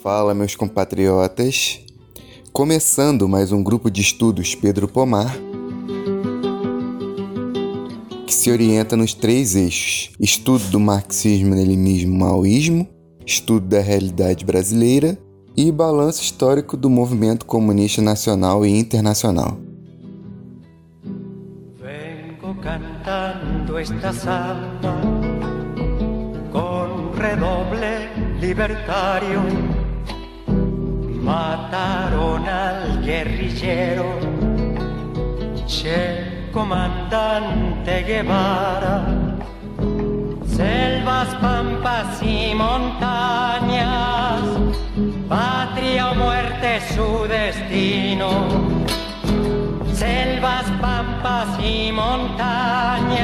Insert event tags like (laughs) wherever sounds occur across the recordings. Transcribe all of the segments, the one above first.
Fala, meus compatriotas. Começando mais um grupo de estudos Pedro Pomar, que se orienta nos três eixos: estudo do marxismo-leninismo-maoísmo, estudo da realidade brasileira e balanço histórico do movimento comunista nacional e internacional. Esta samba con redoble libertario Mataron al guerrillero, Che comandante Guevara. Selvas, pampas y montañas, patria o muerte su destino. Selvas, pampas y montañas,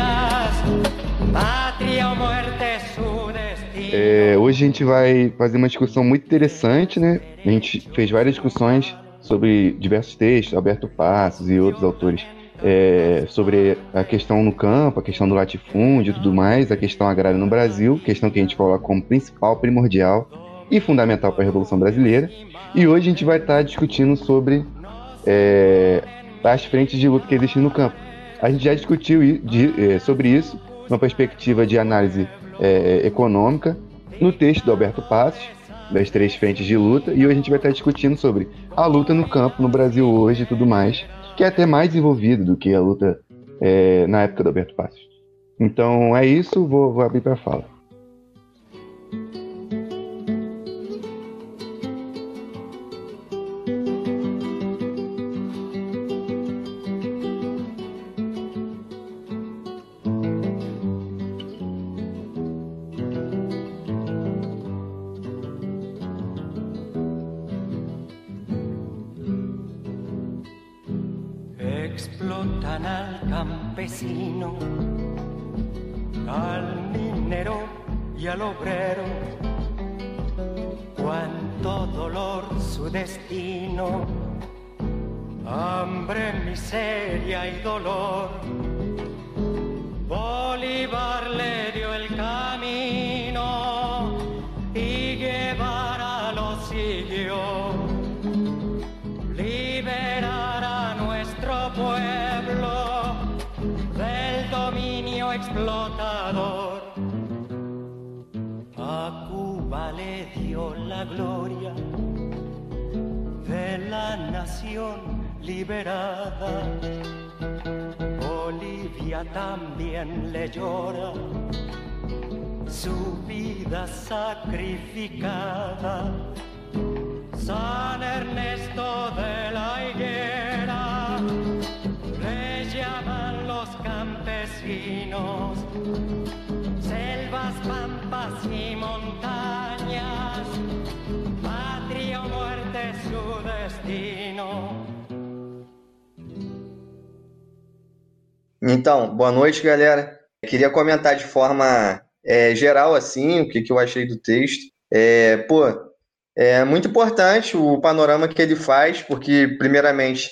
É, hoje a gente vai fazer uma discussão muito interessante, né? A gente fez várias discussões sobre diversos textos, Alberto Passos e outros autores, é, sobre a questão no campo, a questão do latifúndio e tudo mais, a questão agrária no Brasil, questão que a gente coloca como principal, primordial e fundamental para a Revolução Brasileira. E hoje a gente vai estar discutindo sobre é, as frentes de luta que existem no campo. A gente já discutiu de, é, sobre isso numa perspectiva de análise é, econômica no texto do Alberto Passos, das três frentes de luta, e hoje a gente vai estar discutindo sobre a luta no campo no Brasil hoje e tudo mais, que é até mais desenvolvido do que a luta é, na época do Alberto Passos. Então é isso, vou, vou abrir para fala. Vida sacrificada. San Ernesto de la Higuera le llaman los campesinos, selvas, pampas y montañas, patria o muerte su destino. Então, boa noite, galera. Queria comentar de forma é, geral, assim, o que, que eu achei do texto. É, pô, é muito importante o panorama que ele faz, porque, primeiramente,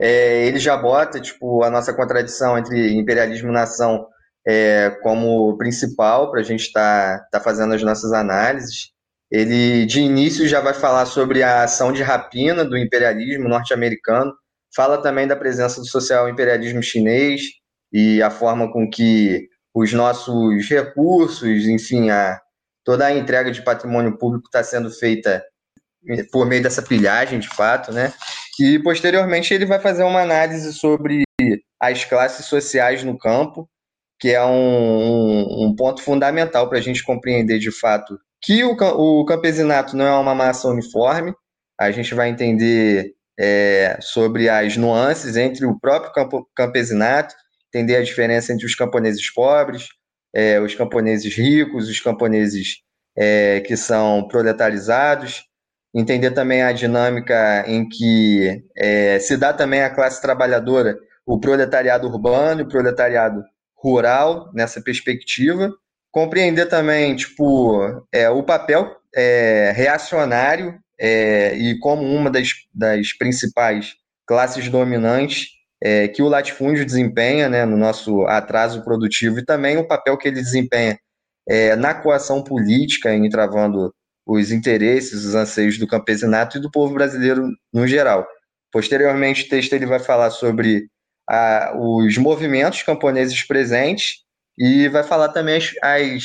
é, ele já bota, tipo, a nossa contradição entre imperialismo e nação é, como principal para a gente estar tá, tá fazendo as nossas análises. Ele, de início, já vai falar sobre a ação de rapina do imperialismo norte-americano, fala também da presença do social imperialismo chinês, e a forma com que os nossos recursos, enfim, a, toda a entrega de patrimônio público está sendo feita por meio dessa pilhagem, de fato, né? E posteriormente ele vai fazer uma análise sobre as classes sociais no campo, que é um, um ponto fundamental para a gente compreender de fato que o, o campesinato não é uma massa uniforme. A gente vai entender é, sobre as nuances entre o próprio campo, campesinato entender a diferença entre os camponeses pobres, é, os camponeses ricos, os camponeses é, que são proletarizados, entender também a dinâmica em que é, se dá também a classe trabalhadora, o proletariado urbano e o proletariado rural nessa perspectiva, compreender também tipo é, o papel é, reacionário é, e como uma das, das principais classes dominantes é, que o latifúndio desempenha né, no nosso atraso produtivo e também o papel que ele desempenha é, na coação política, entravando os interesses, os anseios do campesinato e do povo brasileiro no geral. Posteriormente, o texto ele vai falar sobre a, os movimentos camponeses presentes e vai falar também as, as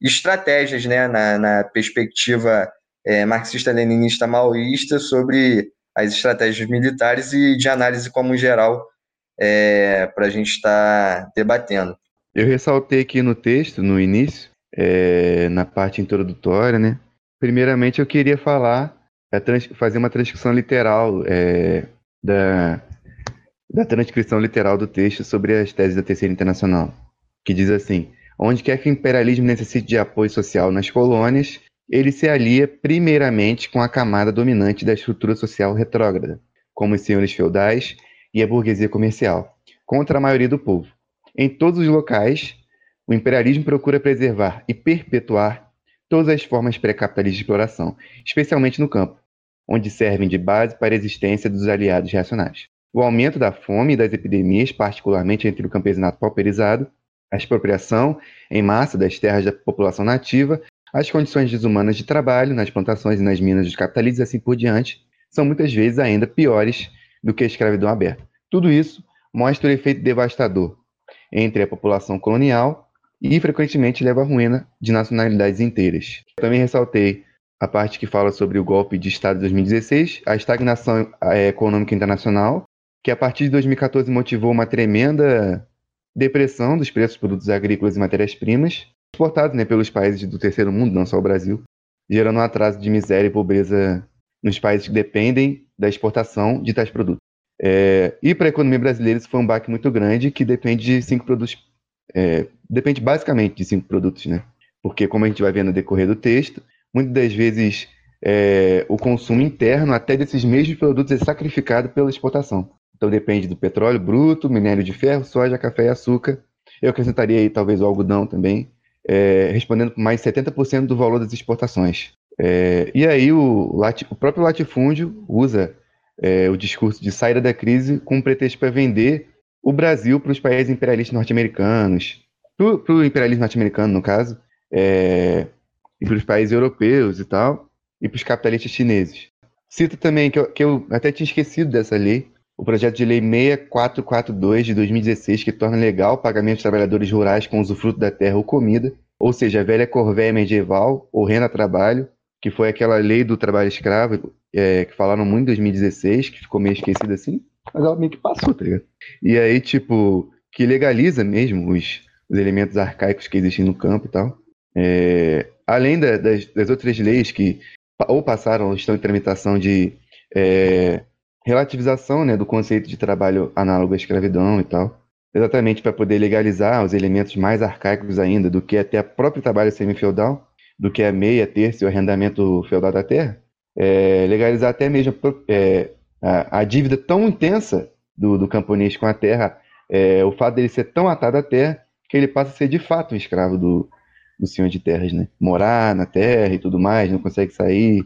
estratégias né, na, na perspectiva é, marxista-leninista maoísta sobre as estratégias militares e de análise como geral é, para a gente estar tá debatendo. Eu ressaltei aqui no texto, no início, é, na parte introdutória, né? Primeiramente, eu queria falar, fazer uma transcrição literal é, da, da transcrição literal do texto sobre as teses da Terceira Internacional, que diz assim: onde quer que o imperialismo necessite de apoio social nas colônias, ele se alia primeiramente com a camada dominante da estrutura social retrógrada, como os senhores feudais e a burguesia comercial, contra a maioria do povo. Em todos os locais, o imperialismo procura preservar e perpetuar todas as formas pré-capitalistas de exploração, especialmente no campo, onde servem de base para a existência dos aliados reacionários. O aumento da fome e das epidemias, particularmente entre o campesinato pauperizado, a expropriação em massa das terras da população nativa, as condições desumanas de trabalho nas plantações e nas minas dos capitalistas e assim por diante, são muitas vezes ainda piores do que a escravidão aberta. Tudo isso mostra o efeito devastador entre a população colonial e frequentemente leva à ruína de nacionalidades inteiras. Também ressaltei a parte que fala sobre o golpe de Estado de 2016, a estagnação é, econômica internacional, que a partir de 2014 motivou uma tremenda depressão dos preços de produtos agrícolas e matérias-primas, exportados né, pelos países do terceiro mundo, não só o Brasil, gerando um atraso de miséria e pobreza nos países que dependem da exportação de tais produtos. É, e para a economia brasileira isso foi um baque muito grande que depende de cinco produtos, é, depende basicamente de cinco produtos, né? Porque como a gente vai ver no decorrer do texto, muitas das vezes é, o consumo interno até desses mesmos produtos é sacrificado pela exportação. Então depende do petróleo bruto, minério de ferro, soja, café e açúcar. Eu acrescentaria aí talvez o algodão também, é, respondendo mais 70% do valor das exportações. É, e aí o, o, próprio latifúndio usa é, o discurso de saída da crise com um pretexto para vender o Brasil para os países imperialistas norte-americanos, para o imperialismo norte-americano, no caso, é, e para os países europeus e tal, e para os capitalistas chineses. Cito também, que eu, que eu até tinha esquecido dessa lei, o projeto de lei 6442 de 2016, que torna legal o pagamento de trabalhadores rurais com usufruto da terra ou comida, ou seja, a velha corvéia medieval, ou renda trabalho, que foi aquela lei do trabalho escravo, é, que falaram muito em 2016, que ficou meio esquecida assim, mas ela meio que passou, tá ligado? E aí, tipo, que legaliza mesmo os, os elementos arcaicos que existem no campo e tal. É, além da, das, das, outras leis que ou passaram ou estão em tramitação de é, relativização né, do conceito de trabalho análogo à escravidão e tal, exatamente para poder legalizar os elementos mais arcaicos ainda do que até o próprio trabalho semi-feudal, do que a meia, terça e o arrendamento feudal da terra, é, legalizar até mesmo é, a, a, dívida tão intensa do, do camponês com a terra, é, o fato dele ser tão atado à terra, que ele passa a ser de fato um escravo do, do senhor de terras, né? Morar na terra e tudo mais, não consegue sair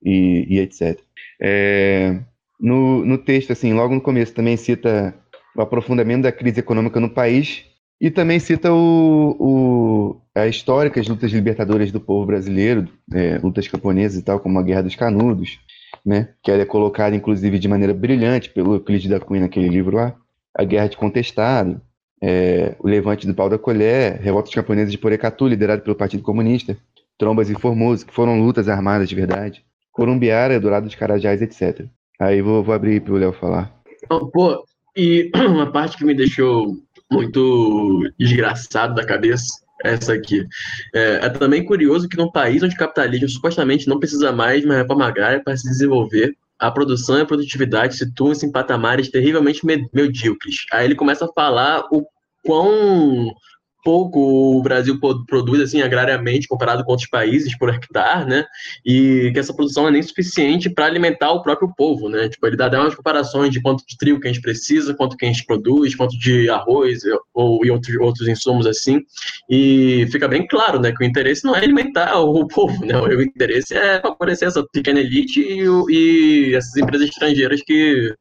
e, e etc. É, no, no texto, assim, logo no começo, também cita o aprofundamento da crise econômica no país e também cita o, o, a as lutas libertadoras do povo brasileiro, é, lutas camponesas e tal, como a Guerra dos Canudos, né, que é colocada, inclusive, de maneira brilhante pelo Euclides da Cunha naquele livro lá, a Guerra de Contestado, é, o Levante do Pau da Colher, Revoltas Camponesas de Porecatu, liderado pelo Partido Comunista, Trombas e Formoso, que foram lutas armadas de verdade, Corumbiara, Dourado dos Carajás, etc. Aí vou, vou abrir para o Léo falar. Pô, e (clears throat) uma parte que me deixou muito desgraçado da cabeça essa aqui. É, é, também curioso que num país onde o capitalismo supostamente não precisa mais de uma reforma agrária para se desenvolver, a produção e a produtividade situam-se em patamares terrivelmente medíocres. Aí ele começa a falar o quão pouco o Brasil produz assim agrariamente comparado com outros países por hectare, né? E que essa produção é nem suficiente para alimentar o próprio povo, né? Tipo, ele dá até umas comparações de quanto de trigo que a gente precisa, quanto que a gente produz, quanto de arroz ou e outros, outros insumos assim. E fica bem claro, né, que o interesse não é alimentar o povo, né? O interesse é favorecer essa pequena elite e, e essas empresas estrangeiras que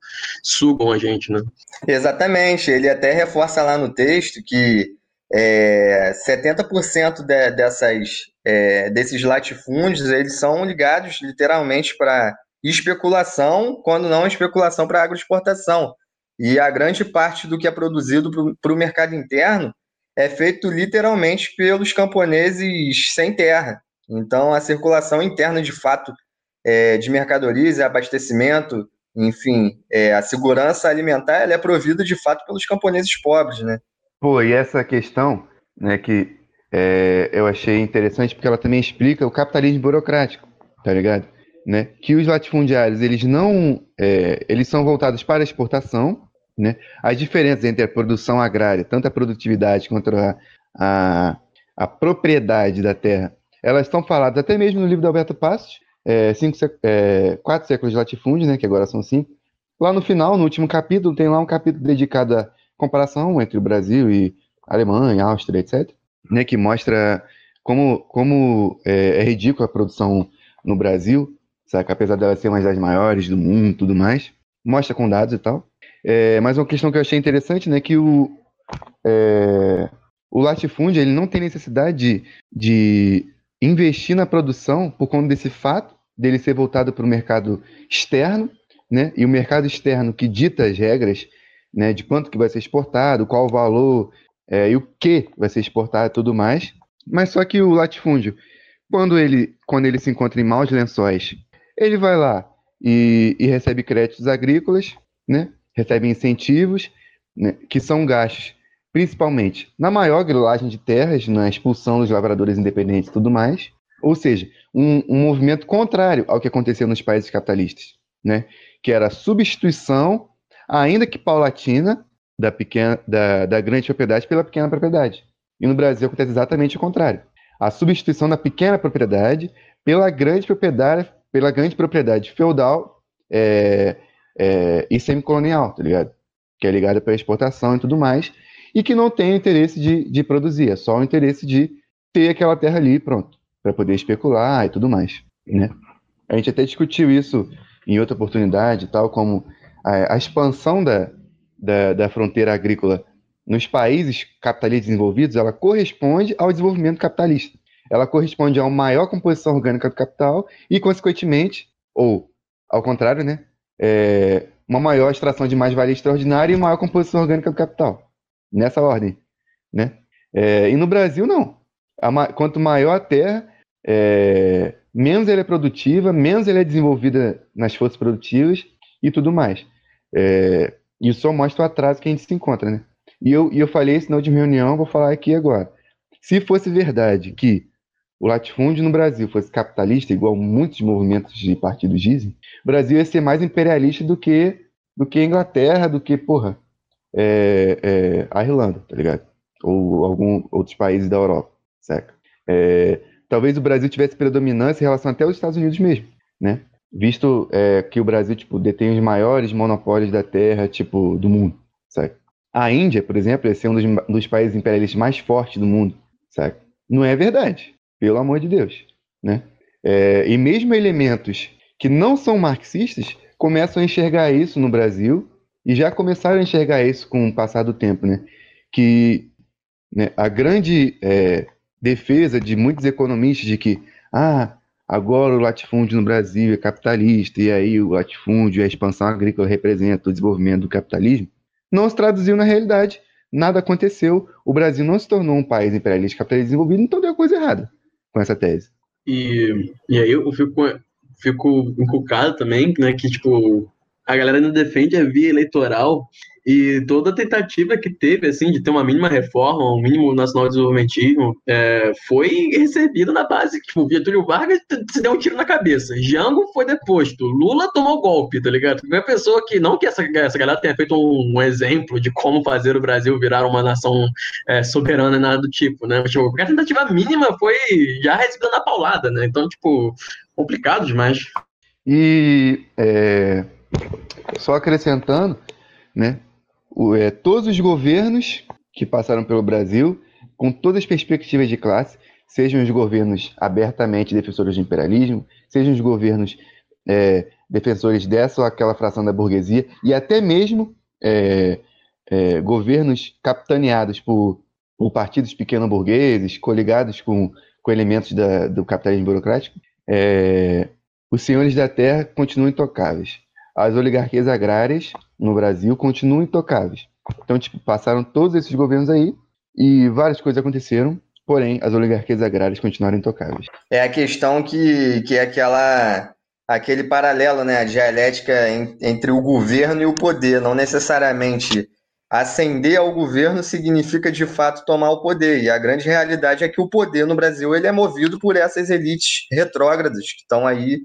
sugam a gente, né? Exatamente. Ele até reforça lá no texto que é, 70% de, dessas, é, desses latifúndios eles são ligados literalmente para especulação, quando não especulação para agroexportação. E a grande parte do que é produzido para o mercado interno é feito literalmente pelos camponeses sem terra. Então, a circulação interna, de fato, é, de mercadorias e abastecimento, enfim, é, a segurança alimentar, ela é provida, de fato, pelos camponeses pobres, né? Pô, e essa questão, né, que é, eu achei interessante porque ela também explica o capitalismo burocrático, tá ligado? Né? Que os latifundiários, eles não, é, eles são voltados para a exportação, né? As diferenças entre a produção agrária, tanto a produtividade quanto a, a, a propriedade da terra, elas estão faladas até mesmo no livro do Alberto Passos, é, cinco, é, quatro séculos de latifúndio, né, que agora são cinco. Lá no final, no último capítulo, tem lá um capítulo dedicado a comparação entre o Brasil e Alemanha, Áustria, etc., né, que mostra como, como é, é ridícula a produção no Brasil, sabe? apesar dela ser uma das maiores do mundo tudo mais, mostra com dados e tal. É, mas uma questão que eu achei interessante, né, que o, é, o latifúndio ele não tem necessidade de, de investir na produção por conta desse fato dele ser voltado para o mercado externo, né, e o mercado externo que dita as regras né, de quanto que vai ser exportado, qual o valor é, e o que vai ser exportado e tudo mais. Mas só que o latifúndio, quando ele, quando ele se encontra em maus lençóis, ele vai lá e, e recebe créditos agrícolas, né, recebe incentivos, né, que são gastos principalmente na maior grilagem de terras, na expulsão dos lavradores independentes e tudo mais. Ou seja, um, um movimento contrário ao que aconteceu nos países capitalistas, né? que era a substituição ainda que paulatina, da, pequena, da, da grande propriedade pela pequena propriedade. E no Brasil acontece exatamente o contrário. A substituição da pequena propriedade pela grande propriedade, pela grande propriedade feudal é, é, e semicolonial, tá ligado? Que é ligada pela exportação e tudo mais, e que não tem interesse de, de produzir, é só o interesse de ter aquela terra ali, pronto, para poder especular e tudo mais, né? A gente até discutiu isso em outra oportunidade, tal como a, a expansão da, da, da, fronteira agrícola nos países capitalistas desenvolvidos, ela corresponde ao desenvolvimento capitalista. Ela corresponde a uma maior composição orgânica do capital e, consequentemente, ou ao contrário, né, é, uma maior extração de mais-valia extraordinária e maior composição orgânica do capital. Nessa ordem. Né? É, e no Brasil, não. Quanto maior a terra, é, menos ela é produtiva, menos ela é desenvolvida nas forças produtivas e tudo mais. É, isso só mostra o atraso que a gente se encontra, né? E eu, e eu falei isso na última reunião, vou falar aqui agora. Se fosse verdade que o latifúndio no Brasil fosse capitalista, igual muitos movimentos de partidos dizem, o Brasil ia ser mais imperialista do que do que a Inglaterra, do que, porra, é, é, a Irlanda, tá ligado? Ou alguns outros países da Europa, certo? É, talvez o Brasil tivesse predominância em relação até aos Estados Unidos mesmo, né? Visto é, que o Brasil tipo detém os maiores monopólios da terra tipo do mundo, sabe? A Índia, por exemplo, é ser um dos, dos, países imperialistas mais fortes do mundo, sabe? Não é verdade, pelo amor de Deus, né? É, e mesmo elementos que não são marxistas começam a enxergar isso no Brasil e já começaram a enxergar isso com o passar do tempo, né? Que né, a grande é, defesa de muitos economistas de que ah, Agora o latifúndio no Brasil é capitalista, e aí o latifúndio, a expansão agrícola representa o desenvolvimento do capitalismo, não se traduziu na realidade. Nada aconteceu. O Brasil não se tornou um país imperialista capitalista desenvolvido, então deu coisa errada com essa tese. E, e aí eu fico, fico encucado também, né, que tipo, a galera não defende a via eleitoral E toda tentativa que teve, assim, de ter uma mínima reforma, um mínimo nacional desenvolvimentismo, é, foi recebida na base tipo, Getúlio Vargas se deu um tiro na cabeça. Jango foi deposto. Lula tomou golpe, tá ligado? Uma pessoa que, não que essa, essa galera tenha feito um, um exemplo de como fazer o Brasil virar uma nação é, soberana e nada do tipo, né? Mas, tipo, a tentativa mínima foi já recebida na paulada, né? Então, tipo, complicado demais. E é, só acrescentando, né? É, todos os governos que passaram pelo Brasil, com todas as perspectivas de classe, sejam os governos abertamente defensores do imperialismo, sejam os governos é, defensores dessa ou aquela fração da burguesia, e até mesmo é, é, governos capitaneados por, por partidos pequeno-burgueses, coligados com, com elementos da, do capitalismo burocrático, é, os senhores da terra continuam intocáveis. As oligarquias agrárias no Brasil continuam intocáveis. Então, tipo, passaram todos esses governos aí e várias coisas aconteceram, porém, as oligarquias agrárias continuaram intocáveis. É a questão que, que é aquela aquele paralelo, né, a dialética entre o governo e o poder, não necessariamente ascender ao governo significa de fato tomar o poder. E a grande realidade é que o poder no Brasil ele é movido por essas elites retrógradas que estão aí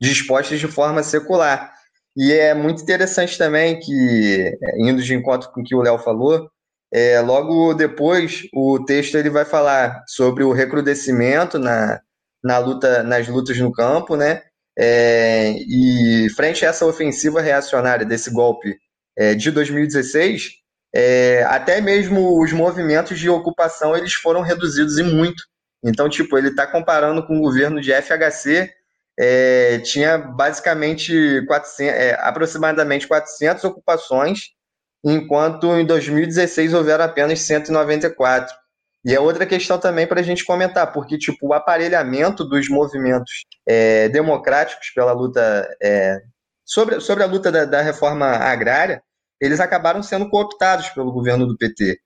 dispostas de forma secular. E é muito interessante também que, indo de encontro com o que o Léo falou, é, logo depois o texto ele vai falar sobre o recrudescimento na, na luta, nas lutas no campo, né? É, e frente a essa ofensiva reacionária desse golpe é, de 2016, é, até mesmo os movimentos de ocupação eles foram reduzidos e muito. Então, tipo, ele está comparando com o governo de FHC é, tinha basicamente 400, é, aproximadamente 400 ocupações, enquanto em 2016 houveram apenas 194. E é outra questão também para a gente comentar, porque tipo, o aparelhamento dos movimentos é, democráticos pela luta é, sobre, sobre a luta da, da, reforma agrária, eles acabaram sendo cooptados pelo governo do PT.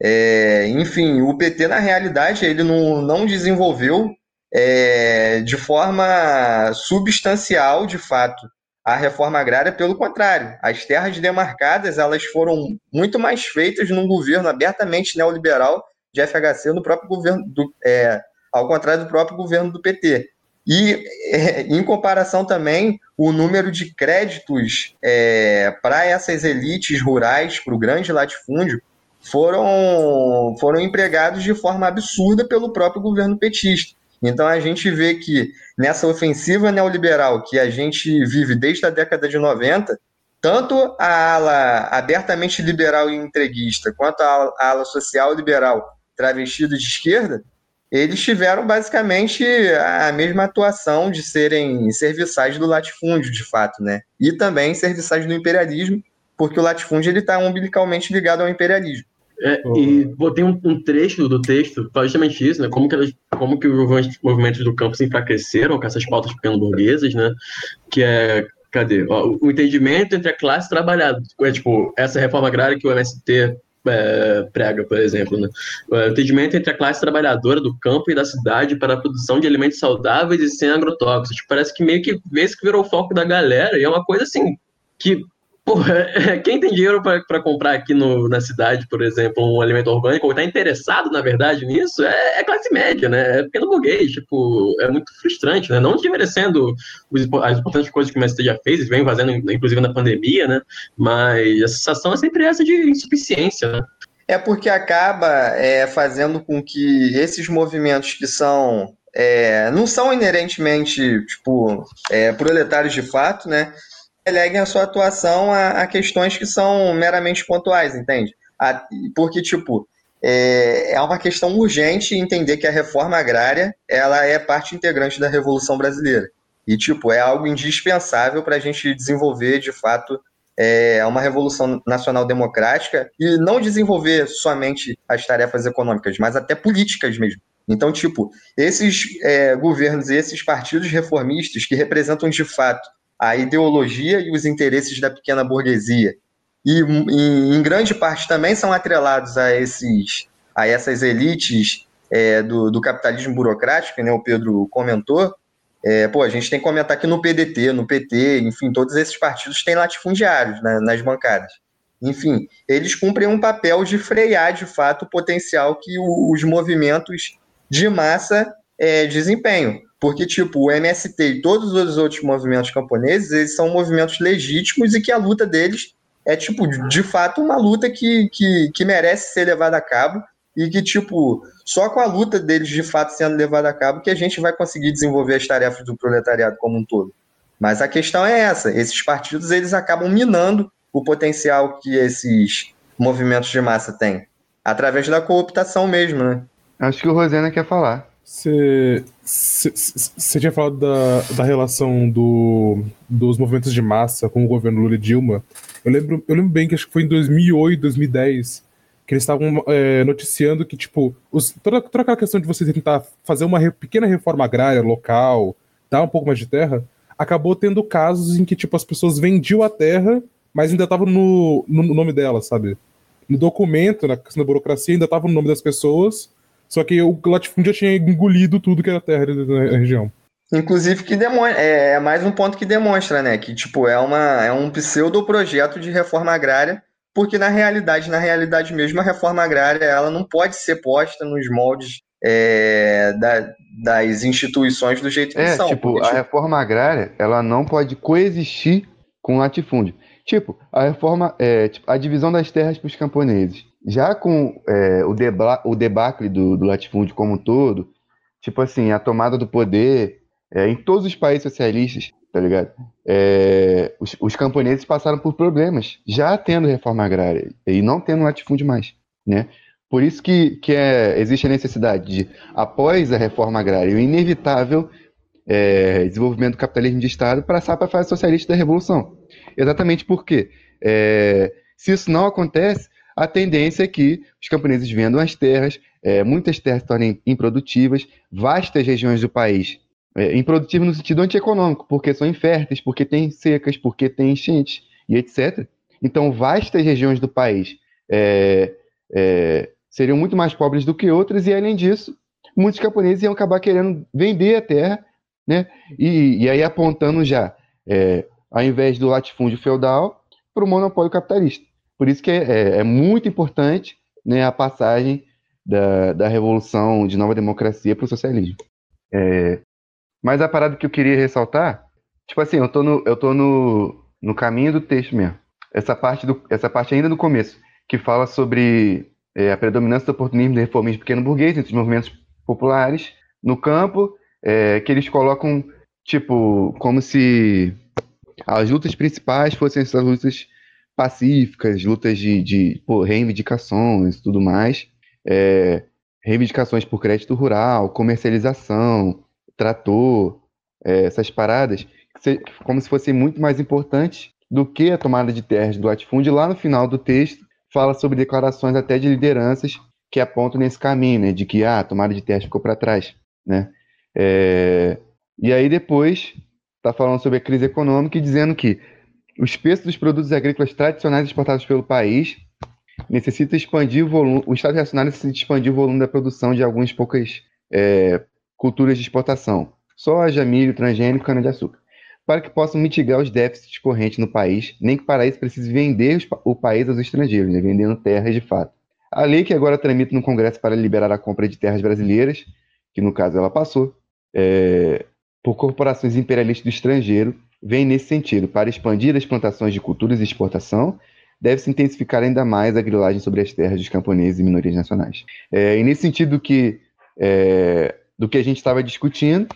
É, enfim, o PT, na realidade, ele não, não desenvolveu é, de forma substancial, de fato, a reforma agrária. Pelo contrário, as terras demarcadas elas foram muito mais feitas num governo abertamente neoliberal de FHC no próprio governo, do, é, ao contrário do próprio governo do PT. E, é, em comparação também, o número de créditos é, para essas elites rurais, para o grande latifúndio, foram, foram empregados de forma absurda pelo próprio governo petista. Então a gente vê que nessa ofensiva neoliberal que a gente vive desde a década de 90, tanto a ala abertamente liberal e entreguista, quanto a ala social liberal travestida de esquerda, eles tiveram basicamente a mesma atuação de serem serviçais do latifúndio, de fato, né? E também serviçais do imperialismo, porque o latifúndio está umbilicalmente ligado ao imperialismo. É, e botei um, um, trecho do texto para justamente isso, né? Como que, elas, como que os movimentos do campo se enfraqueceram com essas pautas pequeno-burguesas, né? Que é, cadê? O entendimento entre a classe trabalhadora, é, tipo, essa reforma agrária que o MST é, prega, por exemplo, né? O entendimento entre a classe trabalhadora do campo e da cidade para a produção de alimentos saudáveis e sem agrotóxicos. Tipo, parece que meio que vez que virou o foco da galera e é uma coisa assim que Porra, (laughs) quem tem dinheiro para comprar aqui no, na cidade, por exemplo, um alimento orgânico, ou está interessado, na verdade, nisso, é, é, classe média, né? É pequeno burguês, tipo, é muito frustrante, né? Não desmerecendo as importantes coisas que o MST já fez, vem fazendo, inclusive, na pandemia, né? Mas a sensação é sempre essa de insuficiência, né? É porque acaba é, fazendo com que esses movimentos que são é, não são inerentemente tipo é, proletários de fato, né? Releguem a sua atuação a, a, questões que são meramente pontuais, entende? A, porque, tipo, é, é uma questão urgente entender que a reforma agrária ela é parte integrante da Revolução Brasileira. E, tipo, é algo indispensável para a gente desenvolver, de fato, é, uma revolução nacional democrática e não desenvolver somente as tarefas econômicas, mas até políticas mesmo. Então, tipo, esses é, governos e esses partidos reformistas que representam, de fato, a ideologia e os interesses da pequena burguesia. E, em, em grande parte, também são atrelados a, esses, a essas elites é, do, do, capitalismo burocrático, né, o Pedro comentou. É, pô, a gente tem que comentar que no PDT, no PT, enfim, todos esses partidos têm latifundiários né, nas bancadas. enfim, eles cumprem um papel de frear de fato o potencial que os movimentos de massa é, desempenham. Porque, tipo, o MST e todos os outros movimentos camponeses, eles são movimentos legítimos e que a luta deles é, tipo, de fato, uma luta que, que, que merece ser levada a cabo e que, tipo, só com a luta deles de fato sendo levada a cabo que a gente vai conseguir desenvolver as tarefas do proletariado como um todo. Mas a questão é essa, esses partidos eles acabam minando o potencial que esses movimentos de massa têm, através da cooptação mesmo, né? Acho que o Rosena quer falar. Você tinha falado da, da relação do, dos movimentos de massa com o governo Lula e Dilma. Eu lembro, eu lembro bem que acho que foi em 2008, 2010, que eles estavam é, noticiando que, tipo, os, toda, toda aquela questão de você tentar fazer uma re, pequena reforma agrária local, dar um pouco mais de terra, acabou tendo casos em que, tipo, as pessoas vendiam a terra, mas ainda estavam no, no, no, nome dela, sabe? No documento, na, na burocracia, ainda estava no nome das pessoas, só que o latifúndio já tinha engolido tudo que era terra da região. Inclusive que demonstra, é, é, mais um ponto que demonstra, né, que tipo é uma é um pseudo projeto de reforma agrária, porque na realidade, na realidade mesmo, a reforma agrária ela não pode ser posta nos moldes é, da, das instituições do jeito que é, são. Tipo, porque, a tipo... reforma agrária ela não pode coexistir com o latifúndio. Tipo, a reforma, é, tipo, a divisão das terras para os camponeses. Já com é, o, deba o debacle do, do latifúndio como um todo, tipo assim, a tomada do poder é, em todos os países socialistas, tá ligado? É, os, os, camponeses passaram por problemas, já tendo reforma agrária e não tendo latifúndio mais, né? Por isso que, que é, existe a necessidade de, após a reforma agrária, o inevitável é, desenvolvimento do capitalismo de Estado passar para a fase socialista da Revolução. Exatamente porque, é, se isso não acontece, a tendência é que os camponeses vendam as terras, é, muitas terras se tornem improdutivas, vastas regiões do país é, improdutivo no sentido antieconômico, porque são inférteis, porque tem secas, porque tem enchentes e etc. Então, vastas regiões do país é, é, seriam muito mais pobres do que outras, e além disso, muitos camponeses iam acabar querendo vender a terra, né? E, e aí apontando já, é, ao invés do latifúndio feudal, para o monopólio capitalista. Por isso que é, é, é muito importante né, a passagem da, da revolução de nova democracia para o socialismo. É, mas a parada que eu queria ressaltar, tipo assim, eu tô no, eu tô no, no caminho do texto mesmo. Essa parte, do, essa parte ainda no começo, que fala sobre é, a predominância do oportunismo do reformismo pequeno burguês entre os movimentos populares no campo, é, que eles colocam, tipo, como se as lutas principais fossem essas lutas pacíficas, lutas de, de pô, reivindicações e tudo mais, é, reivindicações por crédito rural, comercialização, trator, é, essas paradas, como se fossem muito mais importantes do que a tomada de terras do latifúndio. Lá no final do texto, fala sobre declarações até de lideranças que apontam nesse caminho, né, de que ah, a tomada de terras ficou para trás, né? É, e aí depois está falando sobre a crise econômica e dizendo que os preços dos produtos agrícolas tradicionais exportados pelo país necessita expandir o volume, o Estado reacionário necessita expandir o volume da produção de algumas poucas é, culturas de exportação, soja, milho, transgênico cana-de-açúcar, para que possam mitigar os déficits correntes no país, nem que para isso precise vender o país aos estrangeiros, né, vendendo terras de fato. A lei que agora tramita no Congresso para liberar a compra de terras brasileiras, que no caso ela passou, é, por corporações imperialistas do estrangeiro, vem nesse sentido. Para expandir as plantações de culturas e exportação, deve-se intensificar ainda mais a grilagem sobre as terras dos camponeses e minorias nacionais. É, e nesse sentido que é, do que a gente estava discutindo.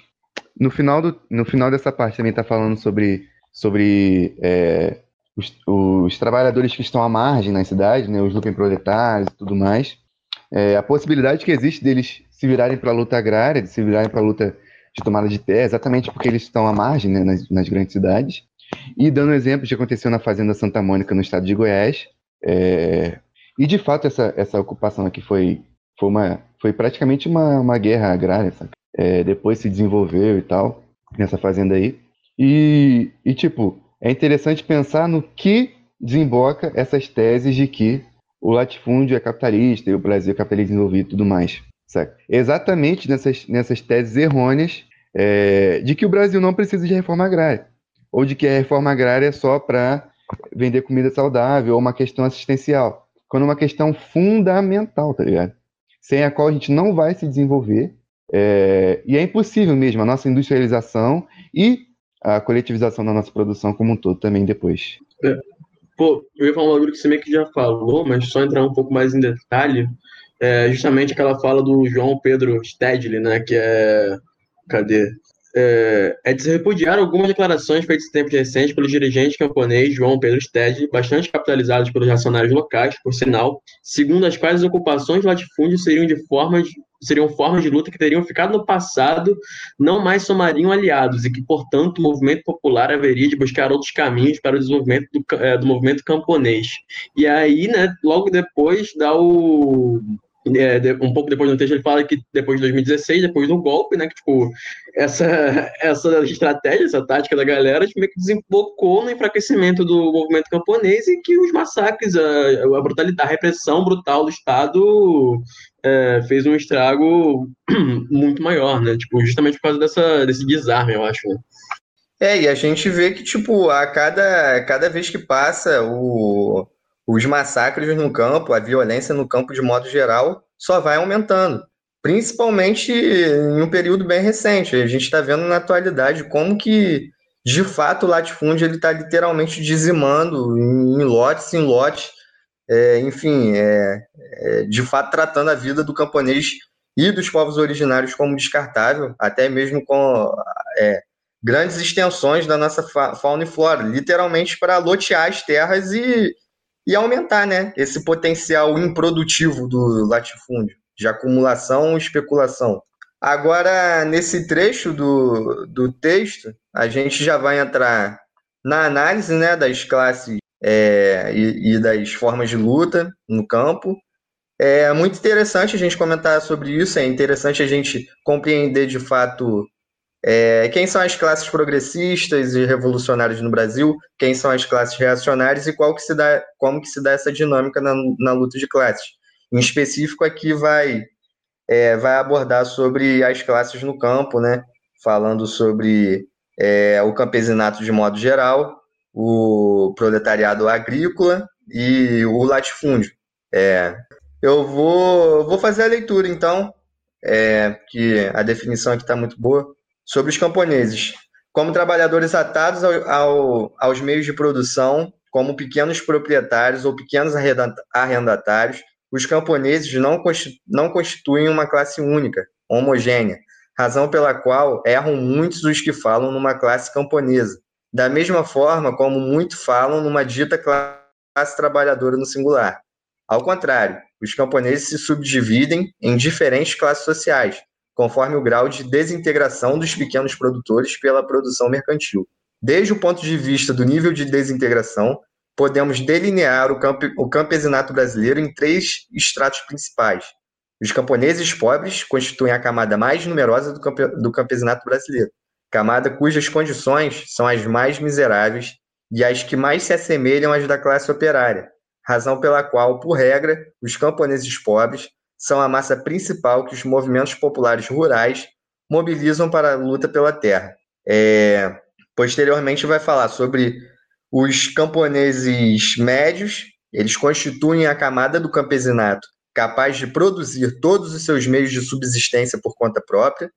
No final, do, no final dessa parte também está falando sobre, sobre é, os, os, trabalhadores que estão à margem na cidade, né, os proletários e tudo mais. É, a possibilidade que existe deles se virarem para a luta agrária, de se virarem para a luta de tomada de terra, exatamente porque eles estão à margem né, nas, nas, grandes cidades. E dando exemplo que aconteceu na Fazenda Santa Mônica, no estado de Goiás. É, e de fato, essa, essa ocupação aqui foi, foi uma, foi praticamente uma, uma guerra agrária? É, depois se desenvolveu e tal, nessa fazenda aí. E, e, tipo, é interessante pensar no que desemboca essas teses de que o latifúndio é capitalista e o Brasil é capitalista desenvolvido e tudo mais. Exatamente nessas, nessas teses errôneas é, de que o Brasil não precisa de reforma agrária. Ou de que a reforma agrária é só para vender comida saudável ou uma questão assistencial. Quando é uma questão fundamental, tá ligado? Sem a qual a gente não vai se desenvolver. É, e é impossível mesmo a nossa industrialização e a coletivização da nossa produção como um todo também depois. É. Pô, eu ia falar um bagulho que você meio que já falou, mas só entrar um pouco mais em detalhe, é justamente aquela fala do João Pedro Stedley, né, que é... Cadê? é, é de se repudiar algumas declarações feitas em tempos recentes pelo dirigente camponês João Pedro Stede, bastante capitalizados pelos reacionários locais, por sinal, segundo as quais as ocupações de latifúndio seriam de formas seriam formas de luta que teriam ficado no passado, não mais somariam aliados, e que, portanto, o movimento popular haveria de buscar outros caminhos para o desenvolvimento do, é, do movimento camponês. E aí, né, logo depois dá o, um pouco depois do texto, ele fala que depois de 2016, depois do golpe, né, que, tipo, essa, essa estratégia, essa tática da galera, tipo, meio que desembocou no enfraquecimento do movimento camponês e que os massacres, a, a brutalidade, a repressão brutal do Estado é, fez um estrago (clears throat) muito maior, né, tipo, justamente por causa dessa, desse desarme, eu acho, né. É, e a gente vê que, tipo, a cada, cada vez que passa o os massacres no campo, a violência no campo de modo geral, só vai aumentando. Principalmente em um período bem recente. A gente está vendo na atualidade como que, de fato, o latifúndio está literalmente dizimando em, lotes em lotes. É, enfim, é, é, de fato tratando a vida do camponês e dos povos originários como descartável, até mesmo com é, grandes extensões da nossa fauna e flora, literalmente para lotear as terras e e aumentar né, esse potencial improdutivo do latifúndio, de acumulação e especulação. Agora, nesse trecho do, do texto, a gente já vai entrar na análise né, das classes é, e, e, das formas de luta no campo. É muito interessante a gente comentar sobre isso, é interessante a gente compreender de fato é, quem são as classes progressistas e revolucionárias no Brasil? Quem são as classes reacionárias e qual que se dá, como que se dá essa dinâmica na, na luta de classes? Em específico, aqui vai, é, vai abordar sobre as classes no campo, né? Falando sobre é, o campesinato de modo geral, o proletariado agrícola e o latifúndio. É, eu vou, vou fazer a leitura, então, é, que a definição aqui está muito boa sobre os camponeses, como trabalhadores atados ao, ao, aos meios de produção, como pequenos proprietários ou pequenos arrendatários, os camponeses não, não constituem uma classe única, homogênea, razão pela qual erram muitos os que falam numa classe camponesa, da mesma forma como muitos falam numa dita classe trabalhadora no singular. Ao contrário, os camponeses se subdividem em diferentes classes sociais, conforme o grau de desintegração dos pequenos produtores pela produção mercantil. Desde o ponto de vista do nível de desintegração, podemos delinear o, camp o campesinato brasileiro em três estratos principais. Os camponeses pobres constituem a camada mais numerosa do, camp do campesinato brasileiro, camada cujas condições são as mais miseráveis e as que mais se assemelham às da classe operária, razão pela qual, por regra, os camponeses pobres são a massa principal que os movimentos populares rurais mobilizam para a luta pela terra. É, posteriormente, vai falar sobre os camponeses médios, eles constituem a camada do campesinato capaz de produzir todos os seus meios de subsistência por conta própria,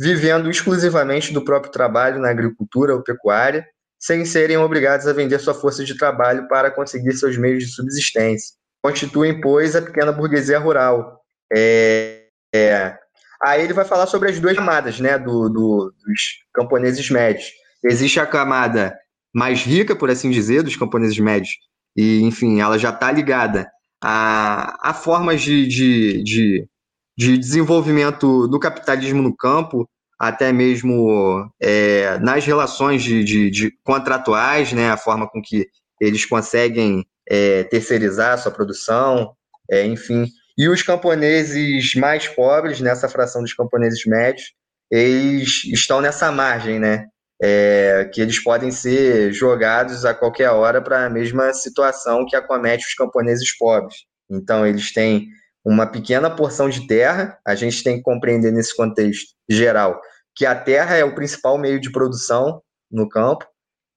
vivendo exclusivamente do próprio trabalho na agricultura ou pecuária, sem serem obrigados a vender sua força de trabalho para conseguir seus meios de subsistência constituem, pois, a pequena burguesia rural. É, é, aí ele vai falar sobre as duas camadas né, do, do, dos camponeses médios. Existe a camada mais rica, por assim dizer, dos camponeses médios, e, enfim, ela já está ligada a, a formas de, de, de, de, desenvolvimento do capitalismo no campo, até mesmo é, nas relações de, de, de, contratuais, né, a forma com que eles conseguem é, terceirizar sua produção, é, enfim. E os camponeses mais pobres, nessa fração dos camponeses médios, eles estão nessa margem, né? É, que eles podem ser jogados a qualquer hora para a mesma situação que acomete os camponeses pobres. Então, eles têm uma pequena porção de terra, a gente tem que compreender nesse contexto geral que a terra é o principal meio de produção no campo,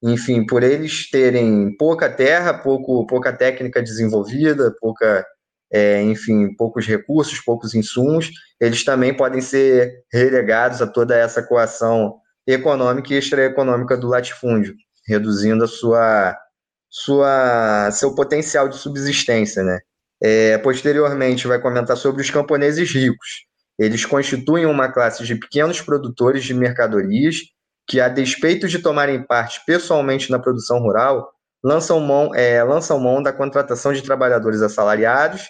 enfim, por eles terem pouca terra, pouco, pouca técnica desenvolvida, pouca, é, enfim, poucos recursos, poucos insumos, eles também podem ser relegados a toda essa coação econômica e extraeconômica do latifúndio, reduzindo a sua, sua, seu potencial de subsistência, né? É, posteriormente, vai comentar sobre os camponeses ricos. Eles constituem uma classe de pequenos produtores de mercadorias que, a despeito de tomarem parte pessoalmente na produção rural, lançam mão, é, lançam mão da contratação de trabalhadores assalariados,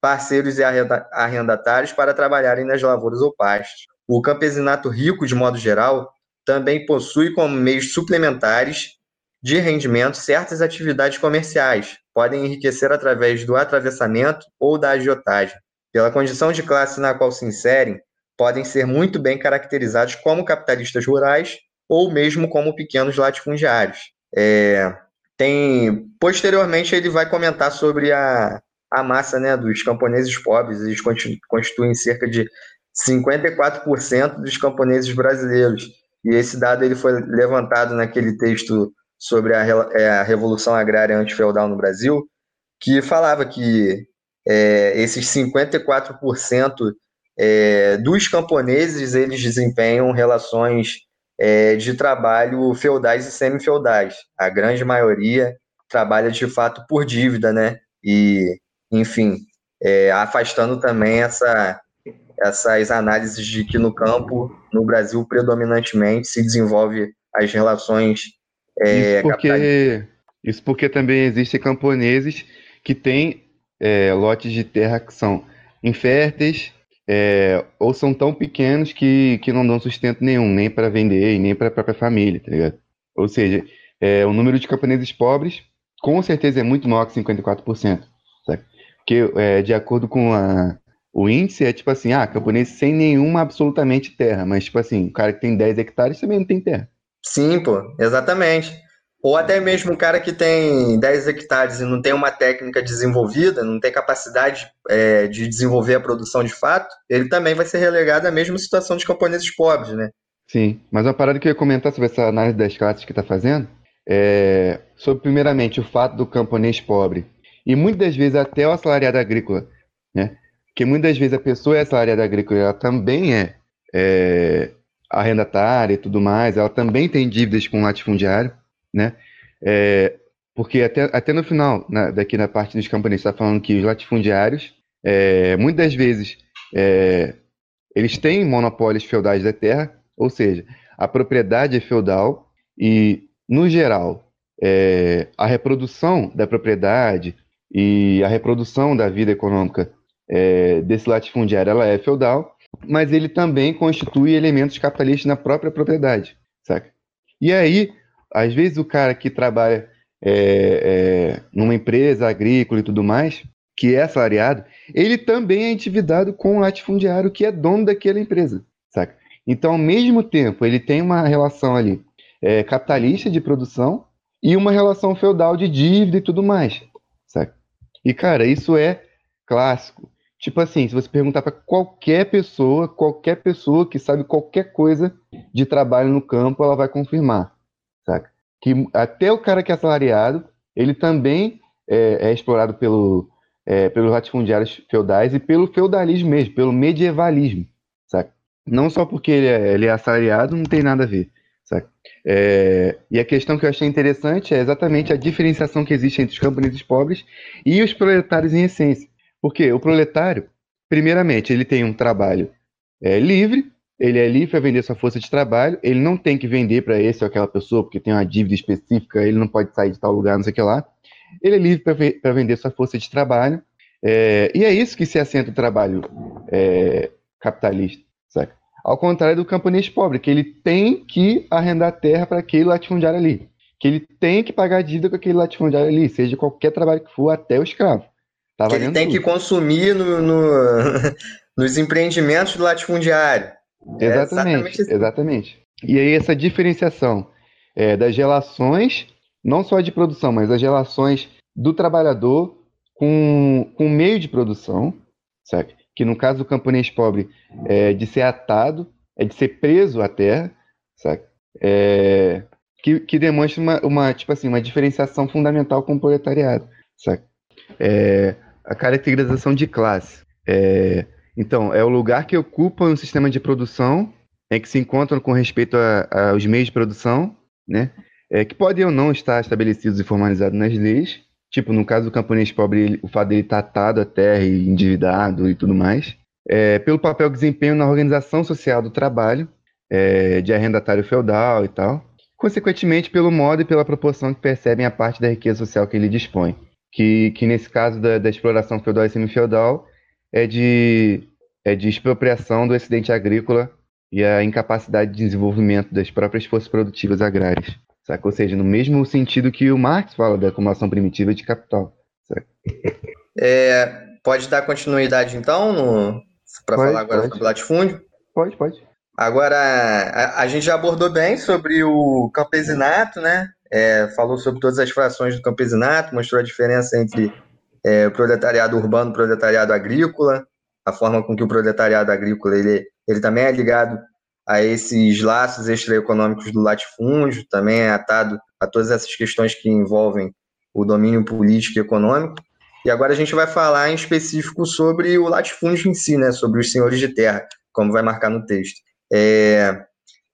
parceiros e arrendatários para trabalharem nas lavouras ou pastos. O campesinato rico, de modo geral, também possui como meios suplementares de rendimento certas atividades comerciais, podem enriquecer através do atravessamento ou da agiotagem. Pela condição de classe na qual se inserem, podem ser muito bem caracterizados como capitalistas rurais ou mesmo como pequenos latifundiários. É, tem posteriormente ele vai comentar sobre a, a massa né, dos camponeses pobres, eles constituem cerca de 54% dos camponeses brasileiros. E esse dado ele foi levantado naquele texto sobre a, é, a Revolução Agrária Antifeudal no Brasil, que falava que é, esses 54% é, dos camponeses eles desempenham relações é, de trabalho feudais e semi-feudais. A grande maioria trabalha de fato por dívida, né? E, enfim, é, afastando também essa, essas análises de que no campo, no Brasil, predominantemente se desenvolve as relações. É, isso, porque, isso porque também existem camponeses que têm é, lotes de terra que são inférteis é, ou são tão pequenos que, que não dão sustento nenhum, nem para vender e nem para a própria família, tá ligado? Ou seja, é, o número de camponeses pobres com certeza é muito maior que 54%, sabe? Porque, é, de acordo com a, o índice, é tipo assim, ah, camponês sem nenhuma absolutamente terra, mas tipo assim, o cara que tem 10 hectares também não tem terra. Sim, pô, exatamente. Ou até mesmo um cara que tem 10 hectares e não tem uma técnica desenvolvida, não tem capacidade é, de desenvolver a produção de fato, ele também vai ser relegado à mesma situação dos camponeses pobres, né? Sim, mas uma parada que eu ia comentar sobre essa análise das classes que está fazendo é sobre, primeiramente, o fato do camponês pobre e muitas vezes até o assalariado agrícola, né? Porque muitas vezes a pessoa é assalariada agrícola, ela também é, é arrendatária e tudo mais, ela também tem dívidas com o latifundiário, né? É, porque até, até no final, na, daqui na parte dos camponeses, está falando que os latifundiários, é, muitas vezes, é, eles têm monopólios feudais da terra, ou seja, a propriedade é feudal e, no geral, é, a reprodução da propriedade e a reprodução da vida econômica é, desse latifundiário ela é feudal, mas ele também constitui elementos capitalistas na própria propriedade, saca? E aí, às vezes o cara que trabalha é, é, numa empresa agrícola e tudo mais, que é assalariado, ele também é endividado com o latifundiário que é dono daquela empresa, saca? Então, ao mesmo tempo, ele tem uma relação ali é, capitalista de produção e uma relação feudal de dívida e tudo mais, saca? E, cara, isso é clássico. Tipo assim, se você perguntar para qualquer pessoa, qualquer pessoa que sabe qualquer coisa de trabalho no campo, ela vai confirmar? Que até o cara que é assalariado, ele também é, é explorado pelo, é, pelos latifundiários feudais e pelo feudalismo mesmo, pelo medievalismo, saca? Não só porque ele é, ele é assalariado, não tem nada a ver, saca? É, e a questão que eu achei interessante é exatamente a diferenciação que existe entre os camponeses pobres e os proletários em essência. Porque o proletário, primeiramente, ele tem um trabalho é, livre, ele é livre para vender sua força de trabalho, ele não tem que vender para esse ou aquela pessoa porque tem uma dívida específica, ele não pode sair de tal lugar, não sei o que lá. Ele é livre para vender sua força de trabalho, é, e é isso que se assenta o trabalho é, capitalista, saca? Ao contrário do camponês pobre, que ele tem que arrendar terra para aquele latifundiário ali, que ele tem que pagar dívida com aquele latifundiário ali, seja qualquer trabalho que for, até o escravo. Tá que ele tem tudo. que consumir no, no, (laughs) nos empreendimentos do latifundiário. É exatamente, assim. exatamente. E aí essa diferenciação é, das relações, não só de produção, mas das relações do trabalhador com, com o meio de produção, sabe? que no caso do camponês pobre é de ser atado, é de ser preso à terra, sabe? É, que, que demonstra uma, uma, tipo assim, uma diferenciação fundamental com o proletariado, sabe? É, a caracterização de classe. É, então, é o lugar que ocupa no sistema de produção, em que se encontram com respeito aos meios de produção, né? É, que podem ou não estar estabelecidos e formalizados nas leis. Tipo, no caso do camponês pobre, ele, o fato dele estar atado à terra e endividado e tudo mais. É, pelo papel que desempenha na organização social do trabalho, é, de arrendatário feudal e tal. Consequentemente, pelo modo e pela proporção que percebem a parte da riqueza social que ele dispõe. Que, que nesse caso da, da exploração feudal e semi-feudal, é de, é de expropriação do excedente agrícola e a incapacidade de desenvolvimento das próprias forças produtivas agrárias. Saca? Ou seja, no mesmo sentido que o Marx fala da acumulação primitiva de capital. É, pode dar continuidade, então, para falar agora pode. sobre latifúndio? Pode, pode. Agora, a, a, gente já abordou bem sobre o campesinato, né? É, falou sobre todas as frações do campesinato, mostrou a diferença entre é, o proletariado urbano o proletariado agrícola, a forma com que o proletariado agrícola ele, ele também é ligado a esses laços extraeconômicos do latifúndio, também é atado a todas essas questões que envolvem o domínio político e econômico. E agora a gente vai falar em específico sobre o latifúndio em si, né, sobre os senhores de terra, como vai marcar no texto. É,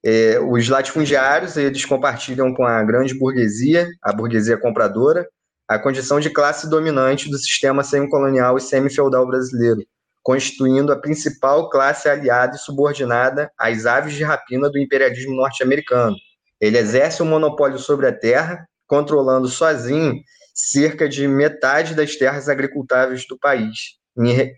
é, os latifundiários eles compartilham com a grande burguesia, a burguesia compradora, a condição de classe dominante do sistema semicolonial e semi-feudal brasileiro, constituindo a principal classe aliada e subordinada às aves de rapina do imperialismo norte-americano. Ele exerce o um monopólio sobre a terra, controlando sozinho cerca de metade das terras agricultáveis do país.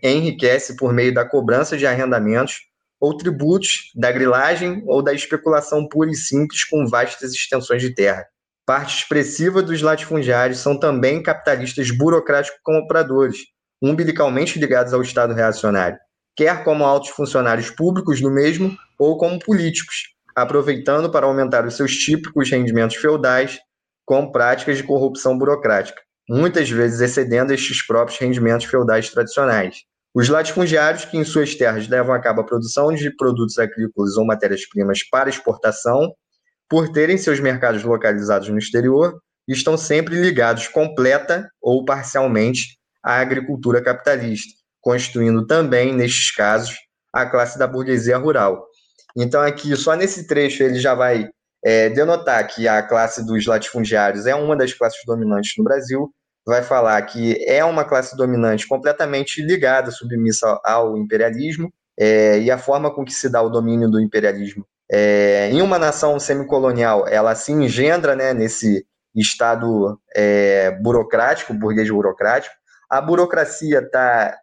Enriquece por meio da cobrança de arrendamentos ou tributos, da grilagem ou da especulação pura e simples com vastas extensões de terra. Parte expressiva dos latifundiários são também capitalistas burocráticos compradores, umbilicalmente ligados ao Estado reacionário, quer como altos funcionários públicos no mesmo ou como políticos, aproveitando para aumentar os seus típicos rendimentos feudais com práticas de corrupção burocrática, muitas vezes excedendo estes próprios rendimentos feudais tradicionais. Os latifundiários, que em suas terras levam a cabo a produção de produtos agrícolas ou matérias-primas para exportação, por terem seus mercados localizados no exterior, estão sempre ligados completa ou parcialmente à agricultura capitalista, constituindo também, nestes casos, a classe da burguesia rural. Então, aqui, só nesse trecho, ele já vai é, denotar que a classe dos latifundiários é uma das classes dominantes no Brasil, vai falar que é uma classe dominante completamente ligada, submissa ao imperialismo, é, e a forma com que se dá o domínio do imperialismo é, em uma nação semicolonial, ela se engendra né, nesse estado é, burocrático, burguês burocrático. A burocracia está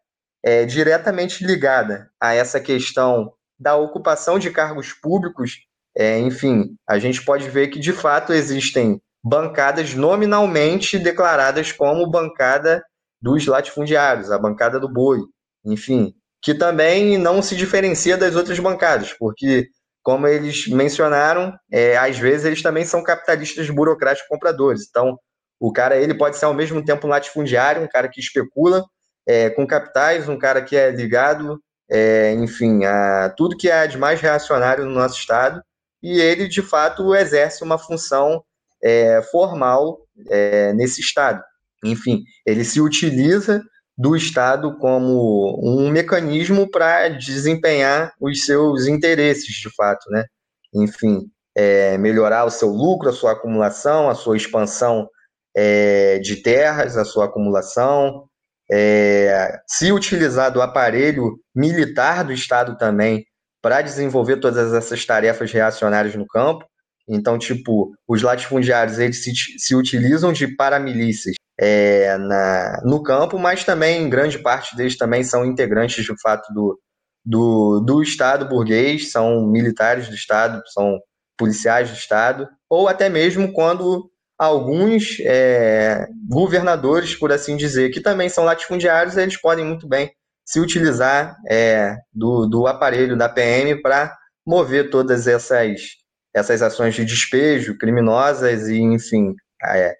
é, diretamente ligada a essa questão da ocupação de cargos públicos. É, enfim, a gente pode ver que de fato existem bancadas nominalmente declaradas como bancada dos latifundiários, a bancada do boi, enfim, que também não se diferencia das outras bancadas, porque como eles mencionaram, é, às vezes eles também são capitalistas burocráticos compradores. Então, o cara ele pode ser ao mesmo tempo um latifundiário, um cara que especula é, com capitais, um cara que é ligado, é, enfim, a tudo que é de mais reacionário no nosso Estado, e ele, de fato, exerce uma função é, formal é, nesse Estado. Enfim, ele se utiliza do Estado como um mecanismo para desempenhar os seus interesses, de fato, né? Enfim, é, melhorar o seu lucro, a sua acumulação, a sua expansão é, de terras, a sua acumulação, é, se utilizar do aparelho militar do Estado também para desenvolver todas essas tarefas reacionárias no campo. Então, tipo, os latifundiários eles se, se utilizam de paramilícias é, na, no campo, mas também grande parte deles também são integrantes de fato do, do, do Estado burguês, são militares do Estado, são policiais do Estado, ou até mesmo quando alguns é, governadores, por assim dizer, que também são latifundiários, eles podem muito bem se utilizar é, do, do aparelho da PM para mover todas essas, essas ações de despejo criminosas e, enfim, é,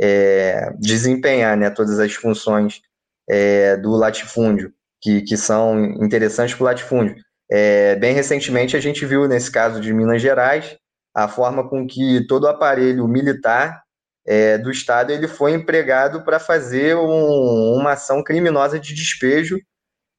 é, desempenhar né, todas as funções é, do latifúndio, que, que são interessantes para o latifúndio. É, bem recentemente, a gente viu, nesse caso de Minas Gerais, a forma com que todo o aparelho militar é, do Estado ele foi empregado para fazer um, uma ação criminosa de despejo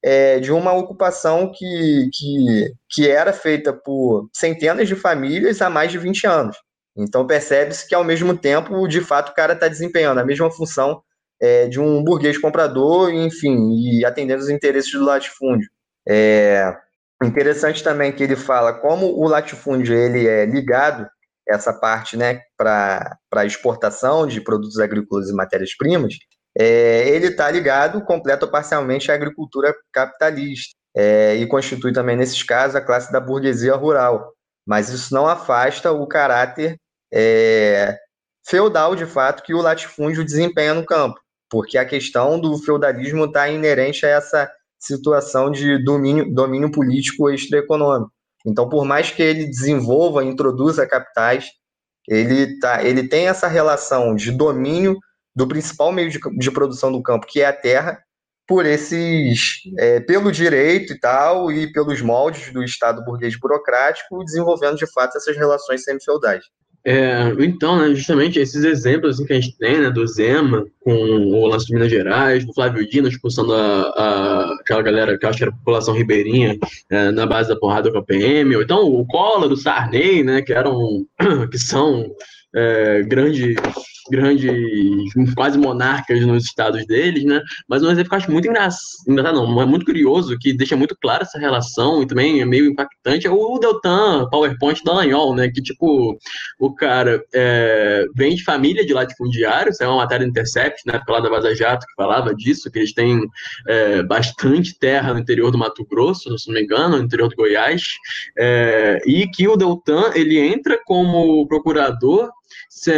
é, de uma ocupação que, que, que era feita por centenas de famílias há mais de 20 anos. Então percebe-se que, ao mesmo tempo, de fato, o cara está desempenhando a mesma função é, de um burguês comprador, enfim, e atendendo os interesses do latifúndio. É interessante também que ele fala como o latifúndio ele é ligado essa parte né, para exportação de produtos agrícolas e matérias-primas, é, ele está ligado completo ou parcialmente à agricultura capitalista é, e constitui também, nesses casos, a classe da burguesia rural. Mas isso não afasta o caráter é, feudal, de fato, que o latifúndio desempenha no campo, porque a questão do feudalismo está inerente a essa situação de domínio, domínio político extraeconômico. Então, por mais que ele desenvolva, introduza capitais, ele, tá, ele tem essa relação de domínio do principal meio de, de produção do campo, que é a terra, por esses, é, pelo direito e tal, e pelos moldes do Estado burguês burocrático, desenvolvendo de fato essas relações semi-feudais. É, então, né, justamente esses exemplos assim, que a gente tem, né, do Zema com o lance de Minas Gerais, do Flávio Dino expulsando a, a, aquela galera que acho que era a população ribeirinha é, na base da porrada com a PM, ou então o Collor, do Sarney, né, que eram, (clears throat) que são é, grandes grandes, quase monarcas nos estados deles, né? Mas um exemplo que eu acho muito engraçado, não, é muito curioso, que deixa muito clara essa relação e também é meio impactante, é o Deltan PowerPoint da Lanhol, né? Que, tipo, o cara é, vem de família de latifundiários, é uma matéria do Intercept, né? Lá da Vaza Jato, que falava disso, que eles têm é, bastante terra no interior do Mato Grosso, se não me engano, no interior do Goiás, é, e que o Deltan, ele entra como procurador se,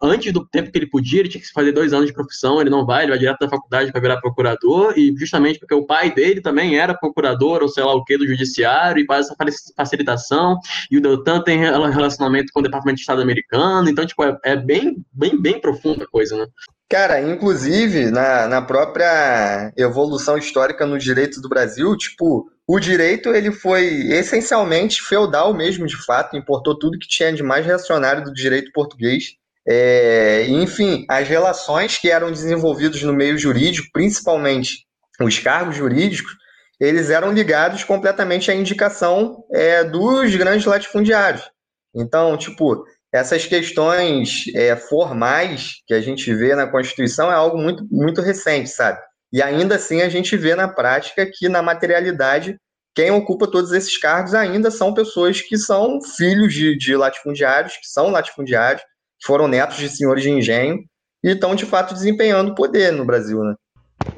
antes do tempo que ele podia, ele tinha que fazer dois anos de profissão, ele não vai, ele vai direto da faculdade para virar procurador, e justamente porque o pai dele também era procurador, ou sei lá o que, do judiciário, e faz essa facilitação, e o Deltan tem relacionamento com o Departamento de Estado americano, então, tipo, é, é bem, bem, bem profunda a coisa, né? Cara, inclusive, na, na própria evolução histórica no direito do Brasil, tipo, o direito ele foi essencialmente feudal mesmo, de fato, importou tudo que tinha de mais reacionário do direito português. É, enfim, as relações que eram desenvolvidas no meio jurídico, principalmente os cargos jurídicos, eles eram ligados completamente à indicação é, dos grandes latifundiários. Então, tipo, essas questões é, formais que a gente vê na Constituição é algo muito, muito recente, sabe? E ainda assim a gente vê na prática que, na materialidade, quem ocupa todos esses cargos ainda são pessoas que são filhos de, de latifundiários, que são latifundiários, que foram netos de senhores de engenho e estão, de fato, desempenhando poder no Brasil, né?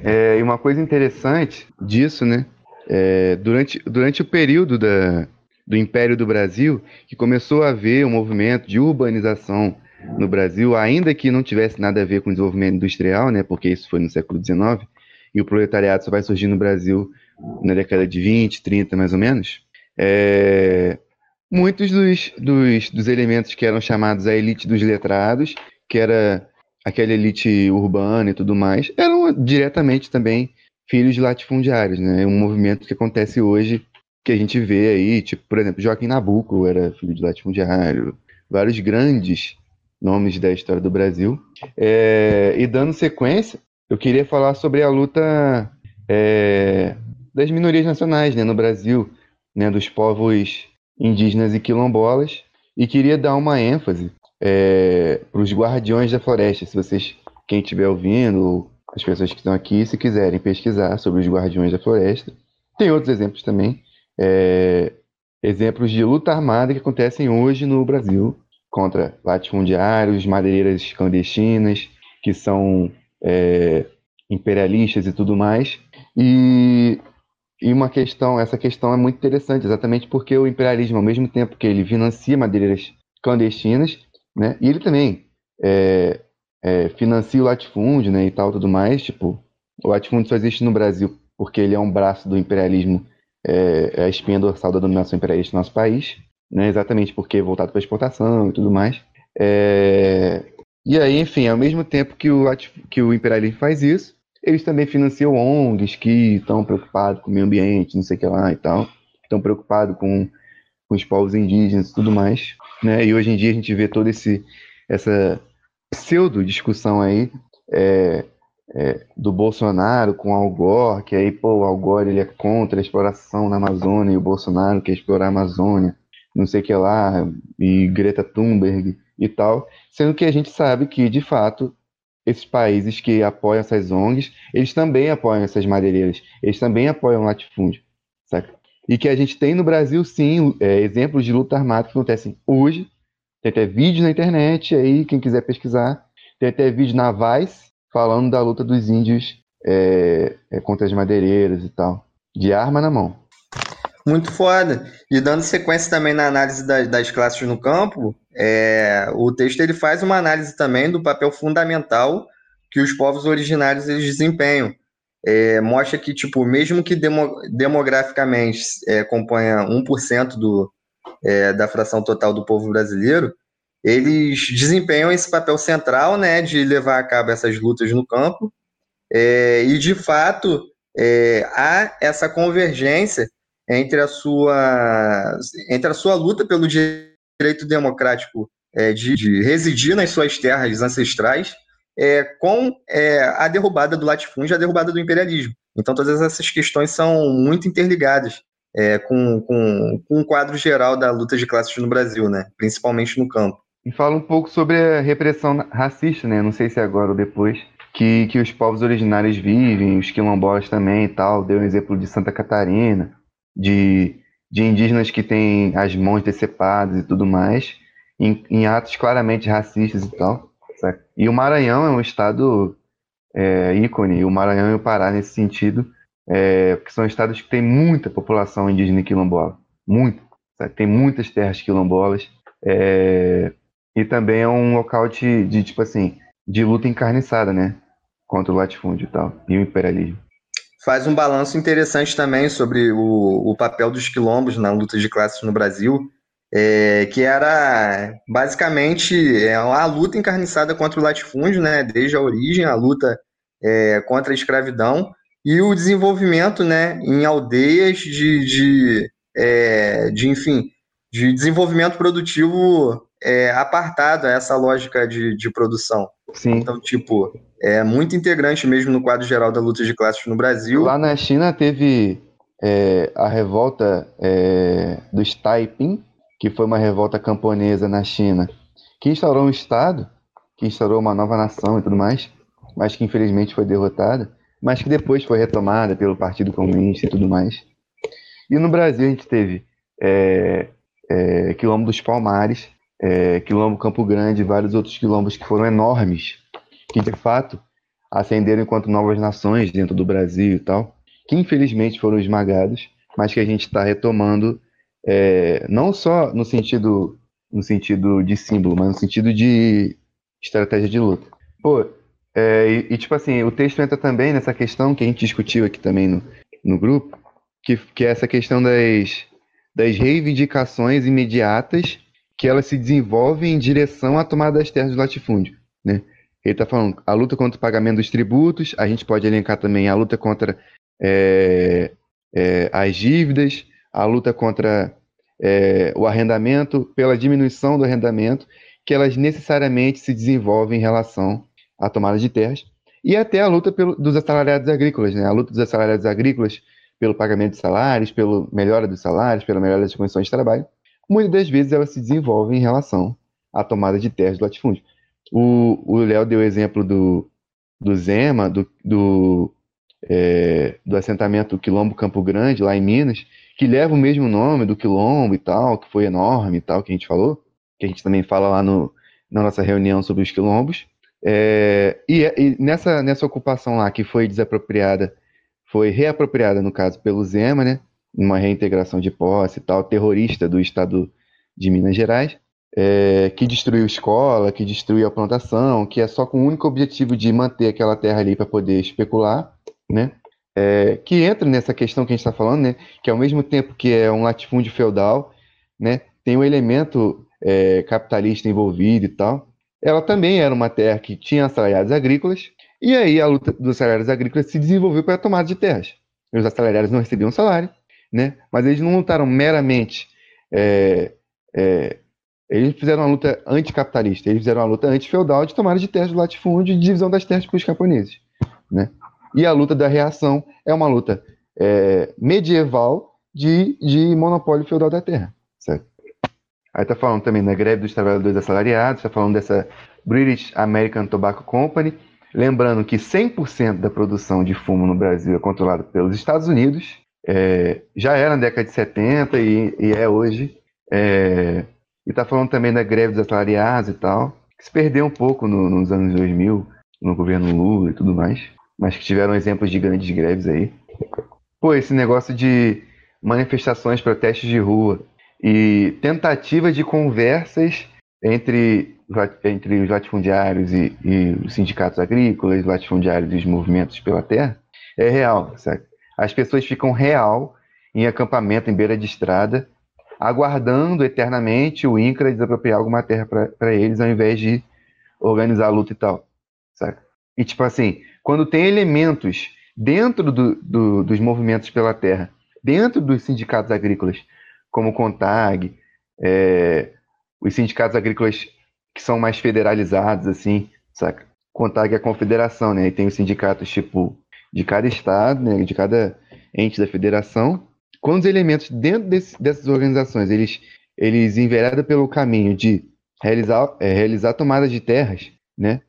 É, e uma coisa interessante disso, né? É, durante, durante o período da, do Império do Brasil, que começou a haver um movimento de urbanização no Brasil, ainda que não tivesse nada a ver com o desenvolvimento industrial, né? Porque isso foi no século XIX, e o proletariado só vai surgir no Brasil na década de 20, 30 mais ou menos, é, muitos dos, dos, dos, elementos que eram chamados a elite dos letrados, que era aquela elite urbana e tudo mais, eram diretamente também filhos de latifundiários, né? É um movimento que acontece hoje, que a gente vê aí, tipo, por exemplo, Joaquim Nabuco era filho de latifundiário, vários grandes nomes da história do Brasil. É, e dando sequência, eu queria falar sobre a luta é, das minorias nacionais né, no Brasil, né, dos povos indígenas e quilombolas, e queria dar uma ênfase é, para os guardiões da floresta. Se vocês, quem estiver ouvindo, as pessoas que estão aqui, se quiserem pesquisar sobre os guardiões da floresta, tem outros exemplos também, é, exemplos de luta armada que acontecem hoje no Brasil contra latifundiários, madeireiras clandestinas, que são é, imperialistas e tudo mais. E, e uma questão, essa questão é muito interessante, exatamente porque o imperialismo, ao mesmo tempo que ele financia madeireiras clandestinas, né, e ele também é, é, financia o latifúndio, né, e tal, tudo mais. Tipo, o latifúndio só existe no Brasil porque ele é um braço do imperialismo, é, é a espinha dorsal da dominação imperialista no nosso país, né, exatamente porque é voltado para exportação e tudo mais. É, e aí, enfim, ao mesmo tempo que o, que o imperialismo faz isso, eles também financiam ONGs que estão preocupados com o meio ambiente, não sei o que lá e tal. Estão preocupados com com os povos indígenas e tudo mais, né? E hoje em dia a gente vê toda essa pseudo discussão aí é, é, do Bolsonaro com Al Gore, que aí, pô, o Al Gore ele é contra a exploração na Amazônia e o Bolsonaro quer explorar a Amazônia, não sei o que lá, e Greta Thunberg e tal, sendo que a gente sabe que, de fato, esses países que apoiam essas ONGs, eles também apoiam essas madeireiras, eles também apoiam o latifúndio, saca? E que a gente tem no Brasil, sim, é, exemplos de luta armada que acontecem hoje, tem até vídeo na internet aí, quem quiser pesquisar, tem até vídeo na Vice, falando da luta dos índios é, é, contra as madeireiras e tal, de arma na mão. Muito foda. E dando sequência também na análise das, das classes no campo, é, o texto ele faz uma análise também do papel fundamental que os povos originários eles desempenham. É, mostra que, tipo, mesmo que demo, demograficamente é, componha 1% do, é, da fração total do povo brasileiro, eles desempenham esse papel central, né, de levar a cabo essas lutas no campo, é, e de fato é, há essa convergência entre a sua entre a sua luta pelo direito democrático é, de, de, residir nas suas terras ancestrais é, com é, a derrubada do latifúndio, a derrubada do imperialismo. Então todas essas questões são muito interligadas é, com, com, com o quadro geral da luta de classes no Brasil, né, principalmente no campo. E fala um pouco sobre a repressão racista, né? Não sei se é agora ou depois, que, que os povos originários vivem, os quilombolas também e tal. Deu um exemplo de Santa Catarina, de, de indígenas que têm as mãos decepadas e tudo mais, em, em atos claramente racistas e tal. E o Maranhão é um estado é, ícone, o Maranhão e o Pará nesse sentido, é, porque são estados que têm muita população indígena e quilombola. Muito. Tem muitas terras quilombolas. É, e também é um local de, de, tipo assim, de luta encarniçada, né? Contra o latifúndio e tal, e o imperialismo. Faz um balanço interessante também sobre o, o papel dos quilombos na luta de classes no Brasil, é, que era basicamente é, a luta encarniçada contra o latifúndio, né? Desde a origem, a luta é, contra a escravidão e o desenvolvimento, né? Em aldeias de, de, é, de enfim, de desenvolvimento produtivo é, apartado a essa lógica de, de produção. Sim. Então, tipo, é muito integrante mesmo no quadro geral da luta de classes no Brasil. Lá na China teve é, a revolta é, dos Taiping, que foi uma revolta camponesa na China, que instaurou um Estado, que instaurou uma nova nação e tudo mais, mas que infelizmente foi derrotada, mas que depois foi retomada pelo Partido Comunista e tudo mais. E no Brasil a gente teve é, é, Quilombo dos Palmares, é, Quilombo Campo Grande e vários outros quilombos que foram enormes, que de fato ascenderam enquanto novas nações dentro do Brasil e tal, que infelizmente foram esmagados, mas que a gente está retomando é, não só no sentido no sentido de símbolo, mas no sentido de estratégia de luta. Pô, é, e, e, tipo assim, o texto entra também nessa questão que a gente discutiu aqui também no, no grupo, que, que é essa questão das, das reivindicações imediatas que elas se desenvolvem em direção à tomada das terras do latifúndio. Né? Ele está falando a luta contra o pagamento dos tributos, a gente pode elencar também a luta contra é, é, as dívidas, a luta contra é, o arrendamento, pela diminuição do arrendamento, que elas necessariamente se desenvolvem em relação à tomada de terras, e até a luta pelo, dos assalariados agrícolas, né? a luta dos assalariados agrícolas pelo pagamento de salários, pela melhora dos salários, pela melhora das condições de trabalho, muitas das vezes ela se desenvolve em relação à tomada de terras do latifúndio. O Léo deu o exemplo do, do Zema, do, do, é, do assentamento Quilombo Campo Grande, lá em Minas, que leva o mesmo nome do Quilombo e tal, que foi enorme e tal, que a gente falou, que a gente também fala lá no, na nossa reunião sobre os quilombos. É, e, e nessa, nessa ocupação lá, que foi desapropriada, foi reapropriada, no caso, pelo Zema, né? Uma reintegração de posse e tal, terrorista do estado de Minas Gerais, é, que destruiu escola, que destruiu a plantação, que é só com o único objetivo de manter aquela terra ali para poder especular, né? É, que entra nessa questão que a gente está falando, né? Que ao mesmo tempo que é um latifúndio feudal, né? Tem um elemento é, capitalista envolvido e tal. Ela também era uma terra que tinha assalariados agrícolas, e aí a luta dos assalariados agrícolas se desenvolveu para a tomada de terras. Os assalariados não recebiam salário, né? Mas eles não lutaram meramente é, é, eles fizeram uma luta anticapitalista, eles fizeram uma luta anti-feudal de tomada de terras do latifúndio e de divisão das terras para os camponeses. Né? E a luta da reação é uma luta é, medieval de, de monopólio feudal da terra. Certo? Aí está falando também da greve dos trabalhadores assalariados, está falando dessa British American Tobacco Company, lembrando que 100% da produção de fumo no Brasil é controlada pelos Estados Unidos, é, já era na década de 70 e, e é hoje. É, e está falando também da greve dos assalariados e tal, que se perdeu um pouco no, nos anos 2000, no governo Lula e tudo mais, mas que tiveram exemplos de grandes greves aí. Pô, esse negócio de manifestações, protestos de rua e tentativa de conversas entre, entre os latifundiários e, e os sindicatos agrícolas, latifundiários e os movimentos pela terra, é real, sabe? As pessoas ficam real em acampamento em beira de estrada, aguardando eternamente o INCRA desapropriar alguma terra para eles, ao invés de organizar a luta e tal, saca? E tipo assim, quando tem elementos dentro do, do, dos movimentos pela terra, dentro dos sindicatos agrícolas, como o CONTAG, é, os sindicatos agrícolas que são mais federalizados, assim, saca? CONTAG é a confederação, né? E tem os sindicatos, tipo, de cada estado, né, de cada ente da federação, quando os elementos dentro desse, dessas organizações eles, eles enveredam pelo caminho de realizar, é, realizar tomadas de terras, né,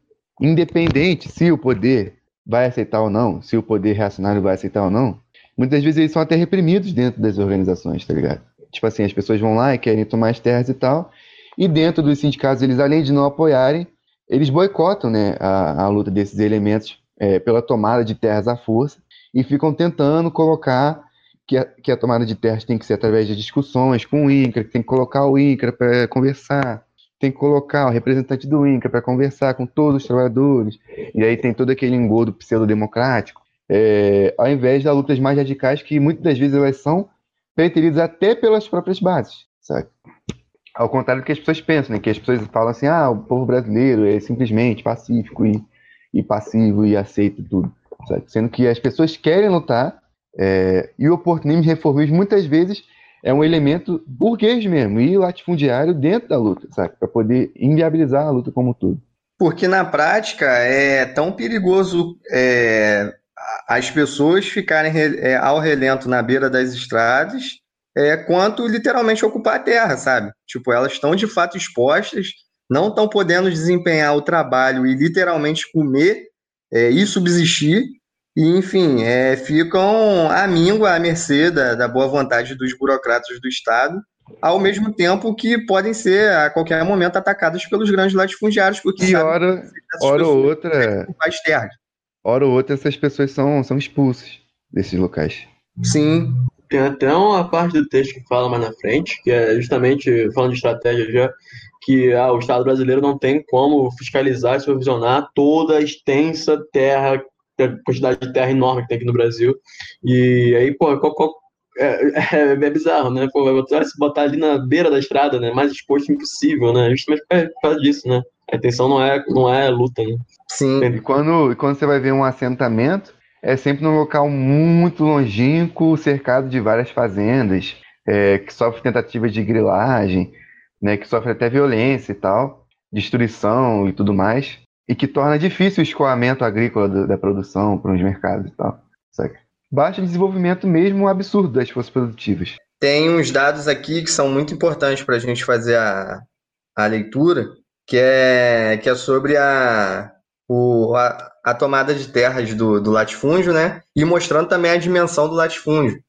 independente se o poder vai aceitar ou não, se o poder reacionário vai aceitar ou não, muitas vezes eles são até reprimidos dentro das organizações, tá ligado? Tipo assim, as pessoas vão lá e querem tomar as terras e tal, e dentro dos sindicatos, eles além de não apoiarem, eles boicotam né, a, a luta desses elementos é, pela tomada de terras à força e ficam tentando colocar que a, que a tomada de terras tem que ser através de discussões com o INCRA, que tem que colocar o INCRA para conversar, tem que colocar o representante do INCRA para conversar com todos os trabalhadores, e aí tem todo aquele engodo pseudo-democrático, é, ao invés das lutas mais radicais que muitas das vezes elas são preteridas até pelas próprias bases, sabe? Ao contrário do que as pessoas pensam, né? que as pessoas falam assim, ah, o povo brasileiro é simplesmente pacífico e e passivo e aceita tudo. Sabe? Sendo que as pessoas querem lutar é, e o oportunismo reformismo muitas vezes é um elemento burguês mesmo e latifundiário dentro da luta, para poder inviabilizar a luta como todo. Porque na prática é tão perigoso é, as pessoas ficarem é, ao relento na beira das estradas é, quanto literalmente ocupar a terra, sabe? Tipo, elas estão de fato expostas não estão podendo desempenhar o trabalho e literalmente comer é, e subsistir, e enfim, é, ficam à míngua, à mercê da, da boa vontade dos burocratas do Estado, ao mesmo tempo que podem ser a qualquer momento atacados pelos grandes latifundiários, porque e hora, hora ou outra, terras. hora ou outra essas pessoas são, são expulsas desses locais. Sim. Tem até uma parte do texto que fala mais na frente, que é justamente falando de estratégia já, que ah, o Estado brasileiro não tem como fiscalizar e supervisionar toda a extensa terra, a quantidade de terra enorme que tem aqui no Brasil. E aí, pô, qual, qual, é, é, é, bizarro, né? Pô, vai botar, se botar ali na beira da estrada, né? Mais exposto impossível, né? Justamente por causa disso, né? A intenção não é, não é luta, né? Sim. E quando, quando você vai ver um assentamento, é sempre num local muito longínquo, cercado de várias fazendas, é, que sofre tentativas de grilagem né, que sofre até violência e tal, destruição e tudo mais, e que torna difícil o escoamento agrícola da, da produção para os mercados e tal. Saca? Baixa desenvolvimento mesmo absurdo das forças produtivas. Tem uns dados aqui que são muito importantes para a gente fazer a, a leitura, que é, que é sobre a, o, a, a tomada de terras do, do latifúndio, né? E mostrando também a dimensão do latifúndio.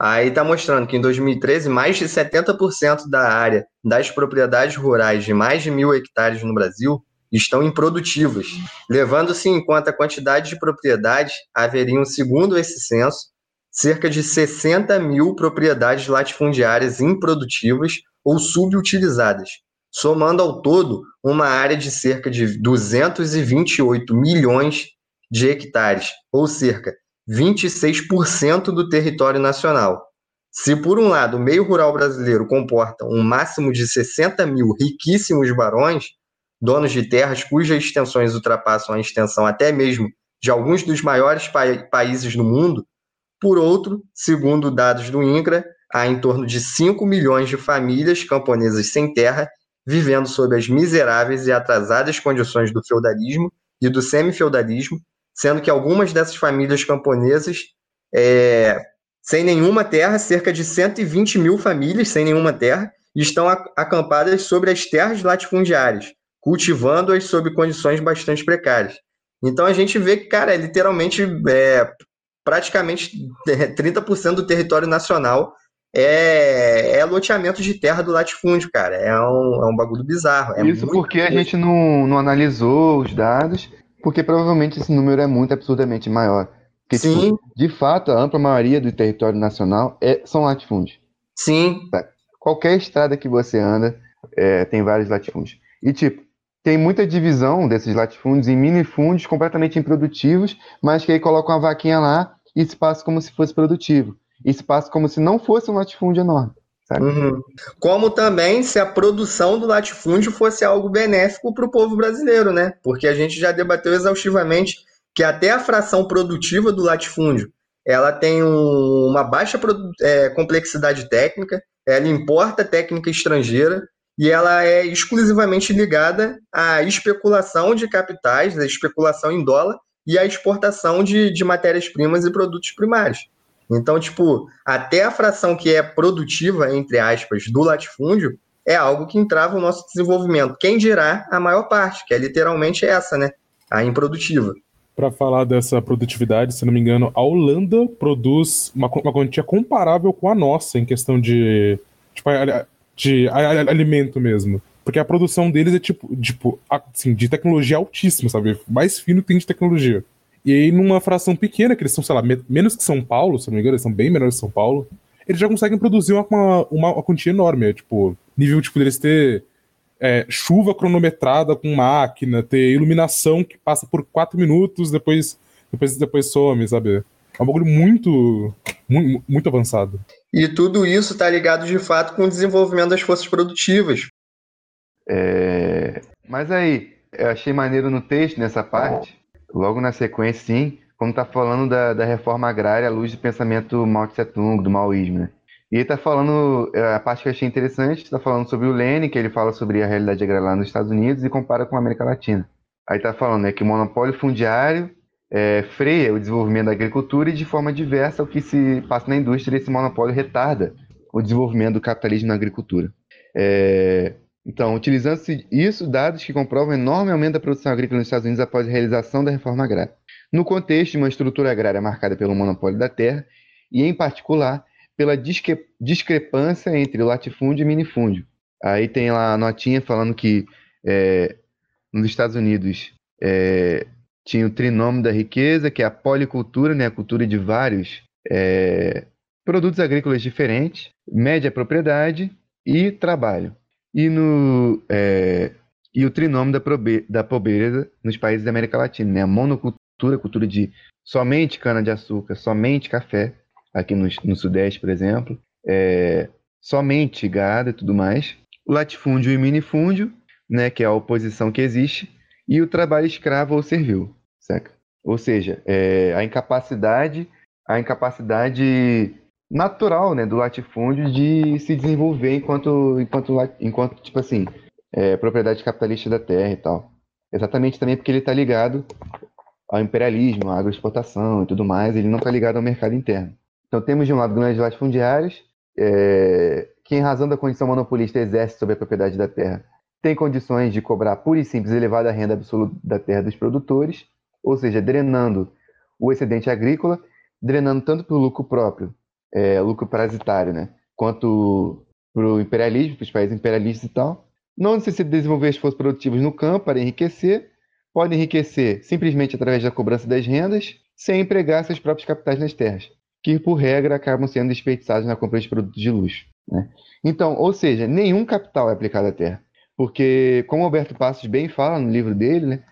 Aí está mostrando que em 2013, mais de 70% da área das propriedades rurais de mais de mil hectares no Brasil estão improdutivas, levando-se em conta a quantidade de propriedades, haveriam, segundo esse censo, cerca de 60 mil propriedades latifundiárias improdutivas ou subutilizadas, somando ao todo uma área de cerca de 228 milhões de hectares, ou cerca 26% do território nacional. Se, por um lado, o meio rural brasileiro comporta um máximo de 60 mil riquíssimos barões, donos de terras cujas extensões ultrapassam a extensão até mesmo de alguns dos maiores pa países do mundo, por outro, segundo dados do INCRA, há em torno de 5 milhões de famílias camponesas sem terra vivendo sob as miseráveis e atrasadas condições do feudalismo e do semi-feudalismo, sendo que algumas dessas famílias camponesas é, sem nenhuma terra, cerca de 120 mil famílias sem nenhuma terra, estão acampadas sobre as terras latifundiárias, cultivando-as sob condições bastante precárias. Então a gente vê que, cara, é literalmente é, praticamente 30% do território nacional é, é loteamento de terra do latifúndio, cara. É um, é um bagulho bizarro. É Isso porque a gente não, não analisou os dados, porque provavelmente esse número é muito absurdamente maior. Porque, tipo, Sim. Tipo, de fato, a ampla maioria do território nacional é, são latifúndios. Sim. Tá? Qualquer estrada que você anda é, tem vários latifúndios. E, tipo, tem muita divisão desses latifúndios em minifúndios completamente improdutivos, mas que aí colocam uma vaquinha lá e se passa como se fosse produtivo. E se passa como se não fosse um latifúndio enorme. Uhum. Como também se a produção do latifúndio fosse algo benéfico para o povo brasileiro, né? Porque a gente já debateu exaustivamente que até a fração produtiva do latifúndio ela tem um, uma baixa é, complexidade técnica, ela importa técnica estrangeira e ela é exclusivamente ligada à especulação de capitais, à especulação em dólar e à exportação de, de matérias-primas e produtos primários. Então, tipo, até a fração que é produtiva, entre aspas, do latifúndio, é algo que entrava o nosso desenvolvimento. Quem dirá a maior parte, que é literalmente essa, né? A improdutiva. Para falar dessa produtividade, se não me engano, a Holanda produz uma, uma quantia comparável com a nossa em questão de, tipo, de alimento mesmo. Porque a produção deles é tipo, tipo assim, de tecnologia altíssima, sabe? Mais fino que tem de tecnologia. E aí, numa fração pequena, que eles são, sei lá, menos que São Paulo, se não me engano, eles são bem menores que São Paulo, eles já conseguem produzir uma, uma, uma quantia enorme. É, tipo, nível tipo, deles ter é, chuva cronometrada com máquina, ter iluminação que passa por quatro minutos, depois, depois, depois some, sabe? É um bagulho muito, muito, muito avançado. E tudo isso está ligado de fato com o desenvolvimento das forças produtivas. É... Mas aí, eu achei maneiro no texto, nessa parte, logo na sequência, sim, como está falando da, da reforma agrária à luz do pensamento Mao Tse Tung, do maoísmo, né? E está falando, é, a parte que eu achei interessante, está falando sobre o Lênin, que ele fala sobre a realidade agrária lá nos Estados Unidos e compara com a América Latina. Aí está falando né, que o monopólio fundiário é, freia o desenvolvimento da agricultura e de forma diversa o que se passa na indústria, esse monopólio retarda o desenvolvimento do capitalismo na agricultura. É, então, utilizando-se isso, dados que comprovam enorme aumento da produção agrícola nos Estados Unidos após a realização da reforma agrária. No contexto de uma estrutura agrária marcada pelo monopólio da terra, e em particular pela discre discrepância entre latifúndio e minifúndio. Aí tem lá a notinha falando que é, nos Estados Unidos é, tinha o trinômio da riqueza, que é a policultura, né, a cultura de vários é, produtos agrícolas diferentes, média propriedade e trabalho e, no, é, e o trinômio da, da pobreza nos países da América Latina, né? A monocultura, cultura de somente cana-de-açúcar, somente café, aqui no, no Sudeste, por exemplo, é, somente gado e tudo mais, o latifúndio e minifúndio, né, que é a oposição que existe, e o trabalho escravo ou servil, certo? Ou seja, é, a incapacidade, a incapacidade natural, né, do latifúndio de se desenvolver enquanto, enquanto, enquanto tipo assim, é, propriedade capitalista da terra e tal. Exatamente também porque ele está ligado ao imperialismo, à agroexportação e tudo mais, ele não está ligado ao mercado interno. Então temos de um lado grandes latifundiários, é, que em razão da condição monopolista exerce sobre a propriedade da terra, tem condições de cobrar pura e simples elevada renda absoluta da terra dos produtores, ou seja, drenando o excedente agrícola, drenando tanto para o lucro próprio é, lucro parasitário, né? Quanto para o imperialismo, para os países imperialistas e tal. Não necessita desenvolver esforços produtivos no campo para enriquecer, pode enriquecer simplesmente através da cobrança das rendas, sem empregar seus próprios capitais nas terras, que por regra acabam sendo desperdiçados na compra de produtos de luxo. Né? Então, ou seja, nenhum capital é aplicado à terra, porque, como Alberto Passos bem fala no livro dele, né,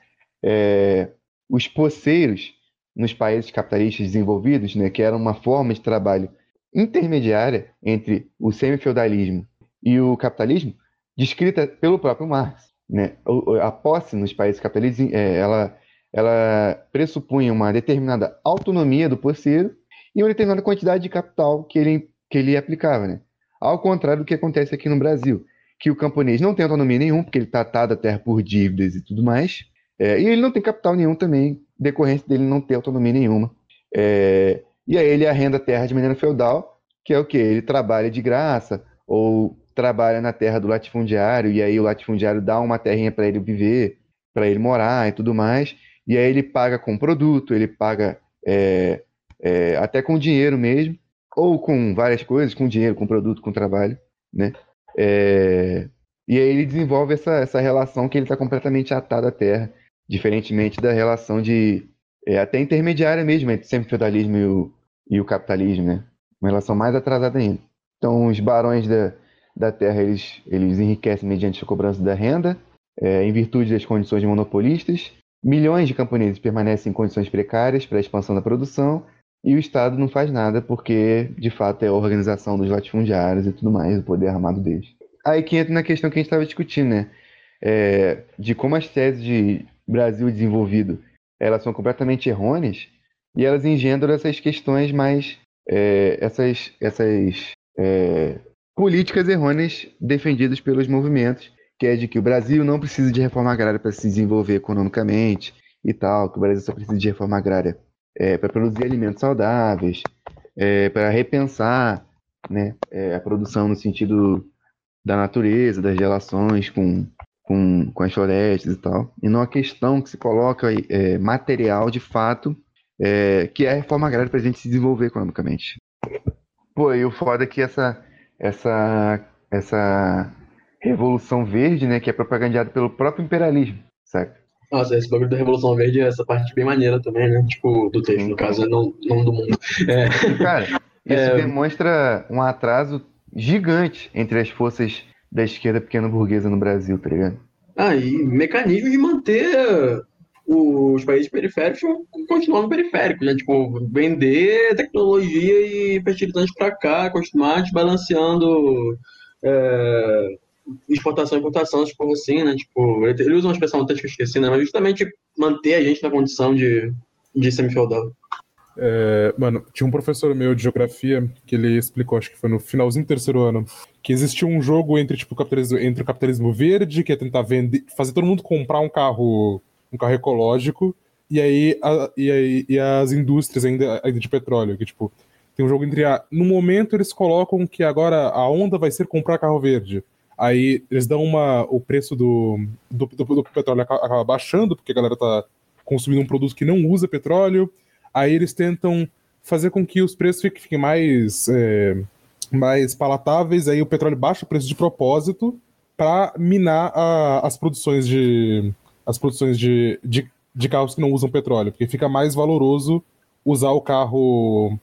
é, os poceiros nos países capitalistas desenvolvidos, né, que era uma forma de trabalho intermediária entre o semifeudalismo e o capitalismo, descrita pelo próprio Marx. Né? A posse nos países capitalistas é, ela, ela pressupunha uma determinada autonomia do posseiro e uma determinada quantidade de capital que ele, que ele aplicava, né? Ao contrário do que acontece aqui no Brasil, que o camponês não tem autonomia nenhuma, porque ele está atado à terra por dívidas e tudo mais, é, e ele não tem capital nenhum também, decorrência dele não ter autonomia nenhuma. É, e aí ele arrenda a terra de maneira feudal, que é o que? Ele trabalha de graça, ou trabalha na terra do latifundiário, e aí o latifundiário dá uma terrinha para ele viver, para ele morar e tudo mais, e aí ele paga com produto, ele paga é, é, até com dinheiro mesmo, ou com várias coisas, com dinheiro, com produto, com trabalho, né? É, e aí ele desenvolve essa, essa relação que ele está completamente atado à terra, diferentemente da relação de é, até intermediária mesmo entre o semifeudalismo e o, e o capitalismo, né? Uma relação mais atrasada ainda. Então, os barões da, da terra, eles, eles enriquecem mediante a cobrança da renda, é, em virtude das condições monopolistas. Milhões de camponeses permanecem em condições precárias para a expansão da produção, e o Estado não faz nada porque, de fato, é a organização dos latifundiários e tudo mais, o poder armado deles. Aí que entra na questão que a gente estava discutindo, né? É, de como as teses de Brasil desenvolvido elas são completamente errôneas e elas engendram essas questões mais é, essas essas é, políticas errôneas defendidas pelos movimentos que é de que o Brasil não precisa de reforma agrária para se desenvolver economicamente e tal que o Brasil só precisa de reforma agrária é, para produzir alimentos saudáveis, é, para repensar né, é, a produção no sentido da natureza, das relações com, com, com as florestas e tal, e não a questão que se coloca é, material de fato, é, que é a reforma agrária para a gente se desenvolver economicamente. Pô, e o foda é que essa, essa, essa revolução verde, né, que é propagandeada pelo próprio imperialismo, sabe? Nossa, esse bagulho da Revolução Verde é essa parte bem maneira também, né? Tipo, do texto, no caso, não, não do mundo. É. Cara, isso é... demonstra um atraso gigante entre as forças da esquerda pequena burguesa no Brasil, tá ligado? Ah, e mecanismo de manter os países periféricos continuando periféricos, né? Tipo, vender tecnologia e fertilizantes para cá, continuar desbalanceando é, exportação e importação, tipo assim, né? Tipo, ele usa uma expressão até que eu esqueci, né? Mas justamente manter a gente na condição de, de semi-feudal. É, mano, tinha um professor meu de geografia que ele explicou, acho que foi no finalzinho do terceiro ano, que existia um jogo entre, tipo, o capitalismo, entre o capitalismo verde, que é tentar vender, fazer todo mundo comprar um carro, um carro ecológico, e aí, a, e, aí e as indústrias ainda, ainda de petróleo, que, tipo, tem um jogo entre a. No momento eles colocam que agora a onda vai ser comprar carro verde. Aí eles dão uma. O preço do, do, do, do petróleo acaba baixando, porque a galera tá consumindo um produto que não usa petróleo. Aí eles tentam fazer com que os preços fiquem mais, é, mais palatáveis. Aí o petróleo baixa o preço de propósito para minar a, as produções de as produções de, de, de carros que não usam petróleo, porque fica mais valoroso usar o carro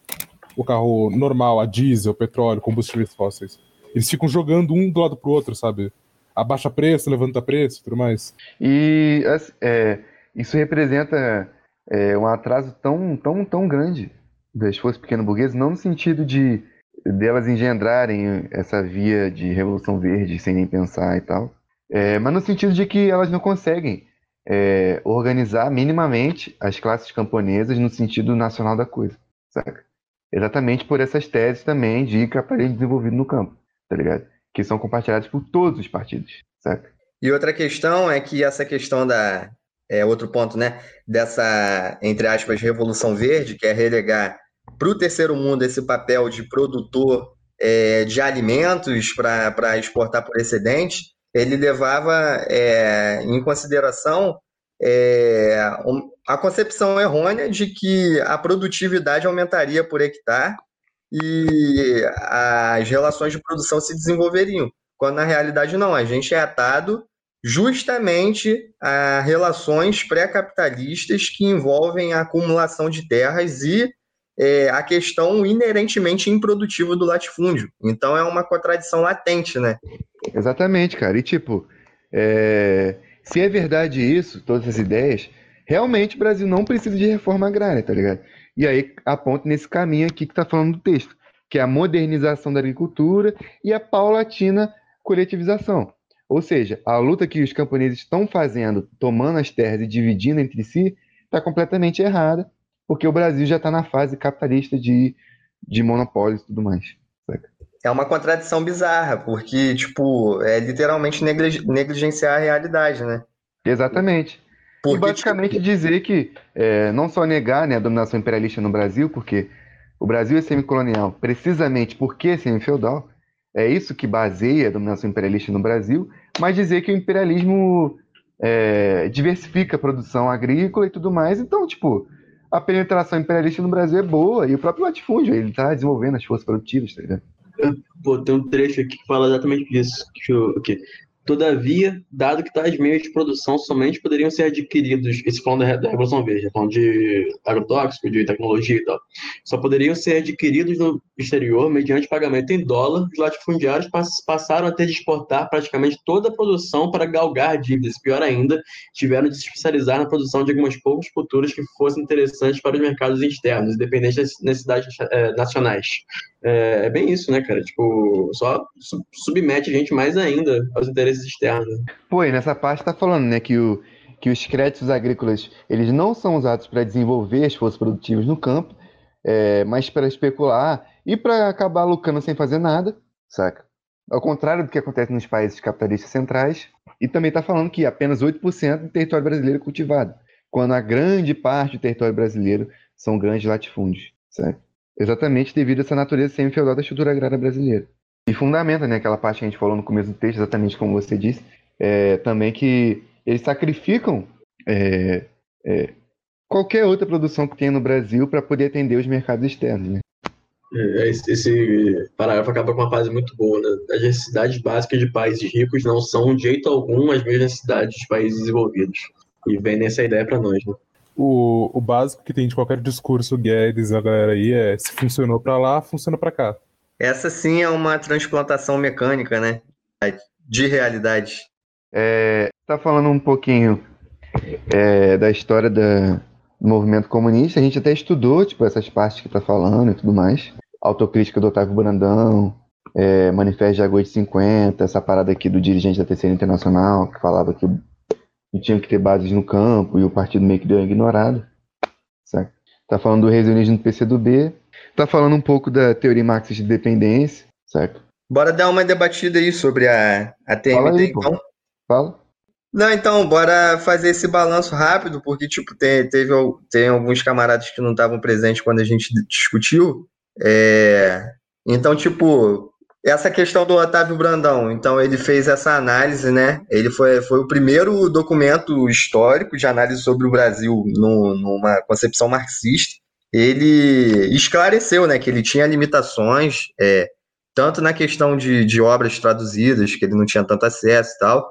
o carro normal, a diesel, petróleo, combustíveis fósseis. Eles ficam jogando um do lado pro outro, sabe? Abaixa preço, levanta preço tudo mais. E é, isso representa é, um atraso tão, tão, tão grande das forças pequeno-burguesas, não no sentido de delas engendrarem essa via de revolução verde sem nem pensar e tal, é, mas no sentido de que elas não conseguem é, organizar minimamente as classes camponesas no sentido nacional da coisa, saca? Exatamente por essas teses também de capitalismo desenvolvido no campo tá ligado? Que são compartilhados por todos os partidos, saca? E outra questão é que essa questão da. É outro ponto, né? Dessa, entre aspas, Revolução Verde, que é relegar para o terceiro mundo esse papel de produtor é, de alimentos para exportar por excedente, ele levava é, em consideração é, a concepção errônea de que a produtividade aumentaria por hectare e as relações de produção se desenvolveriam. Quando na realidade não, a gente é atado justamente a relações pré-capitalistas que envolvem a acumulação de terras e é, a questão inerentemente improdutiva do latifúndio. Então é uma contradição latente, né? Exatamente, cara. E tipo, é... se é verdade isso, todas as ideias, realmente o Brasil não precisa de reforma agrária, tá ligado? E aí aponta nesse caminho aqui que está falando do texto, que é a modernização da agricultura e a paulatina coletivização. Ou seja, a luta que os camponeses estão fazendo, tomando as terras e dividindo entre si, está completamente errada, porque o Brasil já está na fase capitalista de, de monopólios e tudo mais. Saca? é uma contradição bizarra, porque, tipo, é literalmente negligenciar a realidade, né? Exatamente. Porque, e basicamente tipo... dizer que é, não só negar né, a dominação imperialista no Brasil, porque o Brasil é semicolonial precisamente porque é semi-feudal, é isso que baseia a dominação imperialista no Brasil, mas dizer que o imperialismo é, diversifica a produção agrícola e tudo mais. Então, tipo, a penetração imperialista no Brasil é boa e o próprio latifúndio, ele está desenvolvendo as forças produtivas, tá ligado? Pô, tem um trecho aqui que fala exatamente disso. Deixa eu. Todavia, dado que tais meios de produção somente poderiam ser adquiridos, esse falando da, Revolução Verde, falando de agrotóxico, de tecnologia e tal, só poderiam ser adquiridos no exterior mediante pagamento em dólar, os latifundiários passaram a ter de exportar praticamente toda a produção para galgar dívidas. Pior ainda, tiveram de se especializar na produção de algumas poucas culturas que fossem interessantes para os mercados externos, independentes das necessidades é, nacionais. É, é, bem isso, né, cara? Tipo, só submete a gente mais ainda aos interesses externos. Pô, e nessa parte tá falando, né, que, o, que os créditos agrícolas, eles não são usados para desenvolver as forças produtivas no campo, é, mas para especular e para acabar lucrando sem fazer nada, saca? Ao contrário do que acontece nos países capitalistas centrais, e também está falando que apenas 8% do território brasileiro é cultivado, quando a grande parte do território brasileiro são grandes latifúndios, certo? Exatamente devido a essa natureza semi-feudal da estrutura agrária brasileira. E fundamenta, né, aquela parte que a gente falou no começo do texto, exatamente como você disse, é, também que eles sacrificam é, é, qualquer outra produção que tenha no Brasil para poder atender os mercados externos. Né? É, esse, esse, parágrafo acaba com uma frase muito boa. Né? As necessidades básicas de países ricos não são, de jeito algum, as mesmas necessidades de países desenvolvidos. E vem nessa ideia para nós. Né? O, o básico que tem de qualquer discurso Guedes, a galera aí, é se funcionou para lá, funciona para cá. Essa sim é uma transplantação mecânica, né? De realidade. É, tá falando um pouquinho é, da história da, do movimento comunista. A gente até estudou, tipo, essas partes que tá falando e tudo mais. Autocrítica do Otávio Brandão, é, Manifesto de Agosto de 50, essa parada aqui do dirigente da Terceira Internacional, que falava que e tinha que ter bases no campo e o partido meio que deu uma ignorada. Certo? Tá falando do resionismo do PCdoB, tá falando um pouco da teoria marxista de dependência, certo? Bora dar uma debatida aí sobre a, a TMT, Fala aí, então. Pô. Fala. Não, então, bora fazer esse balanço rápido, porque, tipo, tem, teve, tem alguns camaradas que não estavam presentes quando a gente discutiu. É, então, tipo, essa questão do Otávio Brandão, então ele fez essa análise, né? Ele foi, foi o primeiro documento histórico de análise sobre o Brasil no, numa concepção marxista. Ele esclareceu, né, que ele tinha limitações, é, tanto na questão de, de obras traduzidas, que ele não tinha tanto acesso e tal,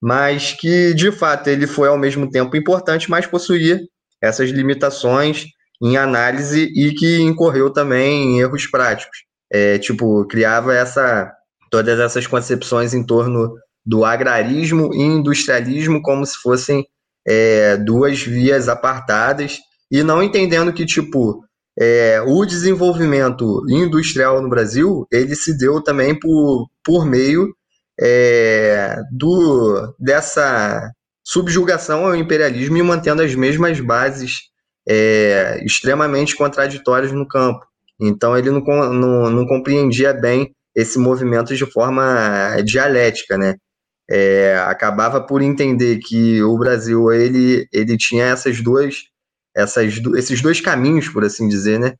mas que de fato ele foi ao mesmo tempo importante, mas possuía essas limitações em análise e que incorreu também em erros práticos é, tipo, criava essa todas essas concepções em torno do agrarismo e industrialismo como se fossem é, duas vias apartadas e não entendendo que, tipo, é, o desenvolvimento industrial no Brasil, ele se deu também por, por meio é, do, dessa subjugação ao imperialismo e mantendo as mesmas bases é, extremamente contraditórias no campo. Então ele não, não, não compreendia bem esse movimento de forma dialética, né? É, acabava por entender que o Brasil ele, ele tinha essas duas essas, esses dois caminhos, por assim dizer, né?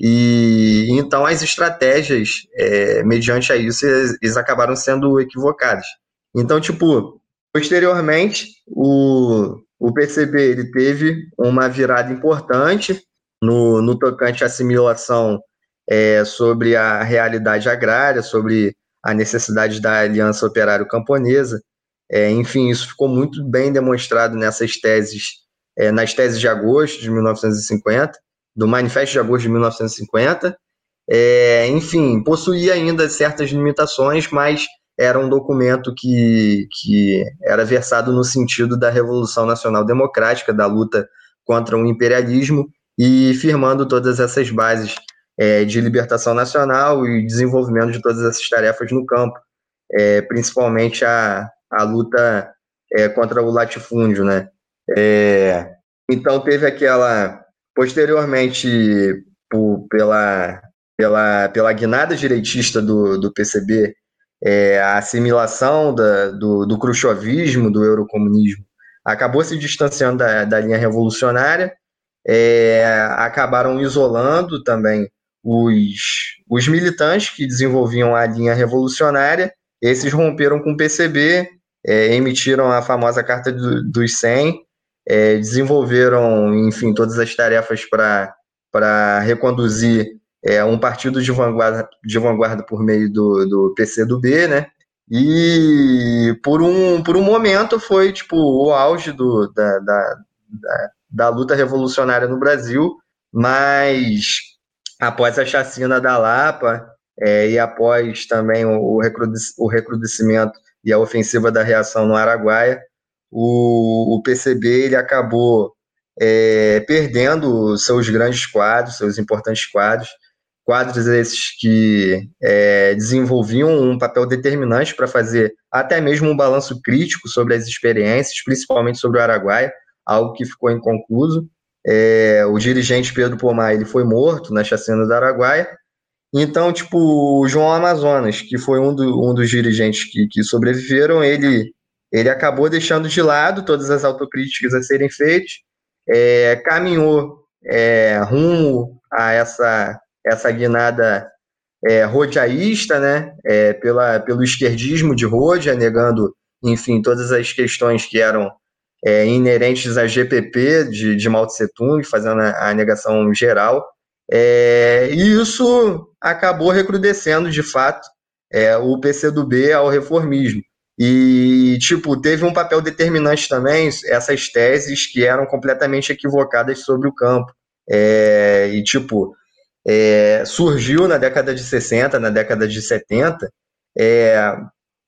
E então as estratégias, é, mediante a isso, eles, acabaram sendo equivocadas. Então, tipo, posteriormente, o, o PCB ele teve uma virada importante, no, no tocante à assimilação é, sobre a realidade agrária, sobre a necessidade da aliança operário-camponesa. É, enfim, isso ficou muito bem demonstrado nessas teses, é, nas teses de agosto de 1950, do Manifesto de Agosto de 1950. É, enfim, possuía ainda certas limitações, mas era um documento que, que era versado no sentido da Revolução Nacional Democrática, da luta contra o imperialismo e firmando todas essas bases é, de libertação nacional e desenvolvimento de todas essas tarefas no campo, é, principalmente a, a luta é, contra o latifúndio, né? É, então teve aquela posteriormente por, pela pela, pela guinada direitista do, do PCB, é, a assimilação da, do, do do eurocomunismo, acabou se distanciando da, da linha revolucionária, é, acabaram isolando também os, os militantes que desenvolviam a linha revolucionária, esses romperam com o PCB, é, emitiram a famosa Carta do, dos 100, é, desenvolveram, enfim, todas as tarefas para reconduzir é, um partido de vanguarda, de vanguarda por meio do, do PCdoB, né? E por um, por um momento foi tipo o auge do, da, da, da, da luta revolucionária no Brasil, mas após a chacina da Lapa é, e após também o, o recrudescimento e a ofensiva da reação no Araguaia, o, o PCB ele acabou é, perdendo seus grandes quadros, seus importantes quadros, quadros esses que é, desenvolviam um papel determinante para fazer até mesmo um balanço crítico sobre as experiências, principalmente sobre o Araguaia, algo que ficou inconcluso. É, o dirigente Pedro Pomar ele foi morto na chacina do Araguaia. Então, tipo, o João Amazonas, que foi um, do, um dos dirigentes que, que sobreviveram, ele, ele acabou deixando de lado todas as autocríticas a serem feitas, é, caminhou é, rumo a essa, essa guinada é, rodeaísta, né, é, pela, pelo esquerdismo de Rodia, negando, enfim, todas as questões que eram é, inerentes à GPP de, de Mao Tse Tung, fazendo a, a negação geral. É, e isso acabou recrudescendo, de fato, é, o PCdoB ao reformismo. E, tipo, teve um papel determinante também essas teses que eram completamente equivocadas sobre o campo. É, e, tipo, é, surgiu na década de 60, na década de 70, é,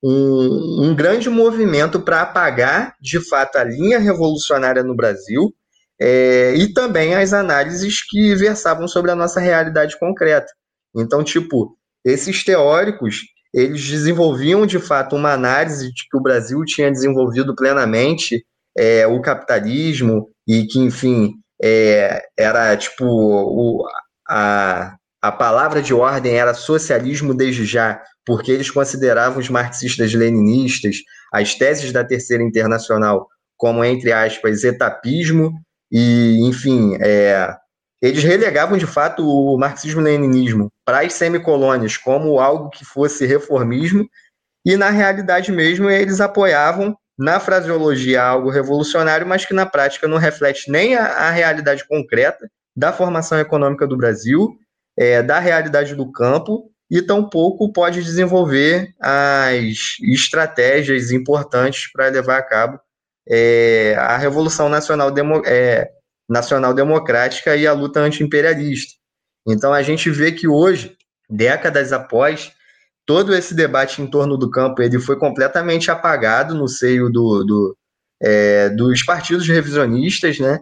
um, um grande movimento para apagar, de fato, a linha revolucionária no Brasil é, e também as análises que versavam sobre a nossa realidade concreta. Então, tipo, esses teóricos, eles desenvolviam, de fato, uma análise de que o Brasil tinha desenvolvido plenamente é, o capitalismo e que, enfim, é, era, tipo, o, a, a palavra de ordem era socialismo desde já, porque eles consideravam os marxistas-leninistas, as teses da Terceira Internacional, como, entre aspas, etapismo, e, enfim, é, eles relegavam de fato o marxismo-leninismo para as semicolônias como algo que fosse reformismo, e na realidade mesmo eles apoiavam na fraseologia algo revolucionário, mas que na prática não reflete nem a, a realidade concreta da formação econômica do Brasil é, da realidade do campo e tampouco pode desenvolver as estratégias importantes para levar a cabo é, a Revolução Nacional, Demo, é, Nacional Democrática e a luta anti-imperialista. Então a gente vê que hoje, décadas após, todo esse debate em torno do campo ele foi completamente apagado no seio do, do é, dos partidos revisionistas, né?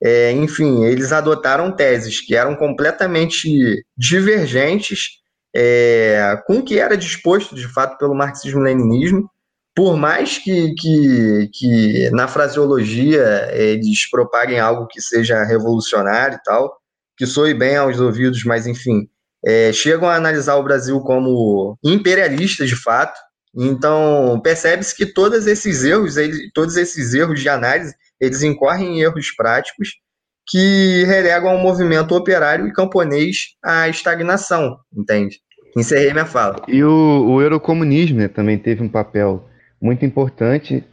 É, enfim, eles adotaram teses que eram completamente divergentes é, com o que era disposto, de fato, pelo marxismo-leninismo, por mais que, que, que na fraseologia eles propaguem algo que seja revolucionário e tal, que soe bem aos ouvidos, mas enfim, é, chegam a analisar o Brasil como imperialista de fato. Então percebe-se que todos esses erros, todos esses erros de análise, eles incorrem em erros práticos que relegam o movimento operário e camponês à estagnação, entende? Encerrei minha fala. E o, o eurocomunismo né, também teve um papel muito importante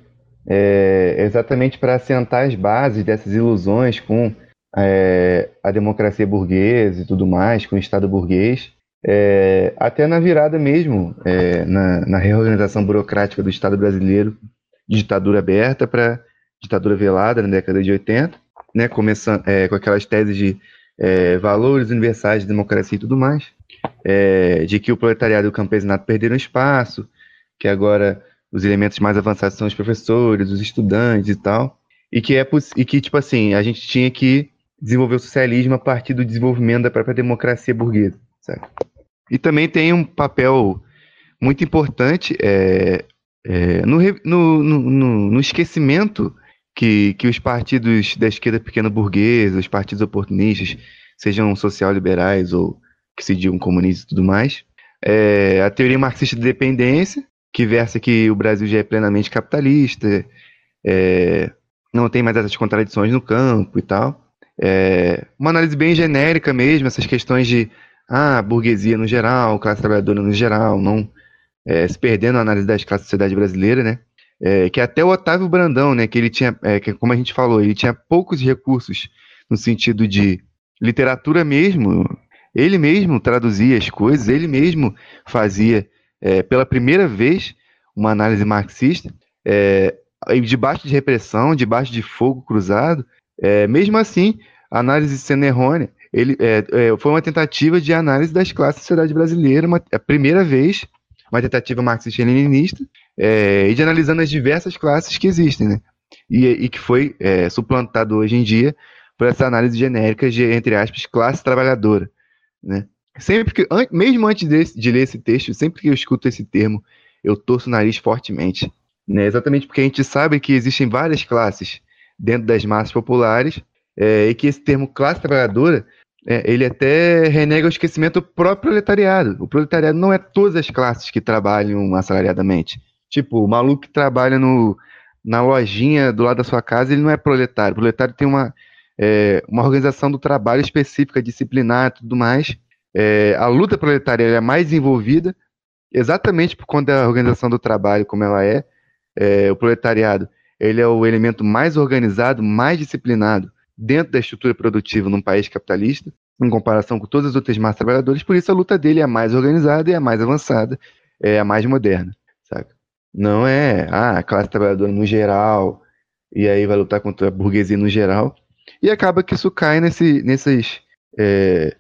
é, exatamente para assentar as bases dessas ilusões com é, a democracia burguesa e tudo mais, com o Estado burguês, é, até na virada mesmo, é, na, na, reorganização burocrática do Estado brasileiro, de ditadura aberta para ditadura velada na década de 80, né, começando é, com aquelas teses de é, valores universais de democracia e tudo mais, é, de que o proletariado e o campesinato perderam espaço, que agora os elementos mais avançados são os professores, os estudantes e tal, e que é e que tipo assim a gente tinha que desenvolver o socialismo a partir do desenvolvimento da própria democracia burguesa, sabe? E também tem um papel muito importante é, é, no, no, no, no esquecimento que, que os partidos da esquerda pequena burguesa, os partidos oportunistas, sejam social-liberais ou que seguiam um comunismo e tudo mais. É, a teoria marxista de dependência, que versa que o Brasil já é plenamente capitalista, é, não tem mais essas contradições no campo e tal. É, uma análise bem genérica mesmo, essas questões de ah, burguesia no geral, classe trabalhadora no geral, não é, se perdendo a análise das classes da sociedade brasileira, né? É, que até o Otávio Brandão, né, que ele tinha, é, que, como a gente falou, ele tinha poucos recursos no sentido de literatura mesmo, ele mesmo traduzia as coisas, ele mesmo fazia é, pela primeira vez uma análise marxista, é, debaixo de repressão, debaixo de fogo cruzado, é, mesmo assim, a análise sendo errônea, ele, é, é, foi uma tentativa de análise das classes da sociedade brasileira, uma, a primeira vez, uma tentativa marxista-leninista, é, e de analisando as diversas classes que existem, né? E, e que foi é, suplantado hoje em dia por essa análise genérica de, entre aspas, classe trabalhadora, né? Sempre que, an, mesmo antes de, ler esse texto, sempre que eu escuto esse termo, eu torço o nariz fortemente, né? Exatamente porque a gente sabe que existem várias classes dentro das massas populares é, e que esse termo classe trabalhadora é, ele até renega o esquecimento próprio proletariado. O proletariado não é todas as classes que trabalham assalariadamente. Tipo, o maluco que trabalha no, na lojinha do lado da sua casa, ele não é proletário. O proletário tem uma, é, uma organização do trabalho específica, disciplinar e tudo mais. É, a luta proletária é mais desenvolvida exatamente por conta da organização do trabalho como ela é. é. O proletariado ele é o elemento mais organizado, mais disciplinado dentro da estrutura produtiva num país capitalista, em comparação com todas as outras massas trabalhadoras, por isso a luta dele é a mais organizada e a mais avançada, é a mais moderna, saca? Não é ah, a classe trabalhadora no geral, e aí vai lutar contra a burguesia no geral, e acaba que isso cai nesse, nesses. É,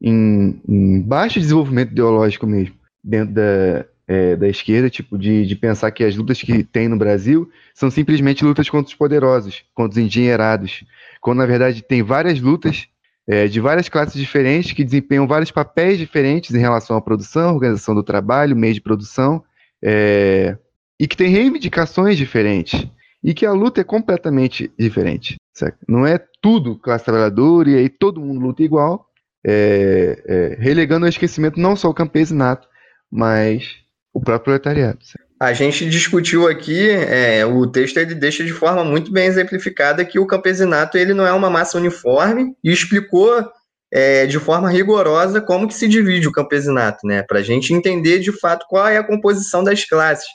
em, em, baixo desenvolvimento ideológico mesmo, dentro da, é, da esquerda, tipo, de, de pensar que as lutas que tem no Brasil são simplesmente lutas contra os poderosos, contra os endinheirados, quando na verdade tem várias lutas é, de várias classes diferentes que desempenham vários papéis diferentes em relação à produção, organização do trabalho, meio de produção, é, e que tem reivindicações diferentes, e que a luta é completamente diferente. Certo? Não é tudo classe trabalhadora e aí todo mundo luta igual, é, é, relegando ao esquecimento não só o campesinato, mas o próprio proletariado. Certo? A gente discutiu aqui, é, o texto ele deixa de forma muito bem exemplificada que o campesinato ele não é uma massa uniforme e explicou é, de forma rigorosa como que se divide o campesinato, né? Para a gente entender de fato qual é a composição das classes.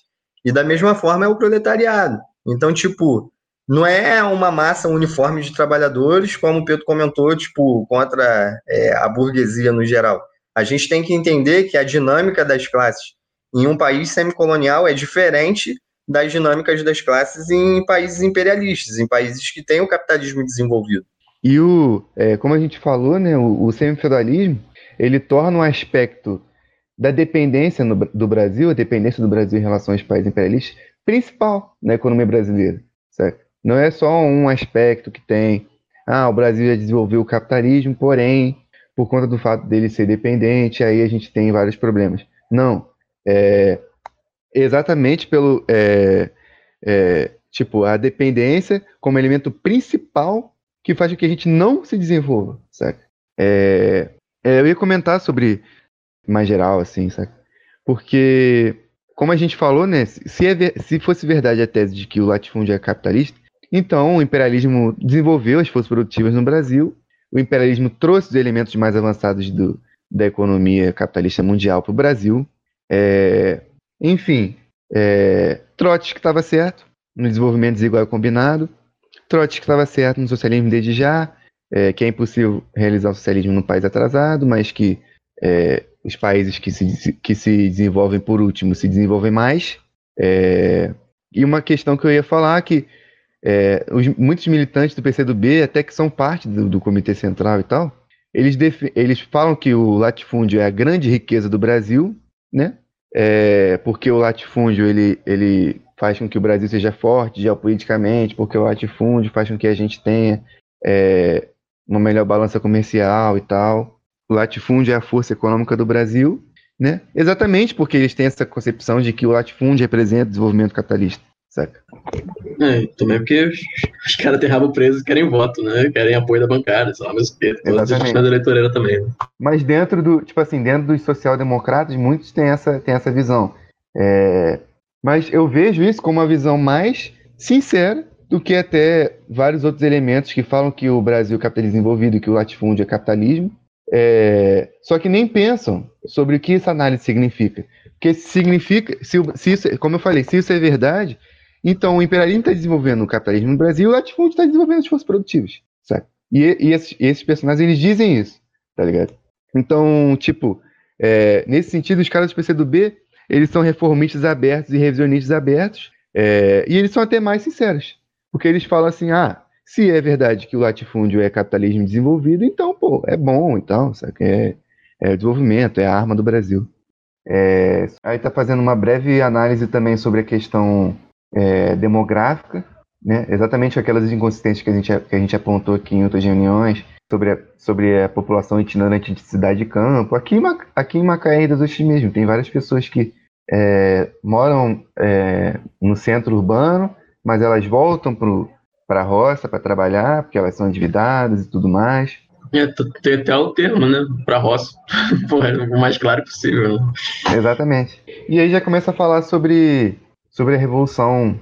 E da mesma forma é o proletariado. Então, tipo, não é uma massa uniforme de trabalhadores, como o Pedro comentou, tipo, contra é, a burguesia no geral. A gente tem que entender que a dinâmica das classes em um país semicolonial é diferente das dinâmicas das classes em países imperialistas, em países que têm o capitalismo desenvolvido. E o, é, como a gente falou, né, o, o semifeudalismo, ele torna um aspecto da dependência no, do Brasil, a dependência do Brasil em relação aos países imperialistas, principal na economia brasileira. Certo? Não é só um aspecto que tem, ah, o Brasil já desenvolveu o capitalismo, porém, por conta do fato dele ser dependente, aí a gente tem vários problemas. Não, é, exatamente pelo é, é, tipo a dependência como elemento principal que faz com que a gente não se desenvolva, saca? É, é, eu ia comentar sobre mais geral, assim, saca? Porque, como a gente falou, né, se, é, se fosse verdade a tese de que o latifúndio é capitalista, então o imperialismo desenvolveu as forças produtivas no Brasil, o imperialismo trouxe os elementos mais avançados do, da economia capitalista mundial para o Brasil, é, enfim, é, Trotsky estava certo no desenvolvimento desigual e combinado. Trotsky estava certo no socialismo desde já, é, que é impossível realizar o socialismo num país atrasado, mas que é, os países que se, que se desenvolvem por último se desenvolvem mais. É, e uma questão que eu ia falar que é, os, muitos militantes do PCdoB, até que são parte do, do Comitê Central e tal, eles, eles falam que o latifúndio é a grande riqueza do Brasil, né? É, porque o latifúndio ele, ele faz com que o Brasil seja forte geopoliticamente, porque o latifúndio faz com que a gente tenha é, uma melhor balança comercial e tal. O latifúndio é a força econômica do Brasil, né? Exatamente porque eles têm essa concepção de que o latifúndio representa o desenvolvimento capitalista. Saca? É, também porque os, caras têm rabo preso e querem voto, né? Querem apoio da bancada, sei lá, mas as da eleitoreira também. Né? Mas dentro do, tipo assim, dentro dos social-democratas, muitos têm essa, têm essa visão. É, mas eu vejo isso como uma visão mais sincera do que até vários outros elementos que falam que o Brasil é capitalismo envolvido, que o latifúndio é capitalismo, é, só que nem pensam sobre o que essa análise significa. Porque significa, se, se isso, como eu falei, se isso é verdade, então o imperialismo está desenvolvendo o capitalismo no Brasil e o latifúndio está desenvolvendo as forças produtivas, sabe? E, e esses, esses, personagens, eles dizem isso, tá ligado? Então, tipo, é, nesse sentido, os caras do PCdoB, eles são reformistas abertos e revisionistas abertos, é, e eles são até mais sinceros, porque eles falam assim, ah, se é verdade que o latifúndio é capitalismo desenvolvido, então, pô, é bom, então, sabe? É, é desenvolvimento, é a arma do Brasil. É, aí está fazendo uma breve análise também sobre a questão é, demográfica, né? exatamente aquelas inconsistências que a, gente, que a gente apontou aqui em outras reuniões, sobre a, sobre a população itinerante de cidade e campo. Aqui em, aqui em Macaé das Ostras mesmo, tem várias pessoas que é, moram é, no centro urbano, mas elas voltam para a roça para trabalhar, porque elas são endividadas e tudo mais. É, tem até o termo, né? Para roça. (laughs) Pô, é o mais claro possível. Né? Exatamente. E aí já começa a falar sobre, sobre a revolução,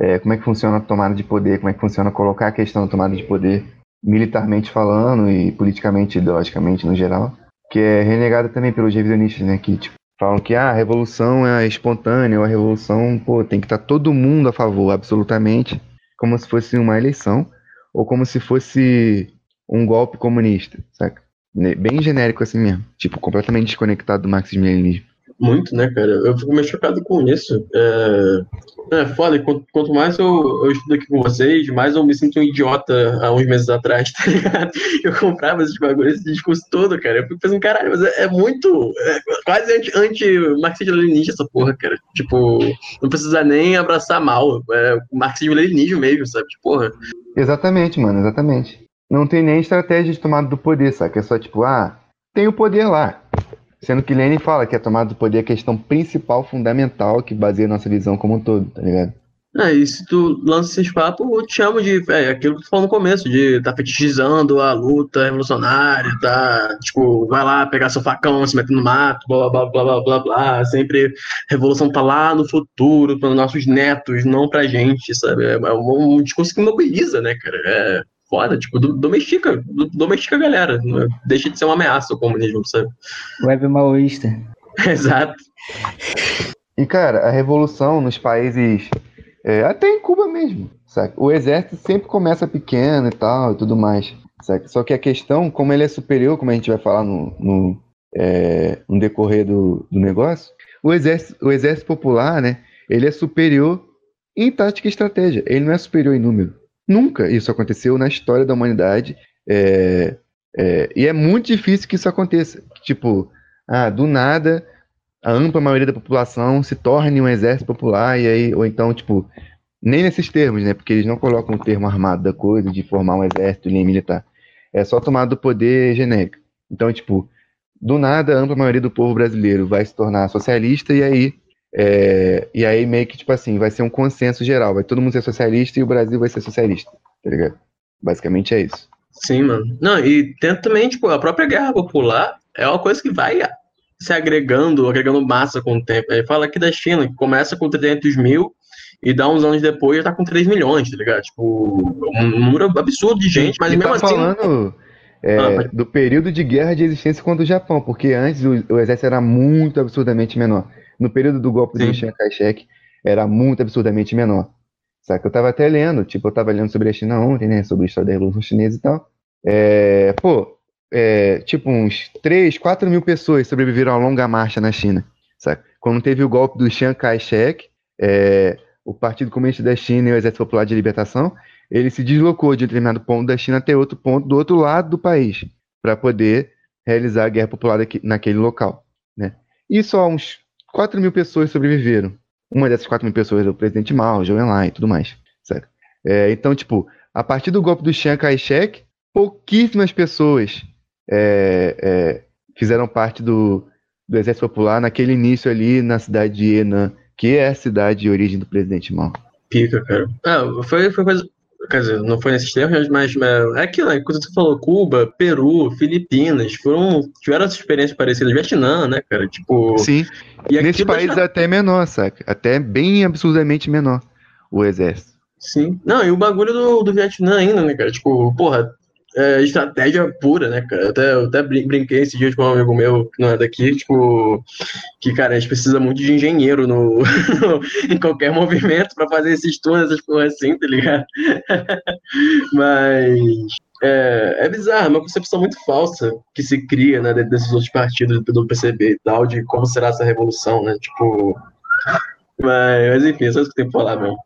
é, como é que funciona a tomada de poder, como é que funciona colocar a questão da tomada de poder, militarmente falando e politicamente, ideologicamente no geral, que é renegada também pelos revisionistas, né? Que tipo, falam que ah, a revolução é espontânea, ou a revolução, pô, tem que estar tá todo mundo a favor, absolutamente, como se fosse uma eleição, ou como se fosse um golpe comunista, saca? Bem genérico assim mesmo. Tipo, completamente desconectado do marxismo-leninismo. Muito, né, cara? Eu fico meio chocado com isso. É, é foda, quanto, quanto mais eu, eu estudo aqui com vocês, mais eu me sinto um idiota há uns meses atrás, (laughs) tá ligado? Eu comprava esses bagulhos, esse discurso todo, cara. Eu fico pensando, caralho, mas é, é muito. É quase anti-marxismo-leninista essa porra, cara. Tipo, não precisa nem abraçar mal. É marxismo-leninismo mesmo, sabe? Tipo, porra. Exatamente, mano, exatamente não tem nem estratégia de tomada do poder, sabe? É só tipo, ah, tem o poder lá. Sendo que Lenin fala que a tomada do poder é a questão principal, fundamental, que baseia nossa visão como um todo, tá ligado? É, e se tu lança esses papos, eu te chamo de. É, aquilo que tu falou no começo, de tá fetichizando a luta revolucionária, tá. Tipo, vai lá pegar seu facão, se meter no mato, blá blá blá blá blá blá. Sempre revolução tá lá no futuro, para nossos netos, não pra gente, sabe? É, é um, um discurso que mobiliza, né, cara? É foda, tipo, domestica, domestica a galera. Né? Deixa de ser uma ameaça o comunismo, sabe? Web maoísta. (laughs) Exato. E, cara, a revolução nos países. É, até em Cuba mesmo, sabe? O exército sempre começa pequeno e tal e tudo mais. Sabe? Só que a questão, como ele é superior, como a gente vai falar no, no, é, no decorrer do, do negócio, o exército, o exército popular, né? Ele é superior em tática e estratégia. Ele não é superior em número. Nunca isso aconteceu na história da humanidade. É, é, e é muito difícil que isso aconteça. Tipo, ah, do nada, a ampla maioria da população se torne um exército popular, e aí, ou então, tipo, nem nesses termos, né? Porque eles não colocam o termo armado da coisa, de formar um exército nem militar. É só tomada do poder genérico. Então, tipo, do nada, a ampla maioria do povo brasileiro vai se tornar socialista, e aí é, e aí meio que, tipo assim, vai ser um consenso geral. Vai todo mundo ser socialista e o Brasil vai ser socialista, tá ligado? Basicamente é isso. Sim, mano. Não, e tem também, tipo, a própria guerra popular é uma coisa que vai se agregando, agregando massa com o tempo. Ele fala aqui da China, que começa com 300 mil e dá uns anos depois já tá com 3 milhões, tá ligado? Tipo, um número absurdo de gente, mas e mesmo tá assim... falando é, ah, do período de guerra de existência contra o Japão, porque antes o, o exército era muito absurdamente menor no período do golpe Sim. do Chiang Kai-shek, era muito absurdamente menor. Sabe? Eu tava até lendo, tipo, eu tava lendo sobre a China ontem, né, sobre a história da Revolução Chinesa e tal. É, pô, é, tipo, uns 3, 4 mil pessoas sobreviveram a longa marcha na China, sabe? Quando teve o golpe do Chiang Kai-shek, é, o Partido Comunista da China e o Exército Popular de Libertação, ele se deslocou de um determinado ponto da China até outro ponto do outro lado do país, para poder realizar a guerra popular naquele local, né? E só uns 4 mil pessoas sobreviveram. Uma dessas 4 mil pessoas é o presidente Mao, Zhou Enlai e tudo mais. Certo? É, então, tipo, a partir do golpe do Chiang Kai-shek, pouquíssimas pessoas é, é, fizeram parte do, do Exército Popular naquele início ali na cidade de Henan, que é a cidade de origem do presidente Mao. pica, cara. Ah, foi, foi coisa. Quer dizer, não foi nesses termos, mas, é aquilo, né? Quando você falou Cuba, Peru, Filipinas, foram, tiveram essa experiência parecida. Vietnã, né, cara? Tipo. Sim. E Nesses países já... até menor, saca? Até bem absurdamente menor o exército. Sim. Não, e o bagulho do, do Vietnã ainda, né, cara? Tipo, porra, é, estratégia pura, né, cara? Eu até, eu até brinquei esse dia com um amigo meu que não é daqui, tipo, que, cara, a gente precisa muito de engenheiro no, (laughs) em qualquer movimento para fazer esses turnos, essas coisas assim, tá ligado? (laughs) Mas é, é bizarro, é uma concepção muito falsa que se cria, né, desses outros partidos do PCB e tal, de como será essa revolução, né? Tipo. Mas, mas enfim, é só isso que tenho que falar mesmo.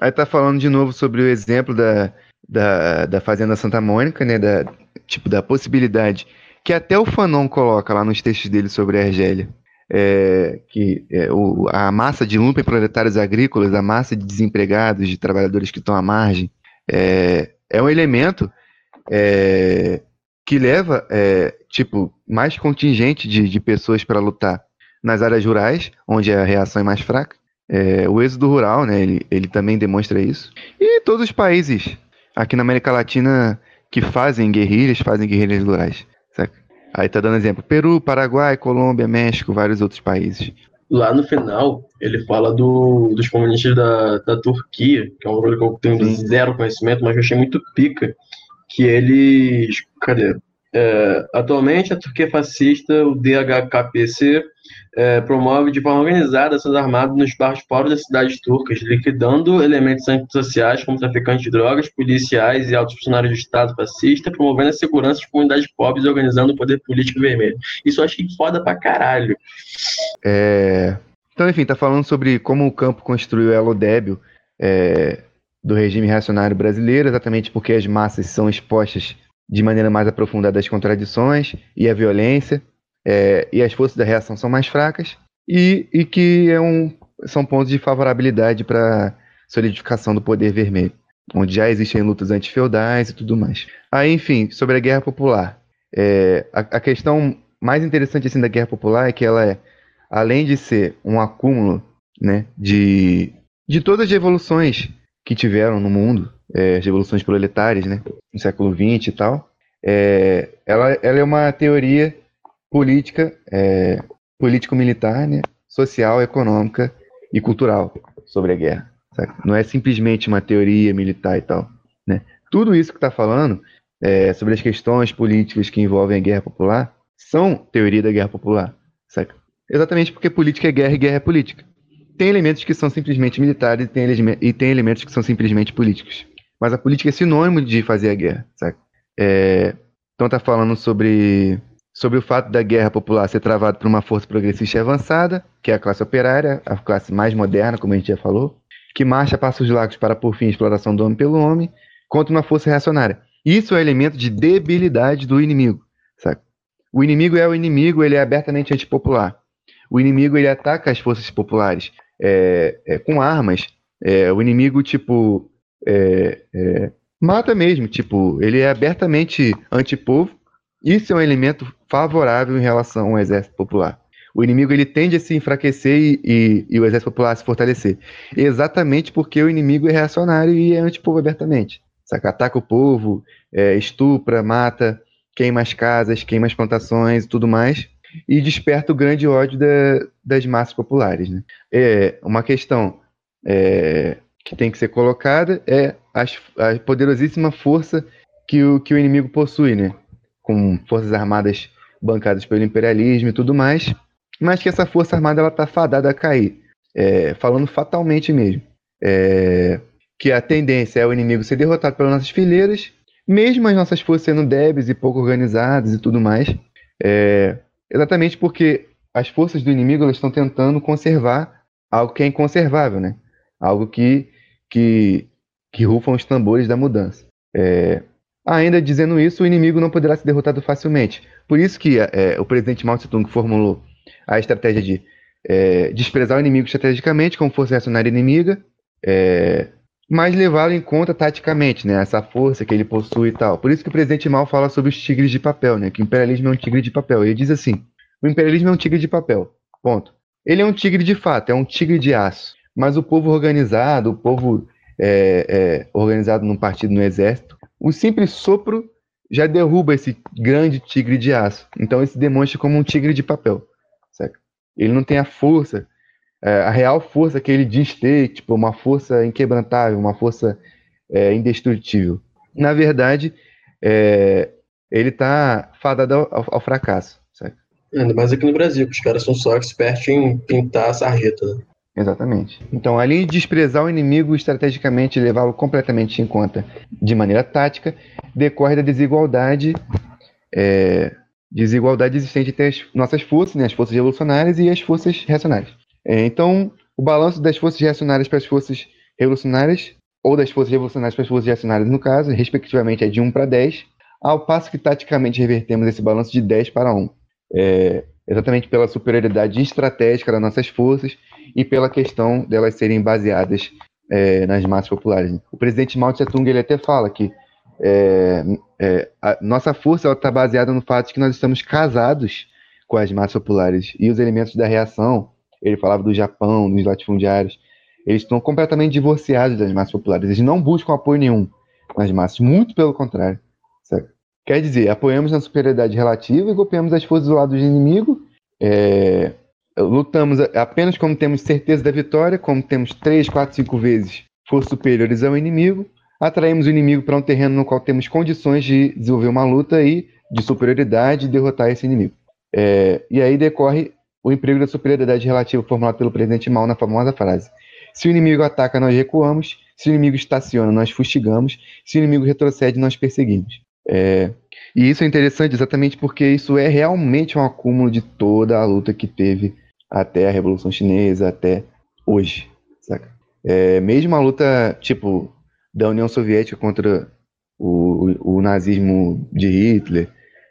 Aí tá falando de novo sobre o exemplo da, da, da Fazenda Santa Mônica, né? Da, tipo, da possibilidade que até o Fanon coloca lá nos textos dele sobre a Argélia. É, que é, o, a massa de lumpen proletários agrícolas, a massa de desempregados, de trabalhadores que estão à margem, é, é um elemento é, que leva, é, tipo, mais contingente de, de pessoas para lutar nas áreas rurais, onde a reação é mais fraca, é, o êxodo rural, né, ele, ele também demonstra isso. E todos os países aqui na América Latina que fazem guerrilhas, fazem guerrilhas rurais. Saca? Aí tá dando exemplo: Peru, Paraguai, Colômbia, México, vários outros países. Lá no final, ele fala do, dos comunistas da, da Turquia, que é um bagulho que eu tenho Sim. zero conhecimento, mas eu achei muito pica. Que eles. Cadê? É, atualmente, a Turquia fascista, o DHKPC, é, promove de forma organizada ações armadas nos bairros pobres das cidades turcas, liquidando elementos antissociais como traficantes de drogas, policiais e altos funcionários do Estado fascista, promovendo a segurança de comunidades pobres e organizando o poder político vermelho. Isso eu achei foda pra caralho. É... Então, enfim, tá falando sobre como o campo construiu o elo débil é, do regime reacionário brasileiro, exatamente porque as massas são expostas de maneira mais aprofundada às contradições e à violência, é, e as forças da reação são mais fracas, e, e que é um, são pontos de favorabilidade para solidificação do poder vermelho, onde já existem lutas antifeudais e tudo mais. Aí, enfim, sobre a guerra popular. É, a, a, questão mais interessante assim, da guerra popular é que ela é, além de ser um acúmulo né, de, de todas as revoluções que tiveram no mundo, é, revoluções proletárias, né, no século XX e tal, é, ela, ela é uma teoria política, é, político-militar, né, social, econômica e cultural sobre a guerra. Sabe? Não é simplesmente uma teoria militar e tal. Né? Tudo isso que está falando é, sobre as questões políticas que envolvem a guerra popular são teoria da guerra popular. Exatamente porque política é guerra e guerra é política. Tem elementos que são simplesmente militares e tem, e tem elementos que são simplesmente políticos. Mas a política é sinônimo de fazer a guerra. Sabe? É, então está falando sobre sobre o fato da guerra popular ser travada por uma força progressista avançada, que é a classe operária, a classe mais moderna, como a gente já falou, que marcha passos largos para por fim a exploração do homem pelo homem, contra uma força reacionária. Isso é elemento de debilidade do inimigo, sabe? O inimigo é o inimigo, ele é abertamente antipopular. O inimigo ele ataca as forças populares é, é, com armas. É, o inimigo tipo é, é, mata mesmo, tipo ele é abertamente antipovo isso é um elemento favorável em relação ao exército popular. O inimigo ele tende a se enfraquecer e, e, e o exército popular a se fortalecer. Exatamente porque o inimigo é reacionário e é antipovo abertamente. Saca? Ataca o povo, é, estupra, mata, queima as casas, queima as plantações e tudo mais. E desperta o grande ódio da, das massas populares. Né? É, uma questão é, que tem que ser colocada é a poderosíssima força que o, que o inimigo possui, né? com forças armadas bancadas pelo imperialismo e tudo mais, mas que essa força armada ela está fadada a cair, é, falando fatalmente mesmo. É, que a tendência é o inimigo ser derrotado pelas nossas fileiras, mesmo as nossas forças sendo débeis e pouco organizadas e tudo mais, é, exatamente porque as forças do inimigo elas estão tentando conservar algo que é inconservável, né? Algo que que, que rufam os tambores da mudança. É, Ainda dizendo isso, o inimigo não poderá ser derrotado facilmente. Por isso que é, o presidente Mao Tse-tung formulou a estratégia de é, desprezar o inimigo estrategicamente como força reacionária inimiga, é, mas levá-lo em conta taticamente, né, essa força que ele possui e tal. Por isso que o presidente Mao fala sobre os tigres de papel, né, que o imperialismo é um tigre de papel. Ele diz assim: o imperialismo é um tigre de papel. Ponto. Ele é um tigre de fato, é um tigre de aço. Mas o povo organizado, o povo é, é, organizado num partido no exército, o simples sopro já derruba esse grande tigre de aço. Então ele se demonstra como um tigre de papel. Certo? Ele não tem a força, é, a real força que ele diz ter, tipo, uma força inquebrantável, uma força é, indestrutível. Na verdade, é, ele está fadado ao, ao, fracasso. Certo? Ainda mais aqui no Brasil, que os caras são só expertos em pintar a sarreta. Né? Exatamente. Então, de desprezar o inimigo estrategicamente e levá-lo completamente em conta de maneira tática, decorre da desigualdade, é, desigualdade existente entre as nossas forças, né, as forças revolucionárias e as forças reacionárias. É, então, o balanço das forças reacionárias para as forças revolucionárias, ou das forças revolucionárias para as forças reacionárias, no caso, respectivamente, é de 1 para 10, ao passo que taticamente revertemos esse balanço de 10 para 1. É, exatamente pela superioridade estratégica das nossas forças e pela questão delas serem baseadas é, nas massas populares. O presidente Mao Tse Tung ele até fala que é, é, a nossa força está baseada no fato de que nós estamos casados com as massas populares e os elementos da reação. Ele falava do Japão, dos latifundiários. Eles estão completamente divorciados das massas populares. Eles não buscam apoio nenhum nas massas, muito pelo contrário. Certo? Quer dizer, apoiamos na superioridade relativa e golpeamos as forças do lado do inimigo. É, lutamos apenas como temos certeza da vitória, como temos três, quatro, cinco vezes forças superiores ao inimigo, atraímos o inimigo para um terreno no qual temos condições de desenvolver uma luta e de superioridade e derrotar esse inimigo. É, e aí decorre o emprego da superioridade relativa formulado pelo presidente Mao na famosa frase: se o inimigo ataca, nós recuamos, se o inimigo estaciona, nós fustigamos, se o inimigo retrocede, nós perseguimos. É, e isso é interessante exatamente porque isso é realmente um acúmulo de toda a luta que teve até a Revolução Chinesa, até hoje, saca? É, mesmo a luta, tipo, da União Soviética contra o, o, o nazismo de Hitler,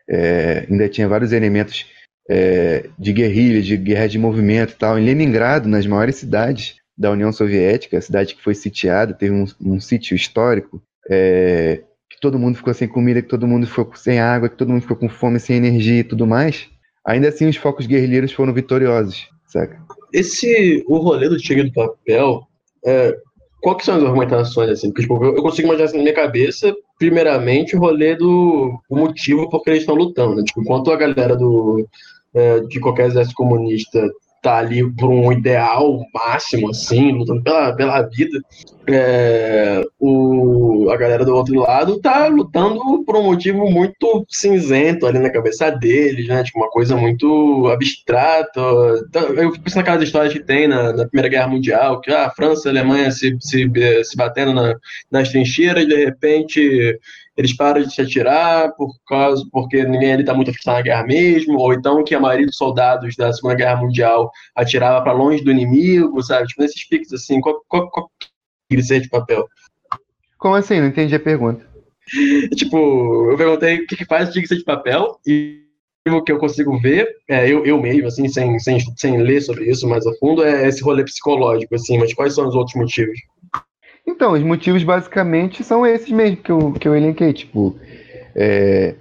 é, ainda tinha vários elementos é, de guerrilha, de guerra de movimento e tal. Em Leningrado, nas maiores cidades da União Soviética, a cidade que foi sitiada, teve um, um sítio histórico, é, que todo mundo ficou sem comida, que todo mundo ficou sem água, que todo mundo ficou com fome, sem energia e tudo mais. Ainda assim, os focos guerrilheiros foram vitoriosos, saca? Esse, o rolê do Tigre do Papel, é, qual que são as argumentações, assim? Porque, tipo, eu, consigo imaginar assim, na minha cabeça, primeiramente, o rolê do o motivo por que eles estão lutando, né? Tipo, enquanto a galera do, é, de qualquer exército comunista tá ali por um ideal máximo, assim, lutando pela, pela vida. É, o, a galera do outro lado tá lutando por um motivo muito cinzento ali na cabeça deles, né? Tipo, uma coisa muito abstrata. Então, eu fico pensando naquelas histórias que tem na, na, Primeira Guerra Mundial, que ah, a França e a Alemanha se, se, se batendo na, nas trincheiras, de repente eles param de se atirar por causa, porque ninguém ali está muito afastado na guerra mesmo, ou então que a maioria dos soldados da Segunda Guerra Mundial atirava para longe do inimigo, sabe? Tipo, nesses piques assim, qual, qual, qual que de papel? Como assim? Não entendi a pergunta. (laughs) tipo, eu perguntei o que, que faz tigre de papel e o que eu consigo ver, é, eu, eu mesmo, assim, sem, sem, sem ler sobre isso mais a fundo, é esse rolê psicológico, assim, mas quais são os outros motivos? Então, os motivos basicamente são esses mesmo que eu, que eu elenquei. Tipo, é,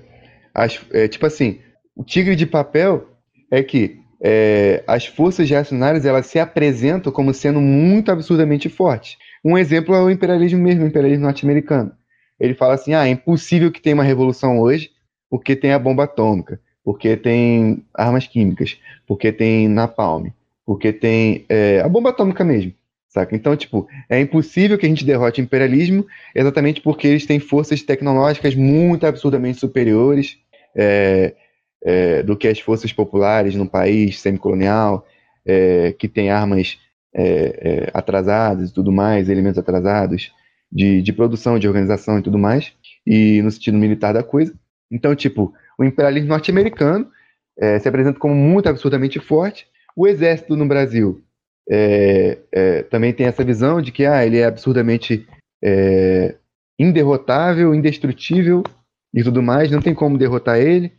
as, é, tipo assim, o tigre de papel é que é, as forças reacionárias elas se apresentam como sendo muito absurdamente fortes. Um exemplo é o imperialismo mesmo, o imperialismo norte-americano. Ele fala assim: ah, é impossível que tenha uma revolução hoje porque tem a bomba atômica, porque tem armas químicas, porque tem napalm, porque tem é, a bomba atômica mesmo. Saca? Então, tipo, é impossível que a gente derrote o imperialismo exatamente porque eles têm forças tecnológicas muito absurdamente superiores é, é, do que as forças populares no país semicolonial, é, que tem armas é, é, atrasadas e tudo mais, elementos atrasados de, de produção, de organização e tudo mais, e no sentido militar da coisa. Então, tipo, o imperialismo norte-americano é, se apresenta como muito absurdamente forte. O exército no Brasil é, é, também tem essa visão de que ah, ele é absurdamente é, inderrotável, indestrutível e tudo mais, não tem como derrotar ele,